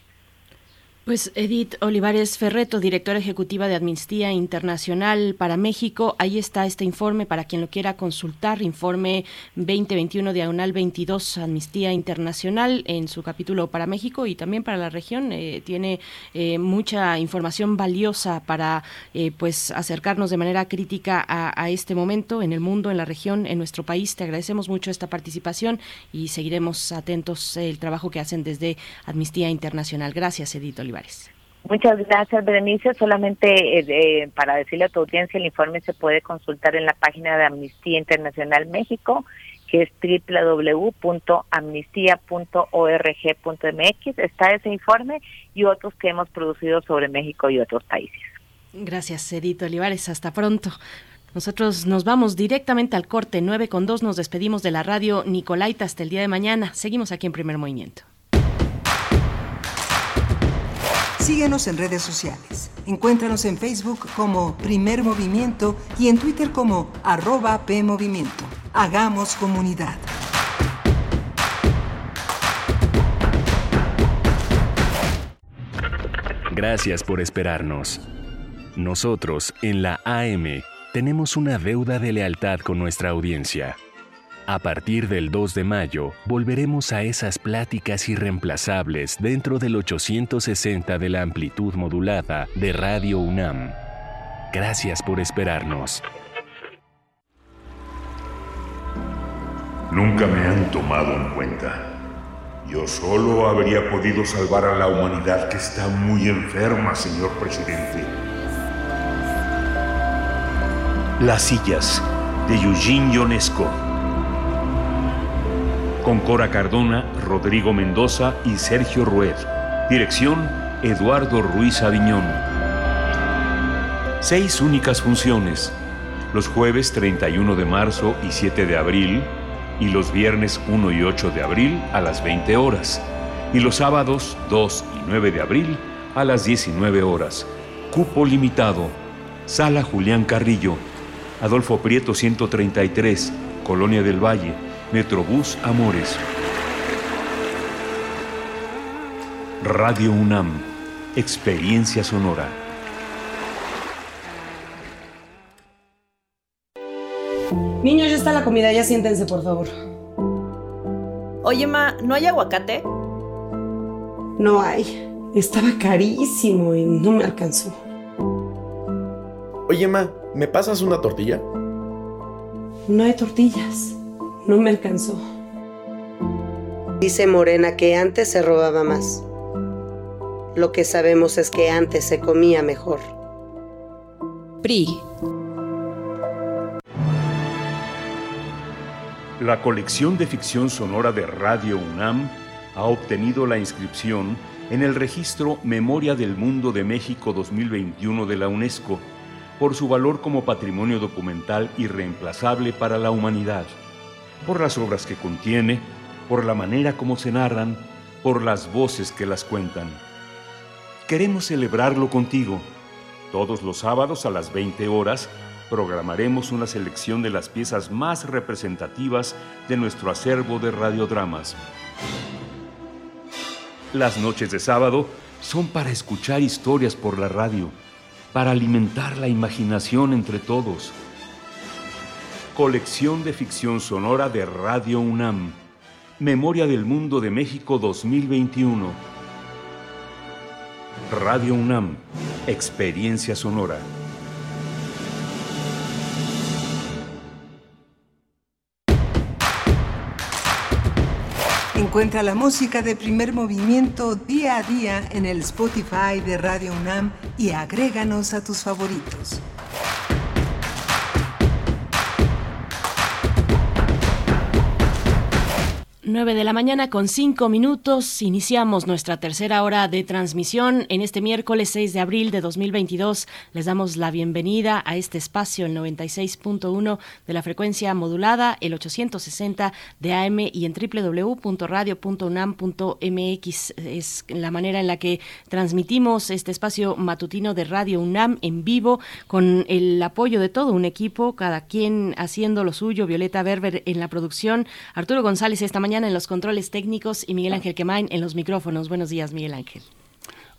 Pues Edith Olivares Ferreto, directora ejecutiva de Amnistía Internacional para México, ahí está este informe para quien lo quiera consultar, informe 2021 diagonal 22 Amnistía Internacional en su capítulo para México y también para la región. Eh, tiene eh, mucha información valiosa para eh, pues acercarnos de manera crítica a, a este momento en el mundo, en la región, en nuestro país. Te agradecemos mucho esta participación y seguiremos atentos el trabajo que hacen desde Amnistía Internacional. Gracias, Edith Olivares.
Muchas gracias, Berenice. Solamente eh, eh, para decirle a tu audiencia, el informe se puede consultar en la página de Amnistía Internacional México, que es www.amnistía.org.mx. Está ese informe y otros que hemos producido sobre México y otros países.
Gracias, Edith Olivares. Hasta pronto. Nosotros nos vamos directamente al corte 9 con 2. Nos despedimos de la radio Nicolaita hasta el día de mañana. Seguimos aquí en Primer Movimiento.
Síguenos en redes sociales. Encuéntranos en Facebook como Primer Movimiento y en Twitter como arroba PMovimiento. Hagamos comunidad.
Gracias por esperarnos. Nosotros, en la AM, tenemos una deuda de lealtad con nuestra audiencia. A partir del 2 de mayo, volveremos a esas pláticas irreemplazables dentro del 860 de la amplitud modulada de Radio UNAM. Gracias por esperarnos.
Nunca me han tomado en cuenta. Yo solo habría podido salvar a la humanidad que está muy enferma, señor presidente.
Las sillas de Eugene Ionesco. Con Cora Cardona, Rodrigo Mendoza y Sergio Rued. Dirección Eduardo Ruiz Aviñón. Seis únicas funciones. Los jueves 31 de marzo y 7 de abril y los viernes 1 y 8 de abril a las 20 horas y los sábados 2 y 9 de abril a las 19 horas. Cupo limitado. Sala Julián Carrillo. Adolfo Prieto 133, Colonia del Valle, Metrobús Amores. Radio UNAM, Experiencia Sonora.
Niños, ya está la comida, ya siéntense, por favor.
Oye, Ma, ¿no hay aguacate?
No hay. Estaba carísimo y no me alcanzó.
Oye, Ma, ¿me pasas una tortilla?
No hay tortillas. No me alcanzó. Dice Morena que antes se robaba más. Lo que sabemos es que antes se comía mejor.
PRI.
La colección de ficción sonora de Radio UNAM ha obtenido la inscripción en el registro Memoria del Mundo de México 2021 de la UNESCO por su valor como patrimonio documental irreemplazable para la humanidad, por las obras que contiene, por la manera como se narran, por las voces que las cuentan. Queremos celebrarlo contigo. Todos los sábados a las 20 horas programaremos una selección de las piezas más representativas de nuestro acervo de radiodramas. Las noches de sábado son para escuchar historias por la radio, para alimentar la imaginación entre todos. Colección de ficción sonora de Radio UNAM. Memoria del Mundo de México 2021. Radio UNAM. Experiencia sonora.
Encuentra la música de primer movimiento día a día en el Spotify de Radio UNAM y agréganos a tus favoritos.
9 de la mañana con 5 minutos. Iniciamos nuestra tercera hora de transmisión en este miércoles 6 de abril de 2022. Les damos la bienvenida a este espacio, el 96.1 de la frecuencia modulada, el 860 de AM y en www.radio.unam.mx. Es la manera en la que transmitimos este espacio matutino de Radio UNAM en vivo con el apoyo de todo un equipo, cada quien haciendo lo suyo. Violeta Berber en la producción, Arturo González esta mañana en los controles técnicos y Miguel Ángel Quemain en los micrófonos. Buenos días, Miguel Ángel.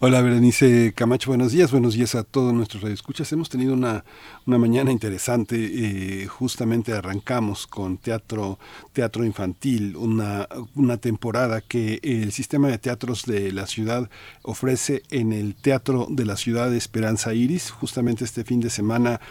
Hola Berenice Camacho, buenos días, buenos días a todos nuestros radioescuchas. Hemos tenido una, una mañana interesante, eh, justamente arrancamos con teatro, teatro infantil, una, una temporada que el sistema de teatros de la ciudad ofrece en el Teatro de la Ciudad de Esperanza Iris. Justamente este fin de semana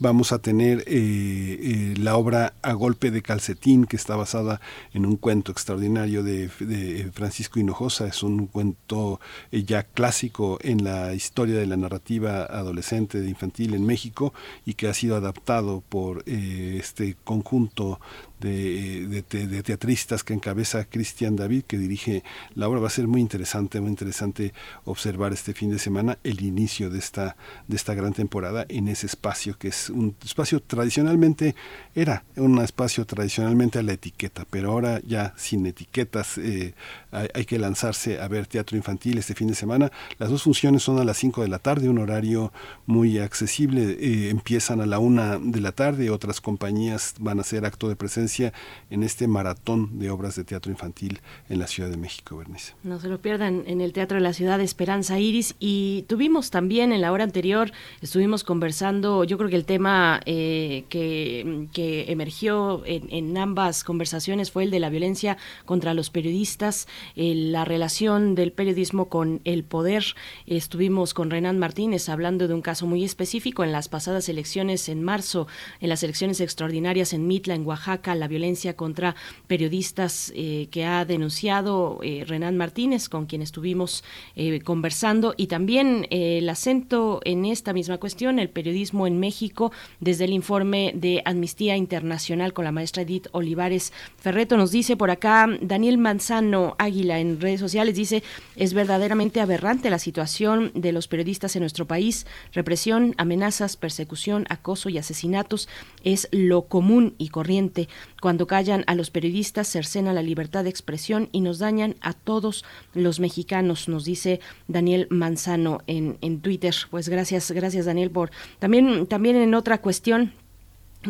vamos a tener eh, eh, la obra A Golpe de Calcetín, que está basada en un cuento extraordinario de, de Francisco Hinojosa. Es un cuento eh, ya clásico en la historia de la narrativa adolescente infantil en México y que ha sido adaptado por este conjunto de, de, teatristas que encabeza Cristian David, que dirige la obra. Va a ser muy interesante, muy interesante observar este fin de semana el inicio de esta, de esta gran temporada en ese espacio que es un espacio tradicionalmente, era un espacio tradicionalmente a la etiqueta, pero ahora ya sin etiquetas eh, hay, que lanzarse a ver teatro infantil este fin de semana. Las dos funciones son a las 5 de la tarde, un horario muy accesible. Eh, empiezan a la 1 de la tarde, otras compañías van a hacer acto de presencia en este maratón de obras de teatro infantil en la Ciudad de México, Bernice.
No se lo pierdan en el Teatro de la Ciudad de Esperanza Iris. Y tuvimos también en la hora anterior, estuvimos conversando, yo creo que el tema eh, que, emergió en, en ambas conversaciones fue el de la violencia contra los periodistas la relación del periodismo con el poder. Estuvimos con Renan Martínez hablando de un caso muy específico en las pasadas elecciones en marzo, en las elecciones extraordinarias en Mitla, en Oaxaca, la violencia contra periodistas eh, que ha denunciado eh, Renan Martínez, con quien estuvimos eh, conversando, y también el acento en esta misma cuestión, el periodismo en México, desde el informe de Amnistía Internacional con la maestra Edith Olivares Ferreto. Nos dice por acá Daniel Manzano, Águila en redes sociales dice, es verdaderamente aberrante la situación de los periodistas en nuestro país. Represión, amenazas, persecución, acoso y asesinatos es lo común y corriente. Cuando callan a los periodistas, cercenan la libertad de expresión y nos dañan a todos los mexicanos, nos dice Daniel Manzano en, en Twitter. Pues gracias, gracias Daniel por también, también en otra cuestión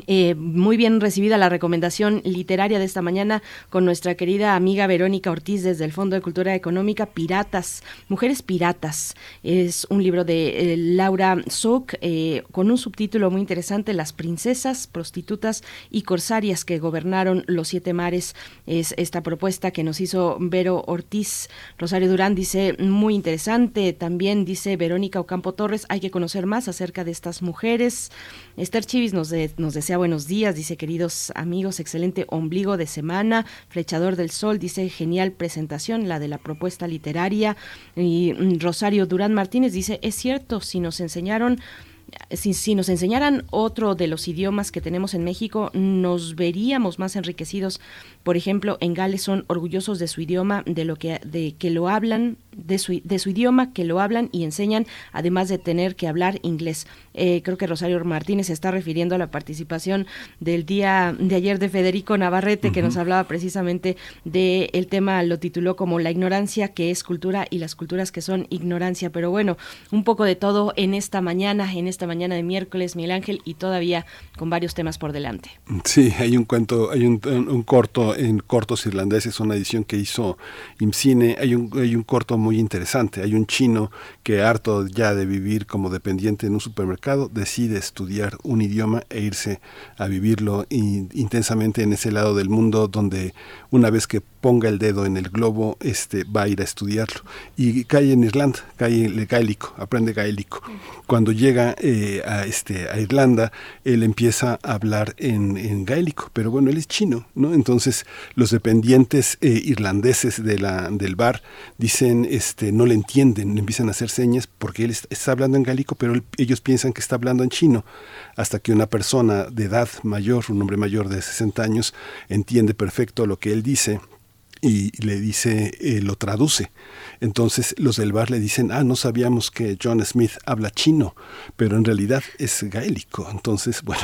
eh, muy bien recibida la recomendación literaria de esta mañana con nuestra querida amiga Verónica Ortiz desde el Fondo de Cultura Económica, Piratas, Mujeres Piratas. Es un libro de eh, Laura Souk eh, con un subtítulo muy interesante, Las princesas, prostitutas y corsarias que gobernaron los siete mares. Es esta propuesta que nos hizo Vero Ortiz. Rosario Durán dice, muy interesante. También dice Verónica Ocampo Torres, hay que conocer más acerca de estas mujeres. Esther Chivis nos, desea buenos días, dice queridos amigos, excelente ombligo de semana, flechador del sol, dice genial presentación, la de la propuesta literaria. Y mm, Rosario Durán Martínez dice, es cierto, si nos enseñaron si, si, nos enseñaran otro de los idiomas que tenemos en México, nos veríamos más enriquecidos. Por ejemplo, en Gales son orgullosos de su idioma, de lo que, de que lo hablan, de su, de su idioma, que lo hablan y enseñan, además de tener que hablar inglés. Eh, creo que Rosario Martínez se está refiriendo a la participación del día de ayer de Federico Navarrete, que nos hablaba precisamente del el tema, lo tituló como La ignorancia que es cultura y las culturas que son ignorancia. Pero bueno, un poco de todo en esta mañana, en esta mañana de miércoles, Miguel Ángel, y todavía con varios temas por delante.
Sí, hay un cuento, hay un, un corto en cortos irlandeses, una edición que hizo IMCINE, hay un, hay un corto muy interesante, hay un chino que harto ya de vivir como dependiente en un supermercado, decide estudiar un idioma e irse a vivirlo intensamente en ese lado del mundo donde una vez que ponga el dedo en el globo, este, va a ir a estudiarlo. Y cae en Irlanda, cae en gaélico, aprende gaélico. Cuando llega eh, a, este, a Irlanda, él empieza a hablar en, en, gaélico, pero bueno, él es chino, ¿no? Entonces los dependientes eh, irlandeses de la, del bar dicen, este, no le entienden, le empiezan a hacer señas porque él está hablando en gaélico, pero ellos piensan que está hablando en chino, hasta que una persona de edad mayor, un hombre mayor de 60 años, entiende perfecto lo que él dice y le dice, eh, lo traduce. Entonces los del bar le dicen, ah, no sabíamos que John Smith habla chino, pero en realidad es gaélico. Entonces, bueno,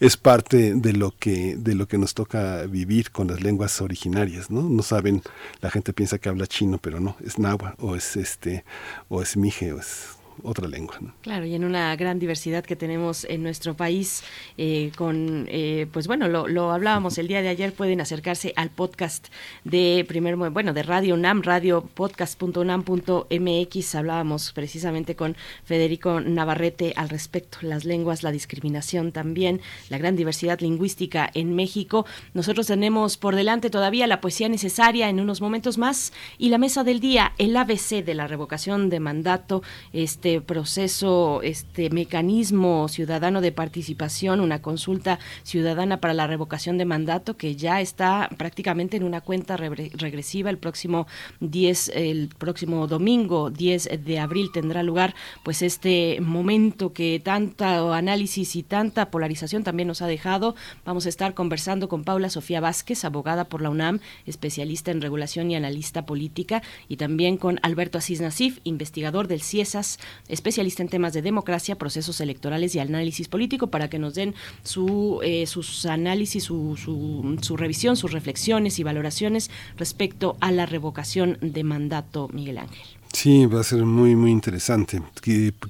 es parte de lo que, de lo que nos toca vivir con las lenguas originarias, ¿no? No saben, la gente piensa que habla chino, pero no, es náhuatl o es este, o es mije, o es otra lengua.
Claro, y en una gran diversidad que tenemos en nuestro país, eh, con, eh, pues bueno, lo, hablábamos el día de ayer, pueden acercarse al podcast de primer, bueno, de Radio UNAM, radiopodcast.unam.mx, hablábamos precisamente con Federico Navarrete al respecto, las lenguas, la discriminación también, la gran diversidad lingüística en México. Nosotros tenemos por delante todavía la poesía necesaria en unos momentos más y la mesa del día, el ABC de la revocación de mandato, este este proceso, este mecanismo ciudadano de participación, una consulta ciudadana para la revocación de mandato que ya está prácticamente en una cuenta regresiva el próximo 10 el próximo domingo 10 de abril tendrá lugar pues este momento que tanto análisis y tanta polarización también nos ha dejado. Vamos a estar conversando con Paula Sofía Vázquez, abogada por la UNAM, especialista en regulación y analista política y también con Alberto Asís Nasif, investigador del CIESAS, especialista en temas de democracia, procesos electorales y análisis político, para que nos den su, eh, sus análisis, su, su, su revisión, sus reflexiones y valoraciones respecto a la revocación de mandato, Miguel Ángel.
Sí, va a ser muy, muy interesante.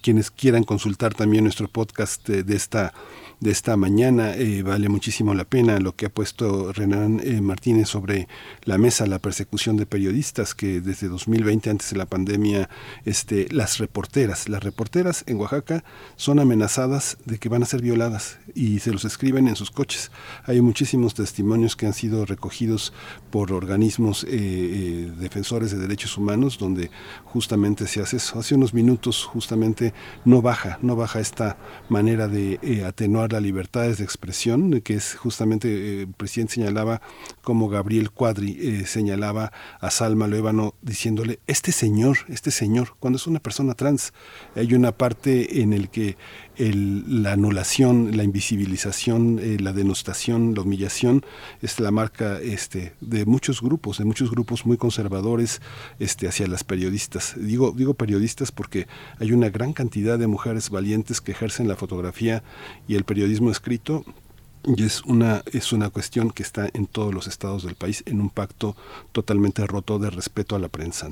Quienes quieran consultar también nuestro podcast de esta de esta mañana. Eh, vale muchísimo la pena lo que ha puesto Renan eh, Martínez sobre la mesa, la persecución de periodistas, que desde 2020, antes de la pandemia, este, las reporteras, las reporteras en Oaxaca son amenazadas de que van a ser violadas y se los escriben en sus coches. Hay muchísimos testimonios que han sido recogidos por organismos eh, defensores de derechos humanos donde justamente se hace eso. Hace unos minutos justamente no baja, no baja esta manera de atenuar las libertades de expresión, que es justamente, eh, el presidente señalaba como Gabriel Cuadri eh, señalaba a Salma Luébano diciéndole, este señor, este señor, cuando es una persona trans, hay una parte en el que la anulación, la invisibilización, eh, la denostación, la humillación es la marca este, de muchos grupos, de muchos grupos muy conservadores este, hacia las periodistas. Digo, digo periodistas porque hay una gran cantidad de mujeres valientes que ejercen la fotografía y el periodismo escrito y es una es una cuestión que está en todos los estados del país en un pacto totalmente roto de respeto a la prensa.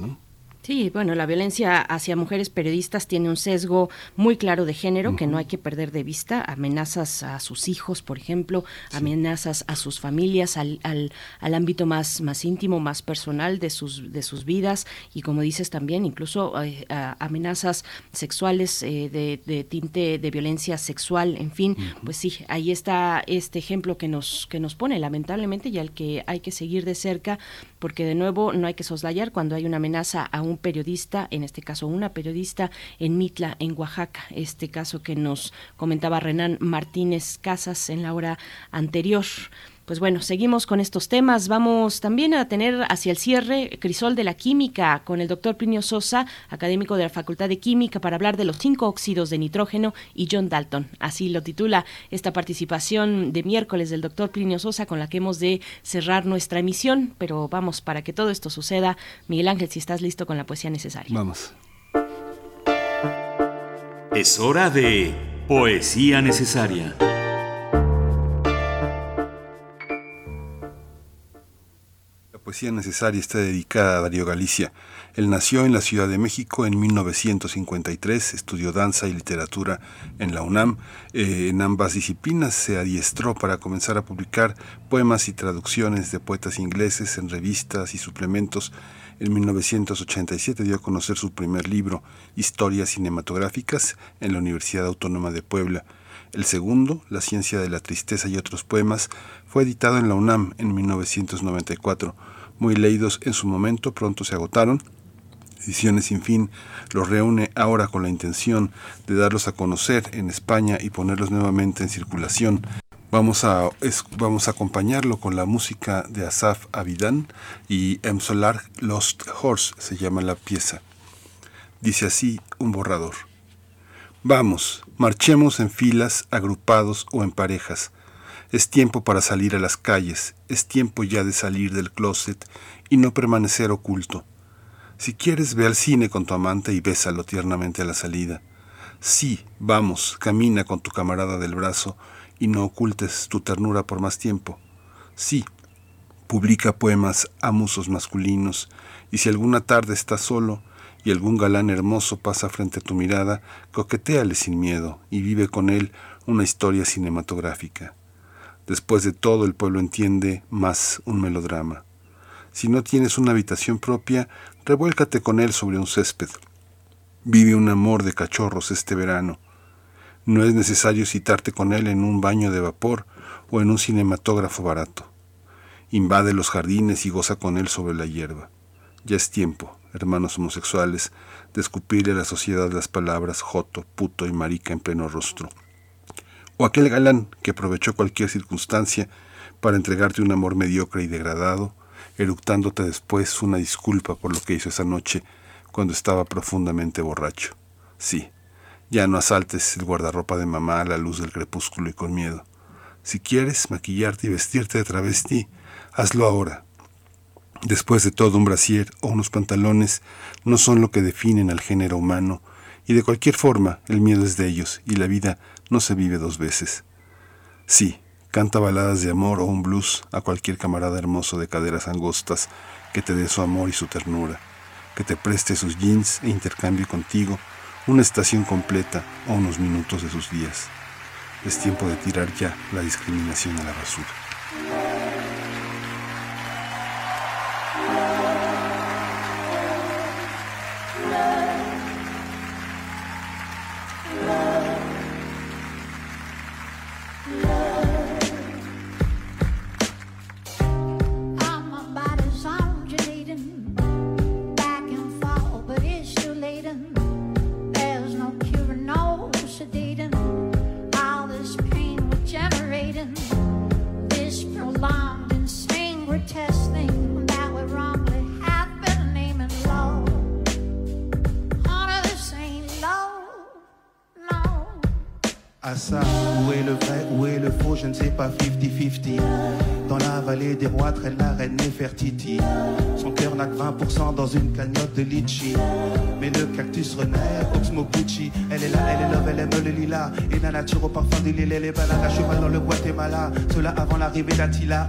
Sí, bueno, la violencia hacia mujeres periodistas tiene un sesgo muy claro de género que no hay que perder de vista. Amenazas a sus hijos, por ejemplo, amenazas a sus familias, al, al, al, ámbito más, más íntimo, más personal de sus, de sus vidas. Y, como dices también, incluso eh, amenazas sexuales eh, de, de, tinte de violencia sexual, en fin, pues sí, ahí está este ejemplo que nos, que nos pone. Lamentablemente y al que hay que seguir de cerca porque de nuevo no hay que soslayar cuando hay una amenaza a un periodista, en este caso una periodista en Mitla, en Oaxaca, este caso que nos comentaba Renan Martínez Casas en la hora anterior. Pues bueno, seguimos con estos temas. Vamos también a tener hacia el cierre Crisol de la Química con el doctor Plinio Sosa, académico de la Facultad de Química, para hablar de los cinco óxidos de nitrógeno y John Dalton. Así lo titula esta participación de miércoles del doctor Plinio Sosa con la que hemos de cerrar nuestra emisión. Pero vamos, para que todo esto suceda, Miguel Ángel, si estás listo con la poesía necesaria.
Vamos.
Es hora de poesía necesaria.
Poesía necesaria está dedicada a Darío Galicia. Él nació en la Ciudad de México en 1953, estudió danza y literatura en la UNAM. Eh, en ambas disciplinas se adiestró para comenzar a publicar poemas y traducciones de poetas ingleses en revistas y suplementos. En 1987 dio a conocer su primer libro, Historias cinematográficas, en la Universidad Autónoma de Puebla. El segundo, La ciencia de la tristeza y otros poemas, fue editado en la UNAM en 1994 muy leídos en su momento, pronto se agotaron. Ediciones Sin Fin los reúne ahora con la intención de darlos a conocer en España y ponerlos nuevamente en circulación. Vamos a, vamos a acompañarlo con la música de Asaf Avidan y M. Solar Lost Horse se llama la pieza. Dice así un borrador. Vamos, marchemos en filas, agrupados o en parejas es tiempo para salir a las calles, es tiempo ya de salir del closet y no permanecer oculto. Si quieres, ve al cine con tu amante y bésalo tiernamente a la salida. Sí, vamos, camina con tu camarada del brazo y no ocultes tu ternura por más tiempo. Sí, publica poemas a musos masculinos y si alguna tarde estás solo y algún galán hermoso pasa frente a tu mirada, coquetéale sin miedo y vive con él una historia cinematográfica. Después de todo, el pueblo entiende más un melodrama. Si no tienes una habitación propia, revuélcate con él sobre un césped. Vive un amor de cachorros este verano. No es necesario citarte con él en un baño de vapor o en un cinematógrafo barato. Invade los jardines y goza con él sobre la hierba. Ya es tiempo, hermanos homosexuales, de escupirle a la sociedad las palabras joto, puto y marica en pleno rostro. O aquel galán que aprovechó cualquier circunstancia para entregarte un amor mediocre y degradado, eructándote después una disculpa por lo que hizo esa noche cuando estaba profundamente borracho. Sí, ya no asaltes el guardarropa de mamá a la luz del crepúsculo y con miedo. Si quieres maquillarte y vestirte de travesti, hazlo ahora. Después de todo, un brasier o unos pantalones no son lo que definen al género humano, y de cualquier forma el miedo es de ellos, y la vida no se vive dos veces. Sí, canta baladas de amor o un blues a cualquier camarada hermoso de caderas angostas que te dé su amor y su ternura, que te preste sus jeans e intercambie contigo una estación completa o unos minutos de sus días. Es tiempo de tirar ya la discriminación a la basura.
Dans une cagnotte de litchi. Mais le cactus renaît, Oxmo Pucci. Elle est là, elle est love, elle aime le lilas. Et la nature au parfum du lillet, les balades à cheval dans le Guatemala. Cela avant l'arrivée d'Attila.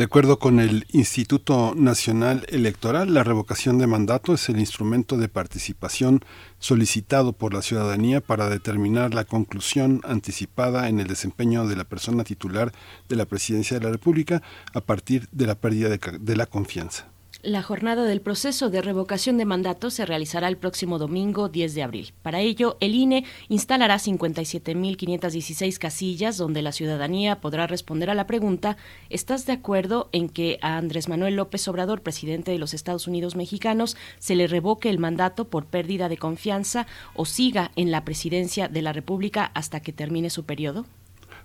De acuerdo con el Instituto Nacional Electoral, la revocación de mandato es el instrumento de participación solicitado por la ciudadanía para determinar la conclusión anticipada en el desempeño de la persona titular de la presidencia de la República a partir de la pérdida de, la confianza.
La jornada del proceso de revocación de mandato se realizará el próximo domingo 10 de abril. Para ello, el INE instalará 57.516 casillas donde la ciudadanía podrá responder a la pregunta ¿Estás de acuerdo en que a Andrés Manuel López Obrador, presidente de los Estados Unidos mexicanos, se le revoque el mandato por pérdida de confianza o siga en la presidencia de la República hasta que termine su periodo?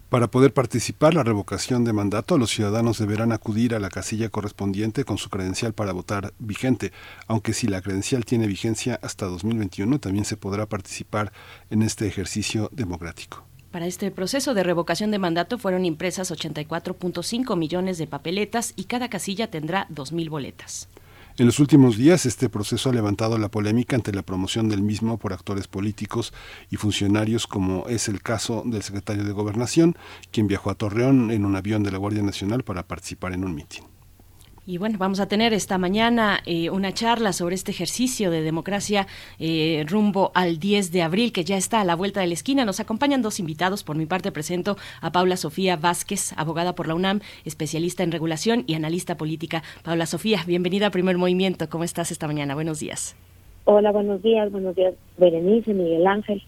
Para poder participar la revocación de mandato, los ciudadanos deberán acudir a la casilla correspondiente con su credencial para votar vigente, aunque si la credencial tiene vigencia hasta 2021, también se podrá participar en este ejercicio democrático.
Para este proceso de revocación de mandato fueron impresas 84.5 millones de papeletas y cada casilla tendrá 2.000 boletas.
En los últimos días, este proceso ha levantado la polémica ante la promoción del mismo por actores políticos y funcionarios, como es el caso del secretario de Gobernación, quien viajó a Torreón en un avión de la Guardia Nacional para participar en un mitin.
Y bueno, vamos a tener esta mañana eh, una charla sobre este ejercicio de democracia eh, rumbo al 10 de abril, que ya está a la vuelta de la esquina. Nos acompañan dos invitados. Por mi parte, presento a Paula Sofía Vázquez, abogada por la UNAM, especialista en regulación y analista política. Paula Sofía, bienvenida a Primer Movimiento. ¿Cómo estás esta mañana? Buenos días.
Hola, buenos días. Buenos días, Berenice, Miguel Ángel.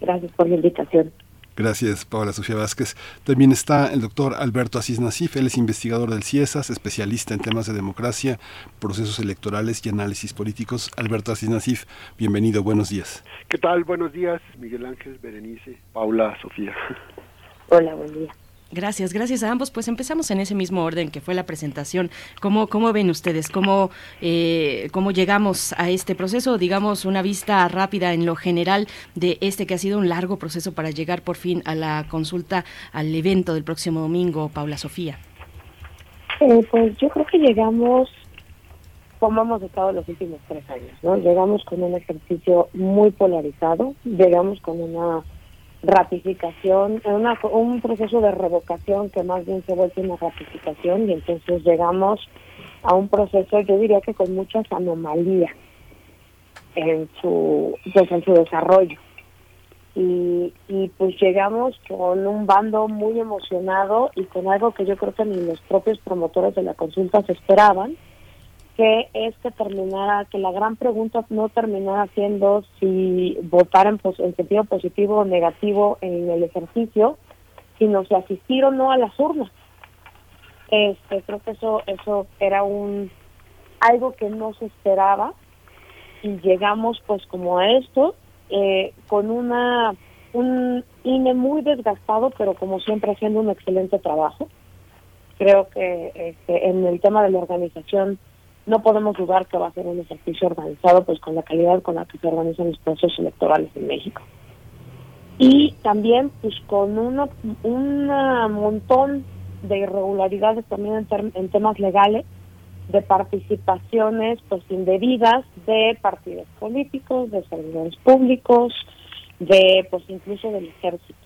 Gracias por la invitación.
Gracias, Paola Sofía Vázquez. También está el doctor Alberto Asís Nasif, él es investigador del CIESAS, especialista en temas de democracia, procesos electorales y análisis políticos. Alberto Asís Nasif, bienvenido, buenos días.
¿Qué tal? Buenos días, Miguel Ángel, Berenice, Paula, Sofía.
Hola, buen día.
Gracias, gracias a ambos. Pues empezamos en ese mismo orden que fue la presentación. ¿Cómo, cómo ven ustedes? ¿Cómo, eh, ¿Cómo llegamos a este proceso? Digamos, una vista rápida en lo general de este que ha sido un largo proceso para llegar por fin a la consulta, al evento del próximo domingo, Paula Sofía.
Eh, pues yo creo que llegamos como hemos estado los últimos tres años, ¿no? Llegamos con un ejercicio muy polarizado, llegamos con una ratificación, una, un proceso de revocación que más bien se vuelve una ratificación y entonces llegamos a un proceso, yo diría que con muchas anomalías en su, pues en su desarrollo. Y, y pues llegamos con un bando muy emocionado y con algo que yo creo que ni los propios promotores de la consulta se esperaban, que es que terminara, que la gran pregunta no terminara siendo si votar en, en, sentido positivo o negativo en el ejercicio, sino si asistir o no a las urnas. Este, creo que eso, eso era un algo que no se esperaba y llegamos pues como a esto eh, con una un INE muy desgastado, pero como siempre haciendo un excelente trabajo. Creo que este, en el tema de la organización no podemos dudar que va a ser un ejercicio organizado pues con la calidad con la que se organizan los procesos electorales en México. Y también pues con una, un montón de irregularidades también en, en temas legales, de participaciones pues indebidas de partidos políticos, de servidores públicos, de pues incluso del ejército.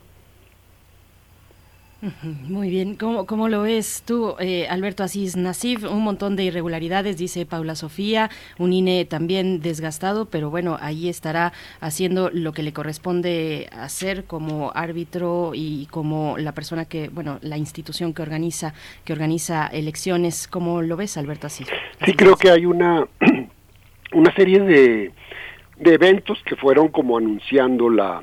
Muy bien, ¿cómo, cómo lo ves tú, eh, Alberto Asís Nasif? Un montón de irregularidades, dice Paula Sofía, un INE también desgastado, pero bueno, ahí estará haciendo lo que le corresponde hacer como árbitro y como la persona que, bueno, la institución que organiza, que organiza elecciones. ¿Cómo lo ves, Alberto Asís?
Sí, creo que hay una, una serie de, de eventos que fueron como anunciando la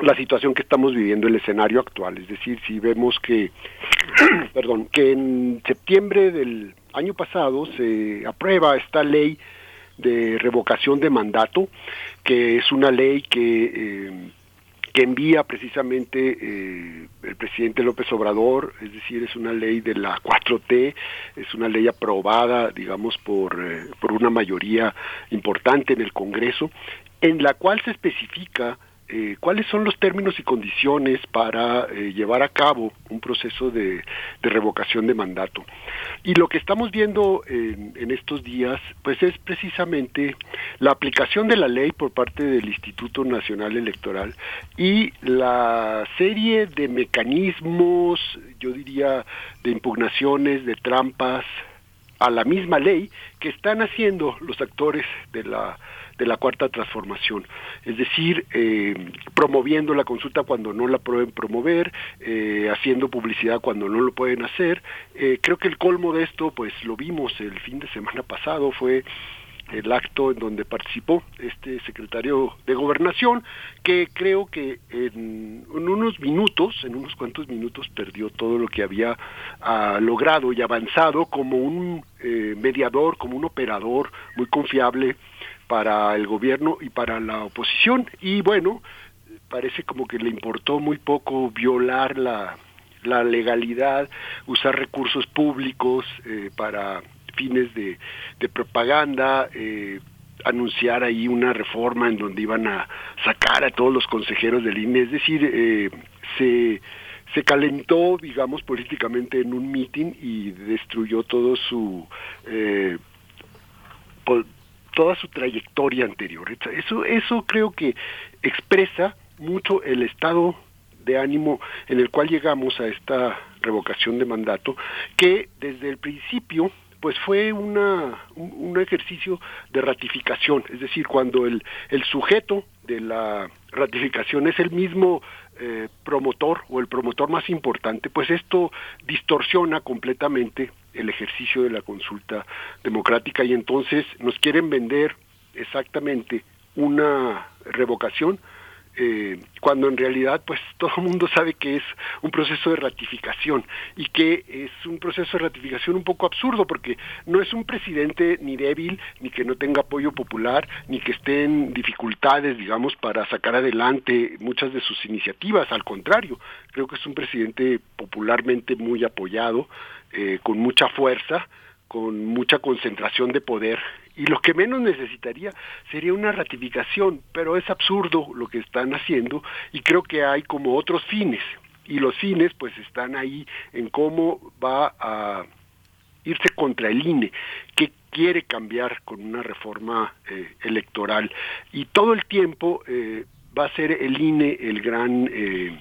la situación que estamos viviendo, el escenario actual. Es decir, si vemos que, perdón, que en septiembre del año pasado se aprueba esta ley de revocación de mandato, que es una ley que, eh, que envía precisamente eh, el presidente López Obrador, es decir, es una ley de la 4T, es una ley aprobada, digamos, por, eh, por una mayoría importante en el Congreso, en la cual se especifica eh, cuáles son los términos y condiciones para eh, llevar a cabo un proceso de, revocación de mandato. Y lo que estamos viendo en, en, estos días, pues es precisamente la aplicación de la ley por parte del Instituto Nacional Electoral y la serie de mecanismos, yo diría, de impugnaciones, de trampas a la misma ley que están haciendo los actores de la de la cuarta transformación, es decir, eh, promoviendo la consulta cuando no la pueden promover, eh, haciendo publicidad cuando no lo pueden hacer. Eh, creo que el colmo de esto, pues lo vimos el fin de semana pasado, fue el acto en donde participó este secretario de gobernación, que creo que en, unos minutos, en unos cuantos minutos, perdió todo lo que había ah, logrado y avanzado como un mediador, como un operador muy confiable para el gobierno y para la oposición. Y bueno, parece como que le importó muy poco violar la, la legalidad, usar recursos públicos eh, para fines de, de propaganda, eh, anunciar ahí una reforma en donde iban a sacar a todos los consejeros del INE, es decir, eh, se, se calentó, digamos, políticamente en un mitin y destruyó todo su eh, toda su trayectoria anterior. Eso, eso creo que expresa mucho el estado de ánimo en el cual llegamos a esta revocación de mandato, que desde el principio pues fue una, un, ejercicio de ratificación, es decir, cuando el, el sujeto de la ratificación es el mismo eh, promotor o el promotor más importante, pues esto distorsiona completamente el ejercicio de la consulta democrática y entonces nos quieren vender exactamente una revocación eh, cuando en realidad pues todo el mundo sabe que es un proceso de ratificación y que es un proceso de ratificación un poco absurdo porque no es un presidente ni débil ni que no tenga apoyo popular ni que esté en dificultades digamos para sacar adelante muchas de sus iniciativas. Al contrario creo que es un presidente popularmente muy apoyado eh, con mucha fuerza con mucha concentración de poder y lo que menos necesitaría sería una ratificación, pero es absurdo lo que están haciendo y creo que hay como otros fines y los fines pues están ahí en cómo va a irse contra el INE, que quiere cambiar con una reforma eh, electoral. Y todo el tiempo eh, va a ser el INE el gran eh,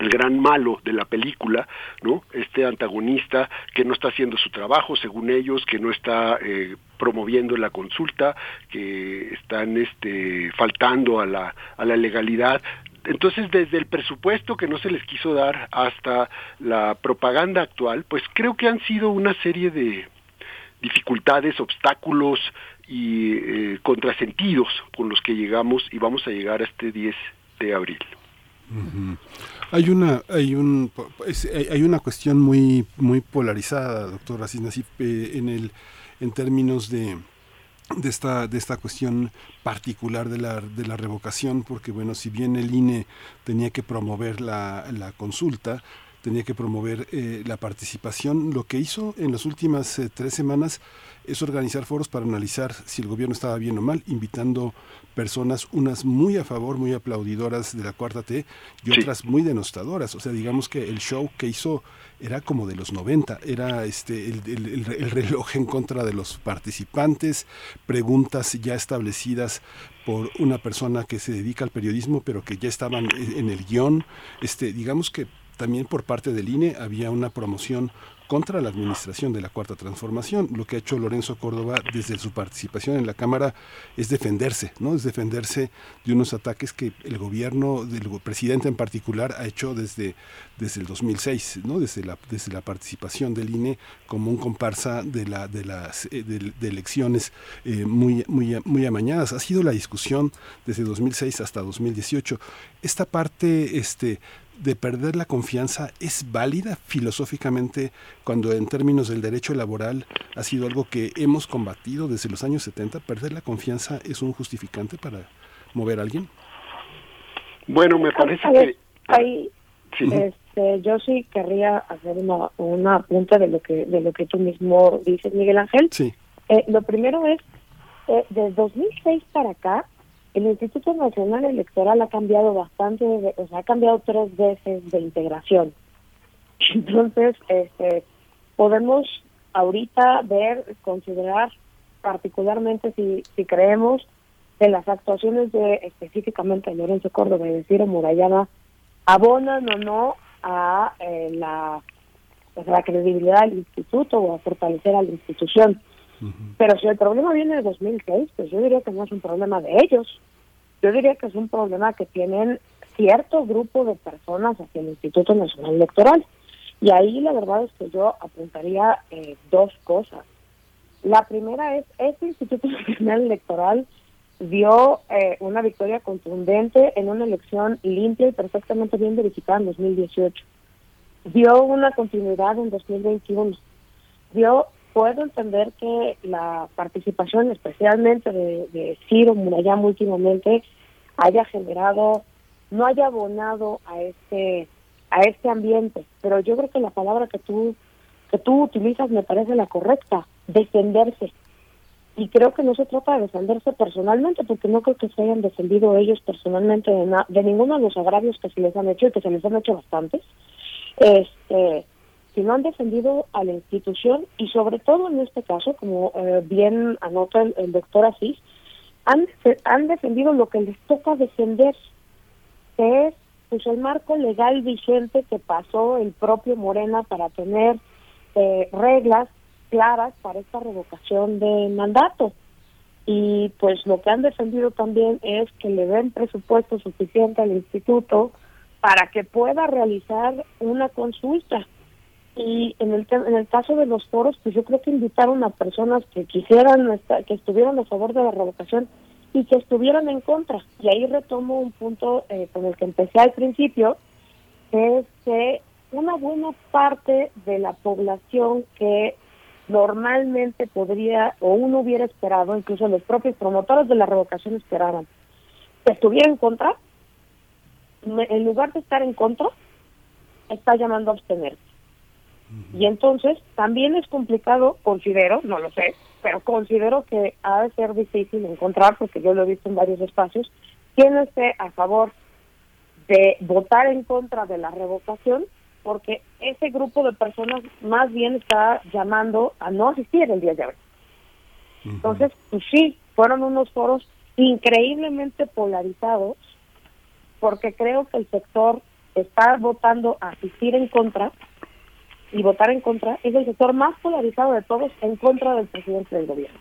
el gran malo de la película, ¿no? Este antagonista que no está haciendo su trabajo, según ellos, que no está eh, promoviendo la consulta, que están este, faltando a la, a la legalidad. Entonces, desde el presupuesto que no se les quiso dar hasta la propaganda actual, pues creo que han sido una serie de dificultades, obstáculos y eh, contrasentidos con los que llegamos y vamos a llegar a este 10 de abril.
Hay una, hay un, hay una cuestión muy, muy polarizada, doctor Asís eh, en el, en términos de, de esta, de esta cuestión particular de la, de la revocación, porque bueno, si bien el INE tenía que promover la, la consulta, tenía que promover eh, la participación, lo que hizo en las últimas eh, tres semanas es organizar foros para analizar si el gobierno estaba bien o mal, invitando personas, unas muy a favor, muy aplaudidoras de la cuarta T y otras muy denostadoras. O sea, digamos que el show que hizo era como de los 90, era este el, reloj en contra de los participantes, preguntas ya establecidas por una persona que se dedica al periodismo, pero que ya estaban en el guion. Este, digamos que también por parte del INE había una promoción contra la administración de la Cuarta Transformación. Lo que ha hecho Lorenzo Córdoba desde su participación en la Cámara es defenderse, ¿no? Es defenderse de unos ataques que el gobierno, del presidente en particular, ha hecho desde, desde el 2006, ¿no? Desde la, desde la participación del INE como un comparsa de, la, de las eh, de, elecciones eh, muy, muy, muy amañadas. Ha sido la discusión desde 2006 hasta 2018. Esta parte, este, de perder la confianza es válida filosóficamente cuando en términos del derecho laboral ha sido algo que hemos combatido desde los años 70? ¿Perder la confianza es un justificante para mover a alguien?
Bueno, me parece que...
Ahí, este, yo sí querría hacer una, una punta de lo que de lo que tú mismo dices, Miguel Ángel.
Sí.
Eh, lo primero es, eh, desde 2006 para acá, el Instituto Nacional Electoral ha cambiado bastante, o sea, ha cambiado tres veces de integración. Entonces, este, podemos ahorita ver, considerar particularmente si, si creemos que las actuaciones de específicamente Lorenzo Córdoba y de Ciro Murayama abonan o no a eh, la, pues, la credibilidad del instituto o a fortalecer a la institución. Pero si el problema viene de 2006, pues yo diría que no es un problema de ellos. Yo diría que es un problema que tienen cierto grupo de personas hacia el Instituto Nacional Electoral. Y ahí la verdad es que yo apuntaría eh, dos cosas. La primera es, este Instituto Nacional Electoral dio eh, una victoria contundente en una elección limpia y perfectamente bien verificada en 2018. Dio una continuidad en 2021. Dio puedo entender que la participación especialmente de, Ciro Murayama últimamente haya generado, no haya abonado a este a este ambiente, pero yo creo que la palabra que tú que tú utilizas me parece la correcta, defenderse. y creo que no se trata de defenderse personalmente, porque no creo que se hayan defendido ellos personalmente de, de ninguno de los agravios que se les han hecho y que se les han hecho bastantes, este, sino han defendido a la institución y sobre todo en este caso, como eh, bien anota el, doctor Asís, han, han defendido lo que les toca defender, que es pues el marco legal vigente que pasó el propio Morena para tener eh, reglas claras para esta revocación de mandato. Y pues lo que han defendido también es que le den presupuesto suficiente al instituto para que pueda realizar una consulta. Y en el, en el caso de los foros, pues yo creo que invitaron a personas que quisieran, estar, que estuvieran a favor de la revocación y que estuvieran en contra. Y ahí retomo un punto eh, con el que empecé al principio, es que una buena parte de la población que normalmente podría o uno hubiera esperado, incluso los propios promotores de la revocación esperaban, que estuviera en contra, en lugar de estar en contra, está llamando a abstenerse. Y entonces también es complicado, considero, no lo sé, pero considero que ha de ser difícil encontrar, porque yo lo he visto en varios espacios, quien esté a favor de votar en contra de la revocación porque ese grupo de personas más bien está llamando a no asistir el día de hoy. Entonces, pues sí, fueron unos foros increíblemente polarizados, porque creo que el sector está votando a asistir en contra, y votar en contra es el sector más polarizado de todos en contra del presidente del gobierno.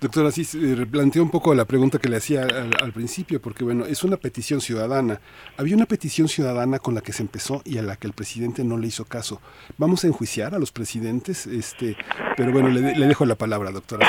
Doctora, sí, replanteó un poco la pregunta que le hacía al, principio, porque bueno, es una petición ciudadana. Había una petición ciudadana con la que se empezó y a la que el presidente no le hizo caso. Vamos a enjuiciar a los presidentes, este, pero bueno, le, dejo la palabra, doctora.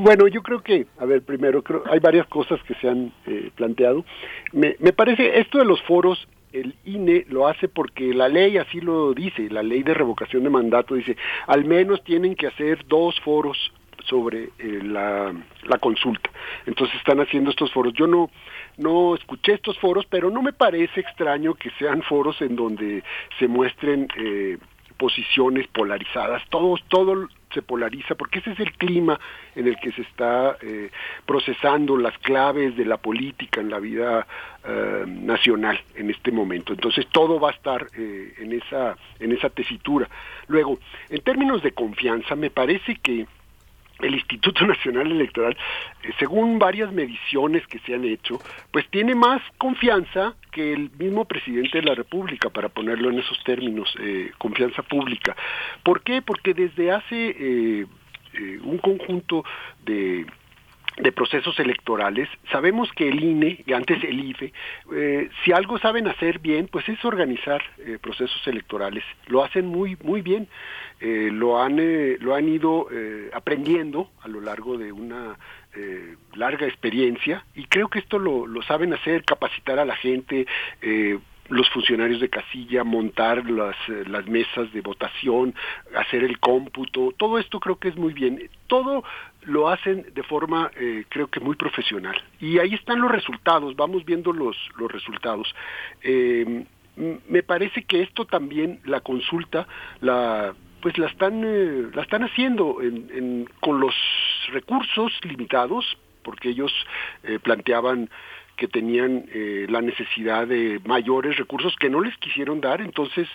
Bueno, yo creo que, a ver, primero, creo, hay varias cosas que se han eh, planteado. Me, me parece, esto de los foros el INE lo hace porque la ley así lo dice, la ley de revocación de mandato dice, al menos tienen que hacer dos foros sobre eh, la, la, consulta. Entonces están haciendo estos foros. Yo no, no escuché estos foros, pero no me parece extraño que sean foros en donde se muestren eh, posiciones polarizadas. Todo, todo se polariza porque ese es el clima en el que se está eh, procesando las claves de la política en la vida nacional en este momento. Entonces todo va a estar en esa en esa tesitura. Luego, en términos de confianza, me parece que el Instituto Nacional Electoral, eh, según varias mediciones que se han hecho, pues tiene más confianza que el mismo presidente de la República, para ponerlo en esos términos, eh, confianza pública. ¿Por qué? Porque desde hace eh, un conjunto de de procesos electorales. Sabemos que el INE, y antes el IFE, eh, si algo saben hacer bien, pues es organizar eh, procesos electorales. Lo hacen muy muy bien. Eh, lo han lo han ido aprendiendo a lo largo de una larga experiencia y creo que esto lo, lo saben hacer, capacitar a la gente, los funcionarios de casilla, montar las, eh, las mesas de votación, hacer el cómputo, todo esto creo que es muy bien. Todo lo hacen de forma, eh, creo que muy profesional. Y ahí están los resultados, vamos viendo los, los resultados. Eh, me parece que esto también, la consulta, la pues la están, la están haciendo en, con los recursos limitados, porque ellos planteaban que tenían eh, la necesidad de mayores recursos que no les quisieron dar, entonces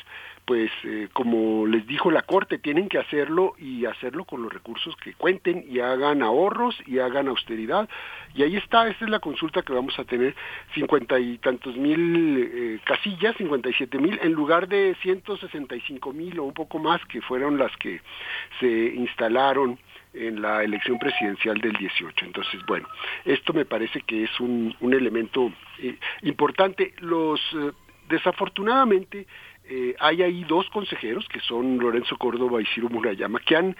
pues eh, como les dijo la Corte, tienen que hacerlo y hacerlo con los recursos que cuenten y hagan ahorros y hagan austeridad. Y ahí está, esta es la consulta que vamos a tener, cincuenta y tantos mil eh, casillas, cincuenta y siete mil, en lugar de ciento sesenta y cinco mil o un poco más que fueron las que se instalaron en la elección presidencial del 18. Entonces, bueno, esto me parece que es un, un elemento eh, importante. Los desafortunadamente eh, hay ahí dos consejeros que son Lorenzo Córdoba y Ciro Murayama que han,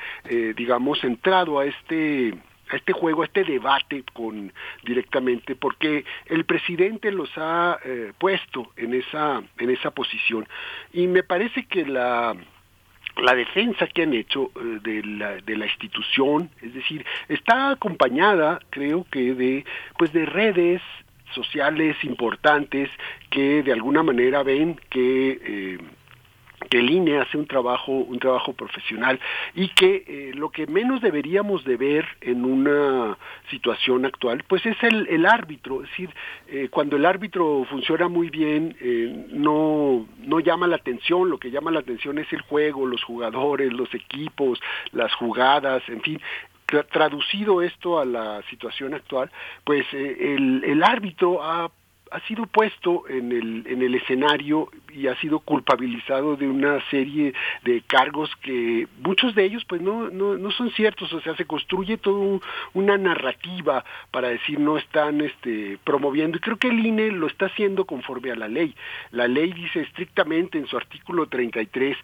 digamos, entrado a este a este juego, a este debate con directamente, porque el presidente los ha puesto en esa en esa posición. Y me parece que la la defensa que han hecho eh, de, la, de la institución, es decir, está acompañada, creo que, de, pues de redes sociales importantes que de alguna manera ven que, eh, que el INE hace un trabajo un trabajo profesional y que eh, lo que menos deberíamos de ver en una situación actual pues es el, el árbitro. Es decir eh, cuando el árbitro funciona muy bien no no llama la atención. Lo que llama la atención es el juego los jugadores los equipos las jugadas en fin traducido esto a la situación actual, pues el, el árbitro ha sido puesto en el, en el escenario y ha sido culpabilizado de una serie de cargos que muchos de ellos pues no, no, no son ciertos, o sea, se construye toda una narrativa para decir no están este, promoviendo y creo que el INE lo está haciendo conforme a la ley. La ley dice estrictamente en su artículo 33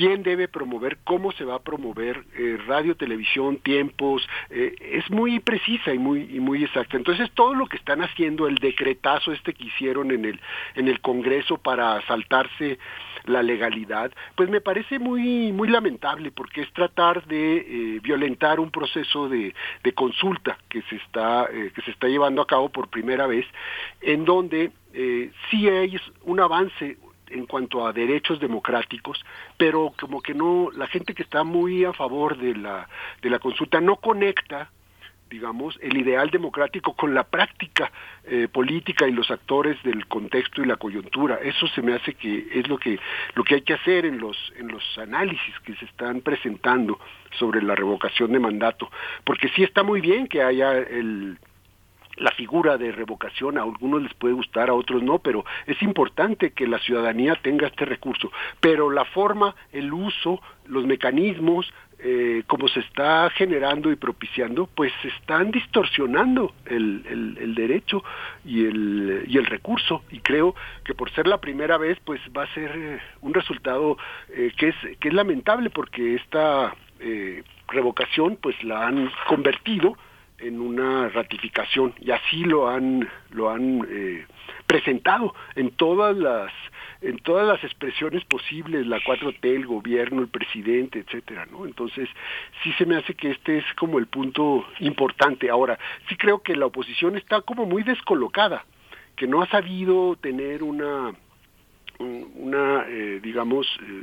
quién debe promover, cómo se va a promover, eh, radio, televisión, tiempos, eh, es muy precisa y muy y muy exacta. Entonces todo lo que están haciendo, el decretazo este que hicieron en el en el Congreso para saltarse la legalidad, pues me parece muy muy lamentable porque es tratar de eh, violentar un proceso de, de consulta que se está que se está llevando a cabo por primera vez, en donde sí hay un avance en cuanto a derechos democráticos, pero como que no, la gente que está muy a favor de la, de la consulta no conecta digamos, el ideal democrático con la práctica eh, política y los actores del contexto y la coyuntura. Eso se me hace que es lo que lo que hay que hacer en los en los análisis que se están presentando sobre la revocación de mandato, porque sí está muy bien que haya el la figura de revocación, a algunos les puede gustar, a otros no, pero es importante que la ciudadanía tenga este recurso. Pero la forma, el uso, los mecanismos, eh, como se está generando y propiciando, pues se están distorsionando el, el, derecho y el, y el recurso. Y creo que por ser la primera vez, pues va a ser eh, un resultado eh, que, es, que es lamentable porque esta revocación pues la han convertido en una ratificación y así lo han lo han eh, presentado en todas las en todas las expresiones posibles la 4T el gobierno el presidente etcétera no entonces sí se me hace que este es como el punto importante. Ahora sí creo que la oposición está como muy descolocada que no ha sabido tener una una, eh, digamos, eh,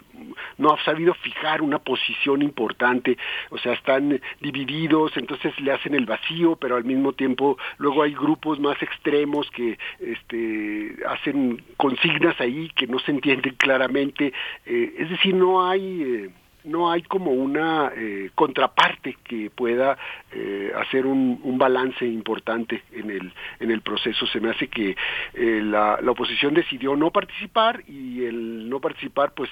no ha sabido fijar una posición importante, o sea, están divididos, entonces le hacen el vacío, pero al mismo tiempo luego hay grupos más extremos que este, hacen consignas ahí que no se entienden claramente, eh, es decir, no hay no hay como una eh, contraparte que pueda eh, hacer un, balance importante en el en el proceso. Se me hace que eh, la, la, oposición decidió no participar y el no participar pues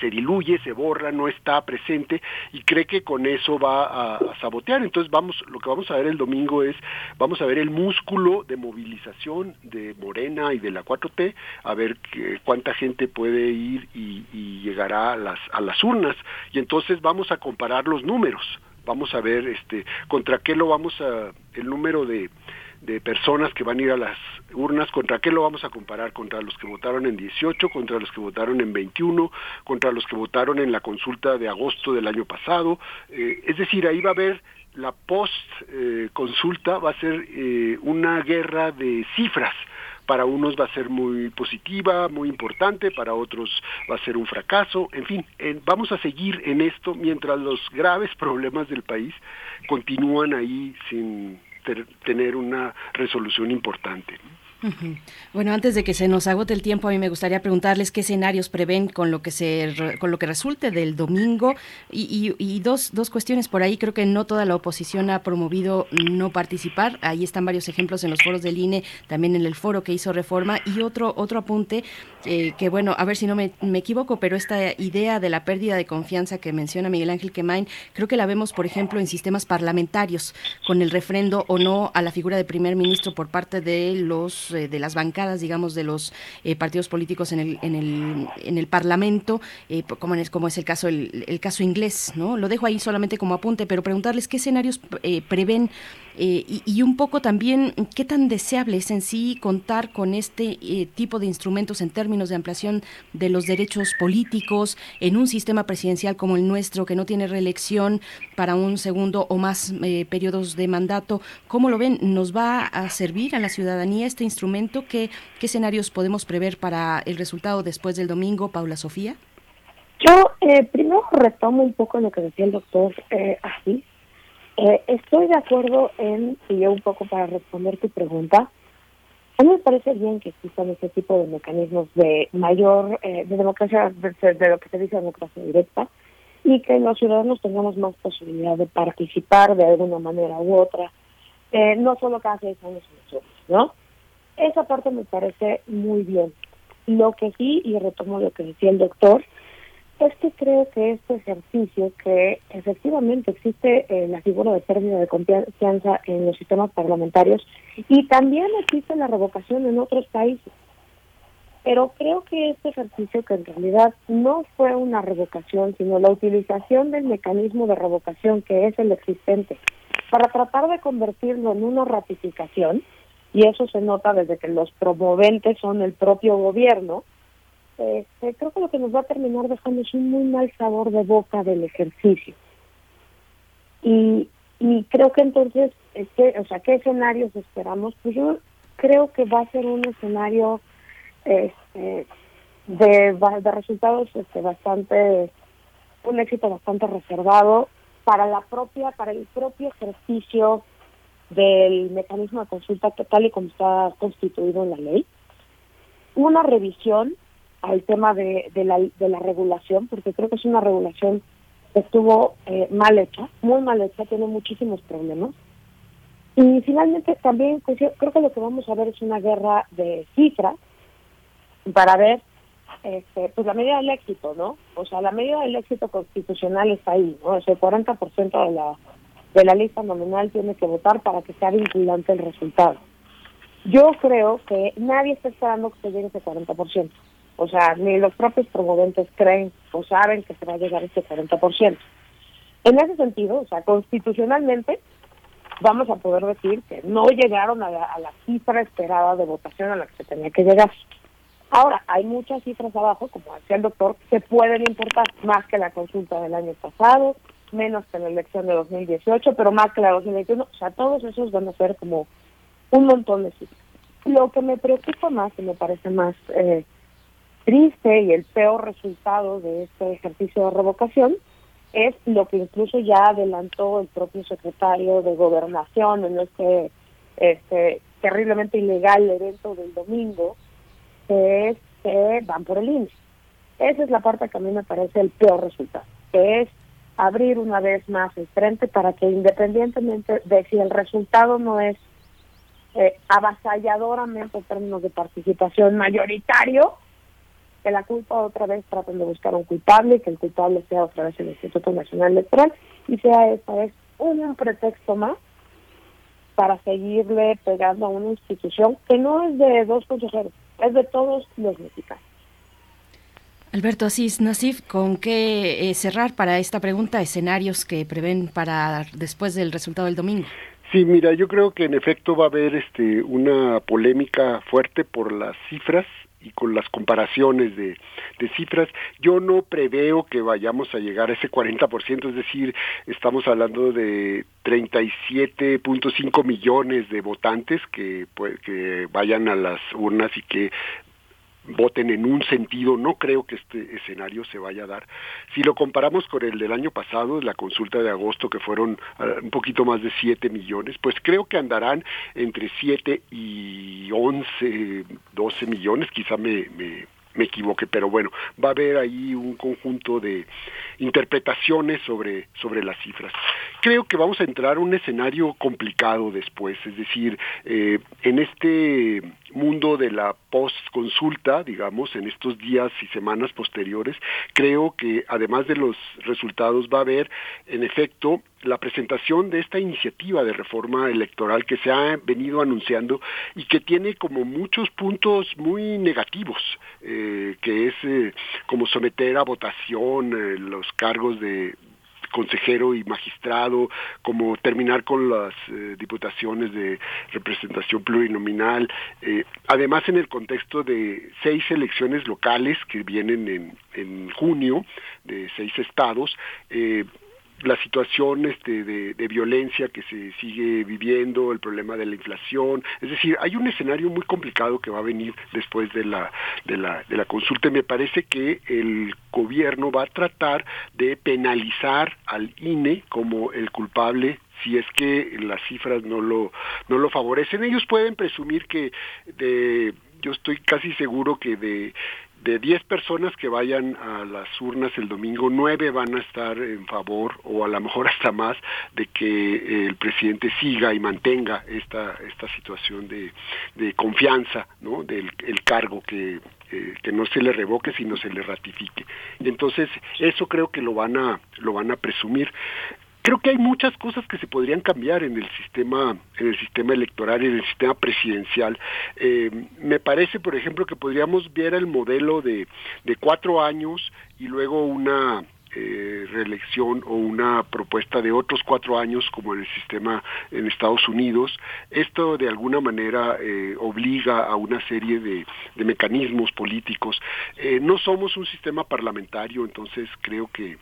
se diluye, se borra, no está presente y cree que con eso va a, sabotear. Entonces vamos, lo que vamos a ver el domingo es, vamos a ver el músculo de movilización de Morena y de la 4T, a ver que, cuánta gente puede ir y, y llegará a las, a las urnas y entonces vamos a comparar los números, vamos a ver este contra qué lo vamos a, el número de de personas que van a ir a las urnas, ¿contra qué lo vamos a comparar? ¿Contra los que votaron en 18, contra los que votaron en 21, contra los que votaron en la consulta de agosto del año pasado? Eh, es decir, ahí va a haber la post eh, consulta, va a ser eh, una guerra de cifras para unos va a ser muy positiva, muy importante, para otros va a ser un fracaso, en fin, vamos a seguir en esto mientras los graves problemas del país continúan ahí sin tener una resolución importante.
Bueno, antes de que se nos agote el tiempo, a mí me gustaría preguntarles qué escenarios prevén con lo que se con lo que resulte del domingo y, dos, dos cuestiones por ahí. Creo que no toda la oposición ha promovido no participar. Ahí están varios ejemplos en los foros del INE, también en el foro que hizo Reforma y otro otro apunte eh, que bueno, a ver si no me, equivoco, pero esta idea de la pérdida de confianza que menciona Miguel Ángel Quemain, creo que la vemos, por ejemplo, en sistemas parlamentarios con el refrendo o no a la figura de primer ministro por parte de los eh, de las bancadas, digamos, de los eh, partidos políticos en el, en el, en el Parlamento, eh, como, es, como es el caso, el, el, caso inglés, ¿no? Lo dejo ahí solamente como apunte, pero preguntarles qué escenarios prevén y, y, un poco también qué tan deseable es en sí contar con este tipo de instrumentos en términos de ampliación de los derechos políticos en un sistema presidencial como el nuestro, que no tiene reelección para un segundo o más periodos de mandato. ¿Cómo lo ven? ¿Nos va a servir a la ciudadanía este instrumento? ¿Qué, ¿Qué escenarios podemos prever para el resultado después del domingo, Paula Sofía?
Yo eh, primero retomo un poco lo que decía el doctor eh, Asís. Eh, estoy de acuerdo en, y yo un poco para responder tu pregunta, a mí me parece bien que existan ese tipo de mecanismos de mayor, eh, de democracia, de, lo que se dice democracia directa, y que los ciudadanos tengamos más posibilidad de participar de alguna manera u otra, eh, no solo cada seis años, ¿no? Esa parte me parece muy bien. Lo que sí, y retomo lo que decía el doctor, es que creo que este ejercicio, que efectivamente existe eh, la figura de pérdida de confianza en los sistemas parlamentarios y también existe la revocación en otros países. Pero creo que este ejercicio, que en realidad no fue una revocación, sino la utilización del mecanismo de revocación que es el existente, para tratar de convertirlo en una ratificación, y eso se nota desde que los promoventes son el propio gobierno, este, creo que lo que nos va a terminar dejando es un muy mal sabor de boca del ejercicio. Y, y creo que entonces, este, o sea, ¿qué escenarios esperamos? Pues yo creo que va a ser un escenario este, de, de resultados este, bastante, un éxito bastante reservado para la propia, para el propio ejercicio del mecanismo de consulta tal y como está constituido en la ley. Una revisión al tema de, de, la, de la regulación, porque creo que es una regulación que estuvo eh, mal hecha, muy mal hecha, tiene muchísimos problemas. Y finalmente también pues, creo que lo que vamos a ver es una guerra de cifras para ver este, pues la medida del éxito, ¿no? O sea, la medida del éxito constitucional está ahí, ¿no? Es el 40% de la, de la lista nominal tiene que votar para que sea vinculante el resultado. Yo creo que nadie está esperando que se llegue ese 40%. O sea, ni los propios promoventes creen o saben que se va a llegar ese 40%. En ese sentido, o sea, constitucionalmente vamos a poder decir que no llegaron a la, a la cifra esperada de votación a la que se tenía que llegar. Ahora, hay muchas cifras abajo, como decía el doctor, que pueden importar más que la consulta del año pasado, menos que la elección de 2018, pero más que la de 2021. O sea, todos esos van a ser como un montón de cifras. Lo que me preocupa más y me parece más eh, triste y el peor resultado de este ejercicio de revocación es lo que incluso ya adelantó el propio secretario de Gobernación en este, este terriblemente ilegal evento del domingo, que es que van por el índice. Esa es la parte que a mí me parece el peor resultado, que es abrir una vez más el frente para que independientemente de si el resultado no es eh, avasalladoramente en términos de participación mayoritario, que la culpa otra vez traten de buscar un culpable, que el culpable sea otra vez el Instituto Nacional Electoral y sea esta vez un pretexto más para seguirle pegando a una institución que no es de dos consejeros, es de todos los mexicanos.
Alberto Asís Nasif, ¿con qué eh, cerrar para esta pregunta? Escenarios que prevén para después del resultado del domingo.
Sí, mira, yo creo que en efecto va a haber este una polémica fuerte por las cifras y con las comparaciones de, cifras, yo no preveo que vayamos a llegar a ese 40%, es decir, estamos hablando de 37.5 millones de votantes que, pues, que vayan a las urnas y que voten en un sentido, no creo que este escenario se vaya a dar. Si lo comparamos con el del año pasado, la consulta de agosto, que fueron uh, un poquito más de 7 millones, pues creo que andarán entre 7 y 11, 12 millones, quizá me, me, me equivoque, pero bueno, va a haber ahí un conjunto de interpretaciones sobre, sobre las cifras. Creo que vamos a entrar a un escenario complicado después, es decir, eh, en este mundo de la post-consulta, digamos, en estos días y semanas posteriores, creo que además de los resultados va a haber, en efecto, la presentación de esta iniciativa de reforma electoral que se ha venido anunciando y que tiene como muchos puntos muy negativos, eh, que es eh, como someter a votación eh, los cargos de, consejero y magistrado, como terminar con las eh, diputaciones de representación plurinominal, además en el contexto de seis elecciones locales que vienen en, en junio de seis estados, eh, la situación este, de, violencia que se sigue viviendo, el problema de la inflación, es decir, hay un escenario muy complicado que va a venir después de la, de la, de la consulta y me parece que el gobierno va a tratar de penalizar al INE como el culpable si es que las cifras no lo no lo favorecen. Ellos pueden presumir que de yo estoy casi seguro que de de 10 personas que vayan a las urnas el domingo, 9 van a estar en favor o a lo mejor hasta más de que el presidente siga y mantenga esta esta situación de, confianza, ¿no? del el cargo que eh, que no se le revoque sino se le ratifique. Entonces, eso creo que lo van a lo van a presumir creo que hay muchas cosas que se podrían cambiar en el sistema en el sistema electoral y en el sistema presidencial. Eh, me parece por ejemplo que podríamos ver el modelo de, de cuatro años y luego una eh, reelección o una propuesta de otros cuatro años como en el sistema en Estados Unidos. Esto de alguna manera eh, obliga a una serie de, de mecanismos políticos. Eh, no somos un sistema parlamentario entonces creo que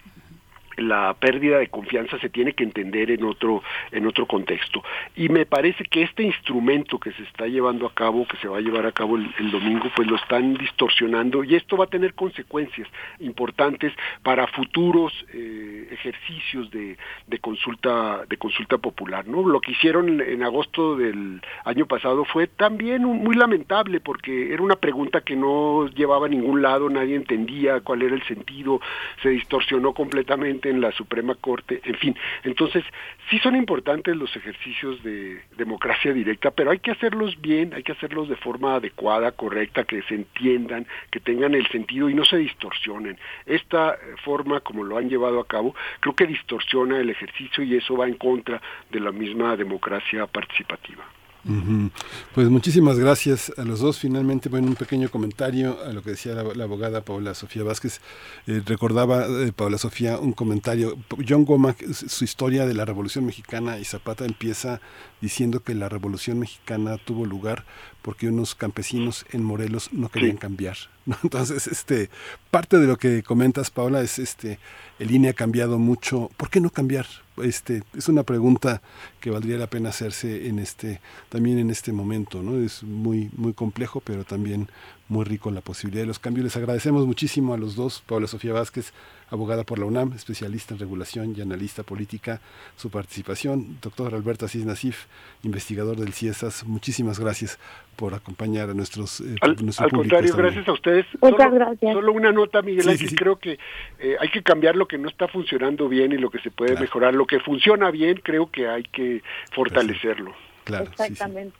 la pérdida de confianza se tiene que entender en otro en otro contexto. Y me parece que este instrumento que se está llevando a cabo que se va a llevar a cabo el, domingo pues lo están distorsionando y esto va a tener consecuencias importantes para futuros eh, ejercicios de, de, consulta de consulta popular no lo que hicieron en, agosto del año pasado fue también muy lamentable porque era una pregunta que no llevaba a ningún lado nadie entendía cuál era el sentido se distorsionó completamente en la Suprema Corte, en fin. Entonces, sí son importantes los ejercicios de democracia directa, pero hay que hacerlos bien, hay que hacerlos de forma adecuada, correcta, que se entiendan, que tengan el sentido y no se distorsionen. Esta forma, como lo han llevado a cabo, creo que distorsiona el ejercicio y eso va en contra de la misma democracia participativa.
Uh -huh. Pues muchísimas gracias a los dos. Finalmente, bueno, un pequeño comentario a lo que decía la, la abogada Paula Sofía Vázquez. Eh, recordaba eh, Paula Sofía un comentario. John Goma, su historia de la Revolución Mexicana y Zapata empieza diciendo que la Revolución Mexicana tuvo lugar porque unos campesinos en Morelos no querían cambiar. ¿no? Entonces, este, parte de lo que comentas, Paula, es este, el INE ha cambiado mucho. ¿Por qué no cambiar? Este, es una pregunta que valdría la pena hacerse en este, también en este momento, ¿no? Es muy, muy complejo, pero también muy rico la posibilidad de los cambios. Les agradecemos muchísimo a los dos, Paula Sofía Vázquez, abogada por la UNAM, especialista en regulación y analista política, su participación. Doctor Alberto Asís Nasif, investigador del CIESAS, muchísimas gracias por acompañar a nuestros eh,
Al,
nuestro
al contrario,
también.
gracias a ustedes.
Muchas
solo,
gracias.
Solo una nota, Miguel
Sí,
Ángel,
sí, sí.
creo que eh, hay que cambiar lo que no está funcionando bien y lo que se puede
Claro.
mejorar. Lo que funciona bien, creo que hay que fortalecerlo.
Claro, sí, sí.
Exactamente.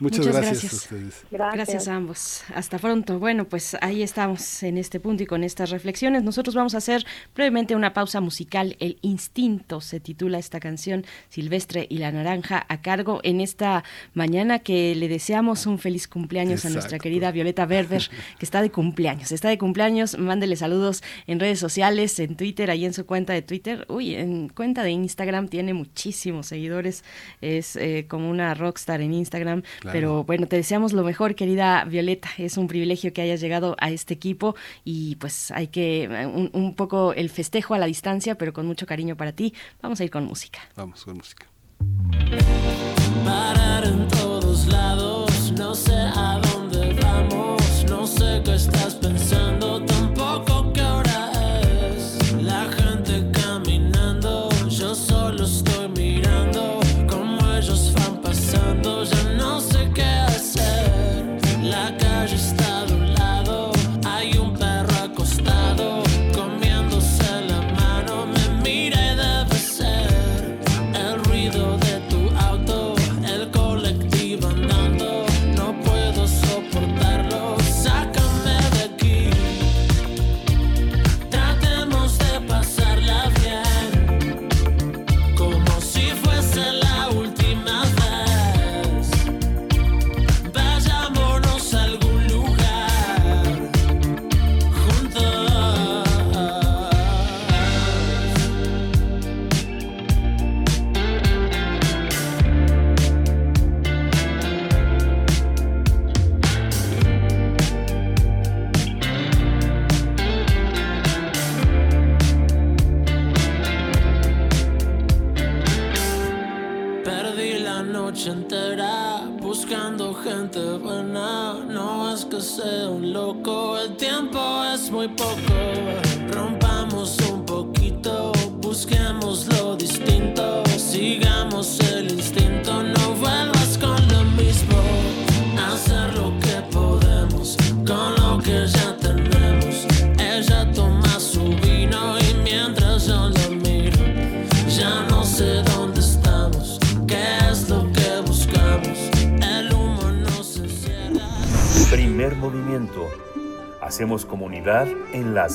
Muchas,
Muchas
gracias,
gracias.
a ustedes.
Gracias.
Gracias a ambos. Hasta pronto. Bueno, pues ahí estamos en este punto y con estas reflexiones. Nosotros vamos a hacer brevemente una pausa musical. El instinto se titula esta canción Silvestre y la Naranja a cargo en esta mañana que le deseamos un feliz cumpleaños a nuestra querida Violeta Berber, que está de cumpleaños. Está de cumpleaños. Mándele saludos en redes sociales, en Twitter, ahí en su cuenta de Twitter. Uy, en cuenta de Instagram tiene muchísimos seguidores. Es eh, como una rockstar en Instagram.
Claro.
Pero bueno, te deseamos lo mejor, querida Violeta. Es un privilegio que hayas llegado a este equipo y pues hay que eh, un, un poco el festejo a la distancia, pero con mucho cariño para ti. Vamos a ir con música.
Vamos con música.
parar en todos lados. La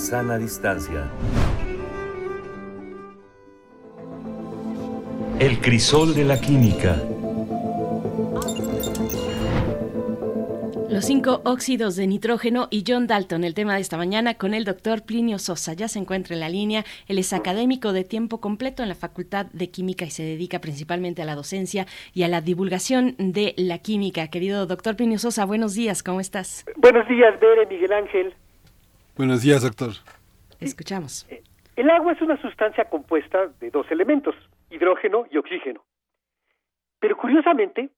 sana distancia.
El crisol de la química.
Los cinco óxidos de nitrógeno y John Dalton, el tema de esta mañana con el doctor Plinio Sosa. Ya se encuentra en la línea. Él es académico de tiempo completo en la Facultad de Química y se dedica principalmente a la docencia y a la divulgación de la química. Querido doctor Plinio Sosa, buenos días, ¿cómo estás?
Buenos días, Bere, Miguel Ángel.
Buenos días, doctor.
Escuchamos.
El agua es una sustancia compuesta de dos elementos, hidrógeno y oxígeno. Pero curiosamente,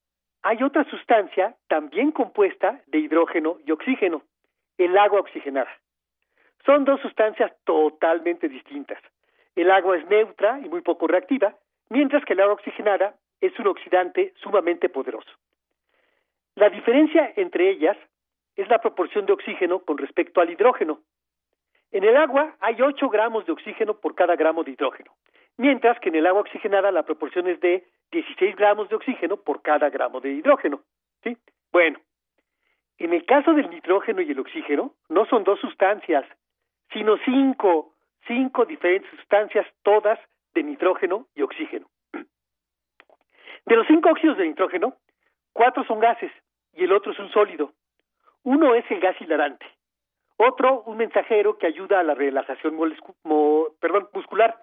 hay otra sustancia también compuesta de hidrógeno y oxígeno, el agua oxigenada. Son dos sustancias totalmente distintas. El agua es neutra y muy poco reactiva, mientras que el agua oxigenada es un oxidante sumamente poderoso. La diferencia entre ellas es la proporción de oxígeno con respecto al hidrógeno. En el agua hay 8 gramos de oxígeno por cada gramo de hidrógeno, mientras que en el agua oxigenada la proporción es de 16 gramos de oxígeno por cada gramo de hidrógeno. ¿sí? Bueno, en el caso del nitrógeno y el oxígeno, no son dos sustancias, sino cinco, cinco diferentes sustancias, todas de nitrógeno y oxígeno. De los cinco óxidos de nitrógeno, cuatro son gases y el otro es un sólido. Uno es el gas hilarante, otro un mensajero que ayuda a la relajación mo, perdón, muscular,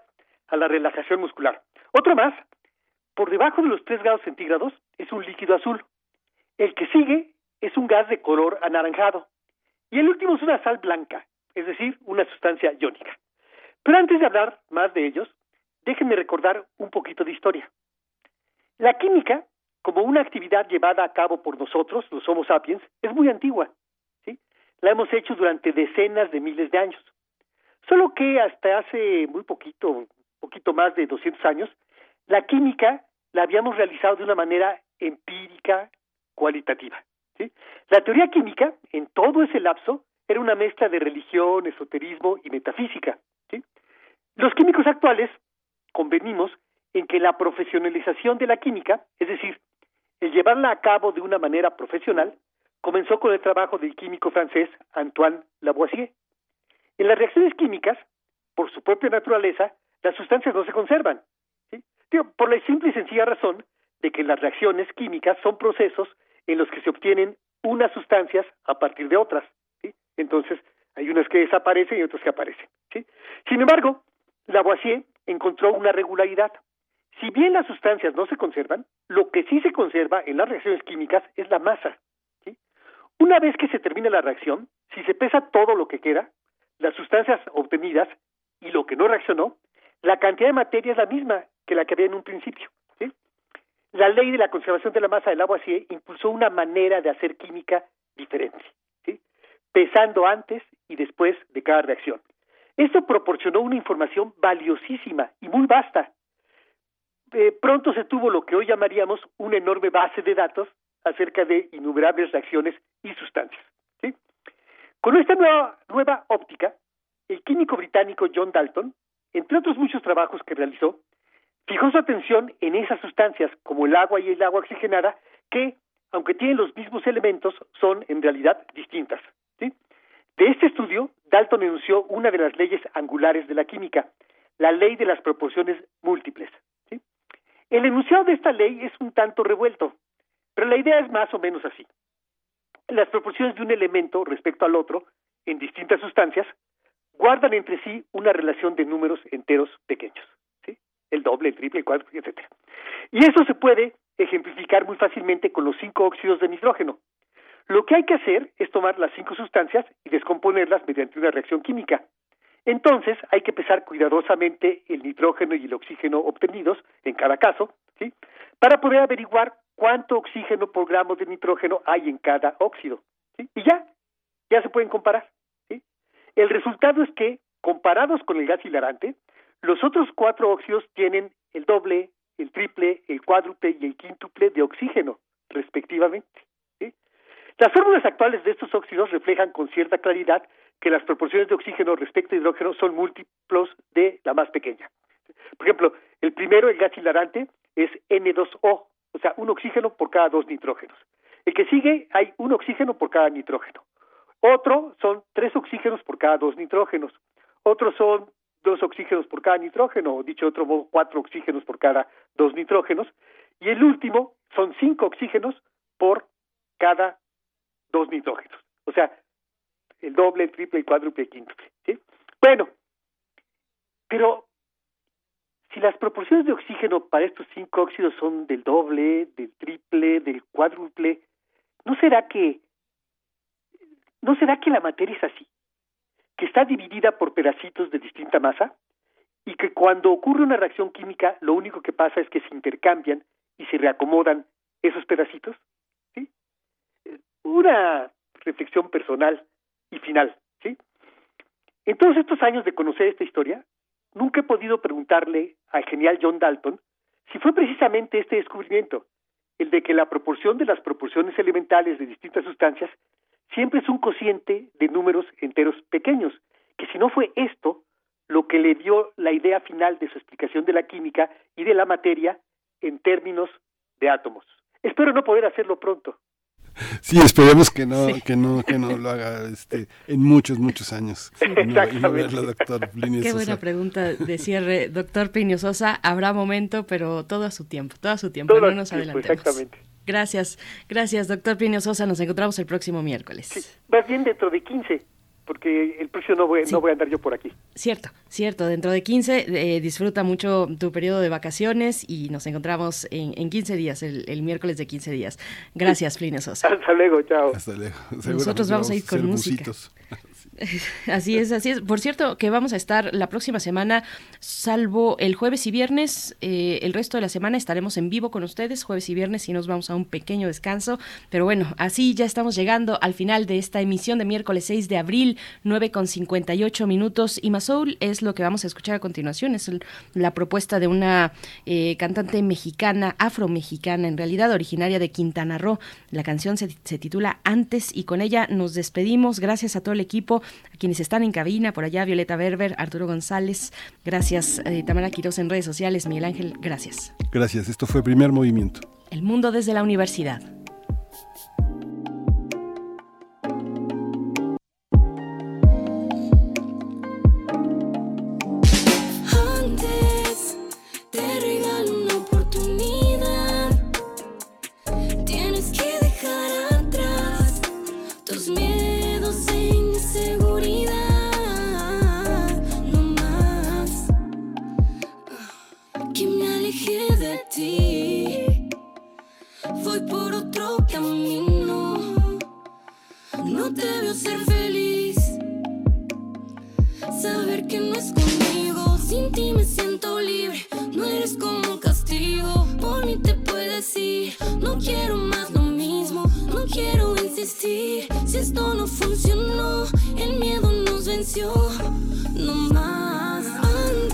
a la relajación muscular. Otro más, por debajo de los 3 grados centígrados, es un líquido azul. El que sigue es un gas de color anaranjado. Y el último es una sal blanca, es decir, una sustancia iónica. Pero antes de hablar más de ellos, déjenme recordar un poquito de historia. La química, como una actividad llevada a cabo por nosotros, los Homo sapiens, es muy antigua. La hemos hecho durante decenas de miles de años. Solo que hasta hace muy poquito, poquito más de 200 años, la química la habíamos realizado de una manera empírica, cualitativa. La teoría química, en todo ese lapso, era una mezcla de religión, esoterismo y metafísica. Los químicos actuales convenimos en que la profesionalización de la química, es decir, el llevarla a cabo de una manera profesional, comenzó con el trabajo del químico francés Antoine Lavoisier. En las reacciones químicas, por su propia naturaleza, las sustancias no se conservan, por la simple y sencilla razón de que las reacciones químicas son procesos en los que se obtienen unas sustancias a partir de otras. ¿sí? Entonces, hay unas que desaparecen y otras que aparecen. ¿sí? Sin embargo, Lavoisier encontró una regularidad. Si bien las sustancias no se conservan, lo que sí se conserva en las reacciones químicas es la masa. Una vez que se termina la reacción, si se pesa todo lo que queda, las sustancias obtenidas y lo que no reaccionó, la cantidad de materia es la misma que la que había en un principio. La ley de la conservación de la masa del agua sí impulsó una manera de hacer química diferente, pesando antes y después de cada reacción. Esto proporcionó una información valiosísima y muy vasta. Eh, pronto se tuvo lo que hoy llamaríamos una enorme base de datos acerca de innumerables reacciones y sustancias. Con esta nueva, óptica, el químico británico John Dalton, entre otros muchos trabajos que realizó, fijó su atención en esas sustancias como el agua y el agua oxigenada que, aunque tienen los mismos elementos, son en realidad distintas. De este estudio, Dalton enunció una de las leyes angulares de la química, la ley de las proporciones múltiples. ¿Sí? El enunciado de esta ley es un tanto revuelto, pero la idea es más o menos así. Las proporciones de un elemento respecto al otro, en distintas sustancias, guardan entre sí una relación de números enteros pequeños el doble, el triple, el cuádruple, etcétera. Y eso se puede ejemplificar muy fácilmente con los cinco óxidos de nitrógeno. Lo que hay que hacer es tomar las cinco sustancias y descomponerlas mediante una reacción química. Entonces hay que pesar cuidadosamente el nitrógeno y el oxígeno obtenidos en cada caso, ¿sí? Para poder averiguar cuánto oxígeno por gramo de nitrógeno hay en cada óxido. ¿sí? Y ya, ya se pueden comparar. ¿sí? El resultado es que, comparados con el gas hilarante, los otros cuatro óxidos tienen el doble, el triple, el cuádruple y el quíntuple de oxígeno, respectivamente. Las fórmulas actuales de estos óxidos reflejan con cierta claridad que las proporciones de oxígeno respecto a hidrógeno son múltiplos de la más pequeña. Por ejemplo, el primero, el gas hilarante, es N2O, o sea, un oxígeno por cada dos nitrógenos. El que sigue, hay un oxígeno por cada nitrógeno. Otro son tres oxígenos por cada dos nitrógenos. Otros son dos oxígenos por cada nitrógeno, o dicho otro modo, cuatro oxígenos por cada dos nitrógenos. Y el último son cinco oxígenos por cada dos nitrógenos. O sea, el doble, el triple, el cuádruple, el quíntuple. Bueno, pero si las proporciones de oxígeno para estos cinco óxidos son del doble, del triple, del cuádruple, ¿no será que no será que la materia es así? Que está dividida por pedacitos de distinta masa y que cuando ocurre una reacción química lo único que pasa es que se intercambian y se reacomodan esos pedacitos? ¿Sí? Una reflexión personal y final, ¿sí? En todos estos años de conocer esta historia, nunca he podido preguntarle al genial John Dalton si fue precisamente este descubrimiento, el de que la proporción de las proporciones elementales de distintas sustancias siempre es un cociente de números enteros pequeños, que si no fue esto lo que le dio la idea final de su explicación de la química y de la materia en términos de átomos. Espero no poder hacerlo pronto.
Sí, esperemos que no, que no, que no lo haga este, en muchos, muchos años.
Exactamente.
doctor
Qué buena pregunta de cierre, doctor Piño Sosa. Habrá momento, pero todo a su tiempo, todo a su tiempo.
Todo
no nos
tiempo,
adelantemos.
Exactamente.
Gracias, gracias, doctor Piño Sosa. Nos encontramos el próximo miércoles.
Sí, más bien dentro de 15, porque el próximo no voy, no voy a andar yo por aquí.
Cierto, cierto. Dentro de 15, eh, disfruta mucho tu periodo de vacaciones y nos encontramos en, en 15 días, el, el miércoles de 15 días. Gracias, Plinio Sosa.
Hasta luego, chao.
Hasta luego.
Nosotros vamos a ir con música. Así es, así es. Por cierto, que vamos a estar la próxima semana, salvo el jueves y viernes, eh, el resto de la semana estaremos en vivo con ustedes, jueves y viernes, y nos vamos a un pequeño descanso. Pero bueno, así ya estamos llegando al final de esta emisión de miércoles 6 de abril, 9 con 58 minutos. Y Masoul es lo que vamos a escuchar a continuación, es el- la propuesta de una eh, cantante mexicana, afromexicana, en realidad originaria de Quintana Roo. La canción se, se titula Antes y con ella nos despedimos. Gracias a todo el equipo, a quienes están en cabina, por allá Violeta Berber, Arturo González. Gracias, eh, Tamara Quiroz en redes sociales, Miguel Ángel, gracias.
Gracias, esto fue Primer Movimiento.
El mundo desde la universidad.
Si esto no funcionó, el miedo nos venció. No más. Antes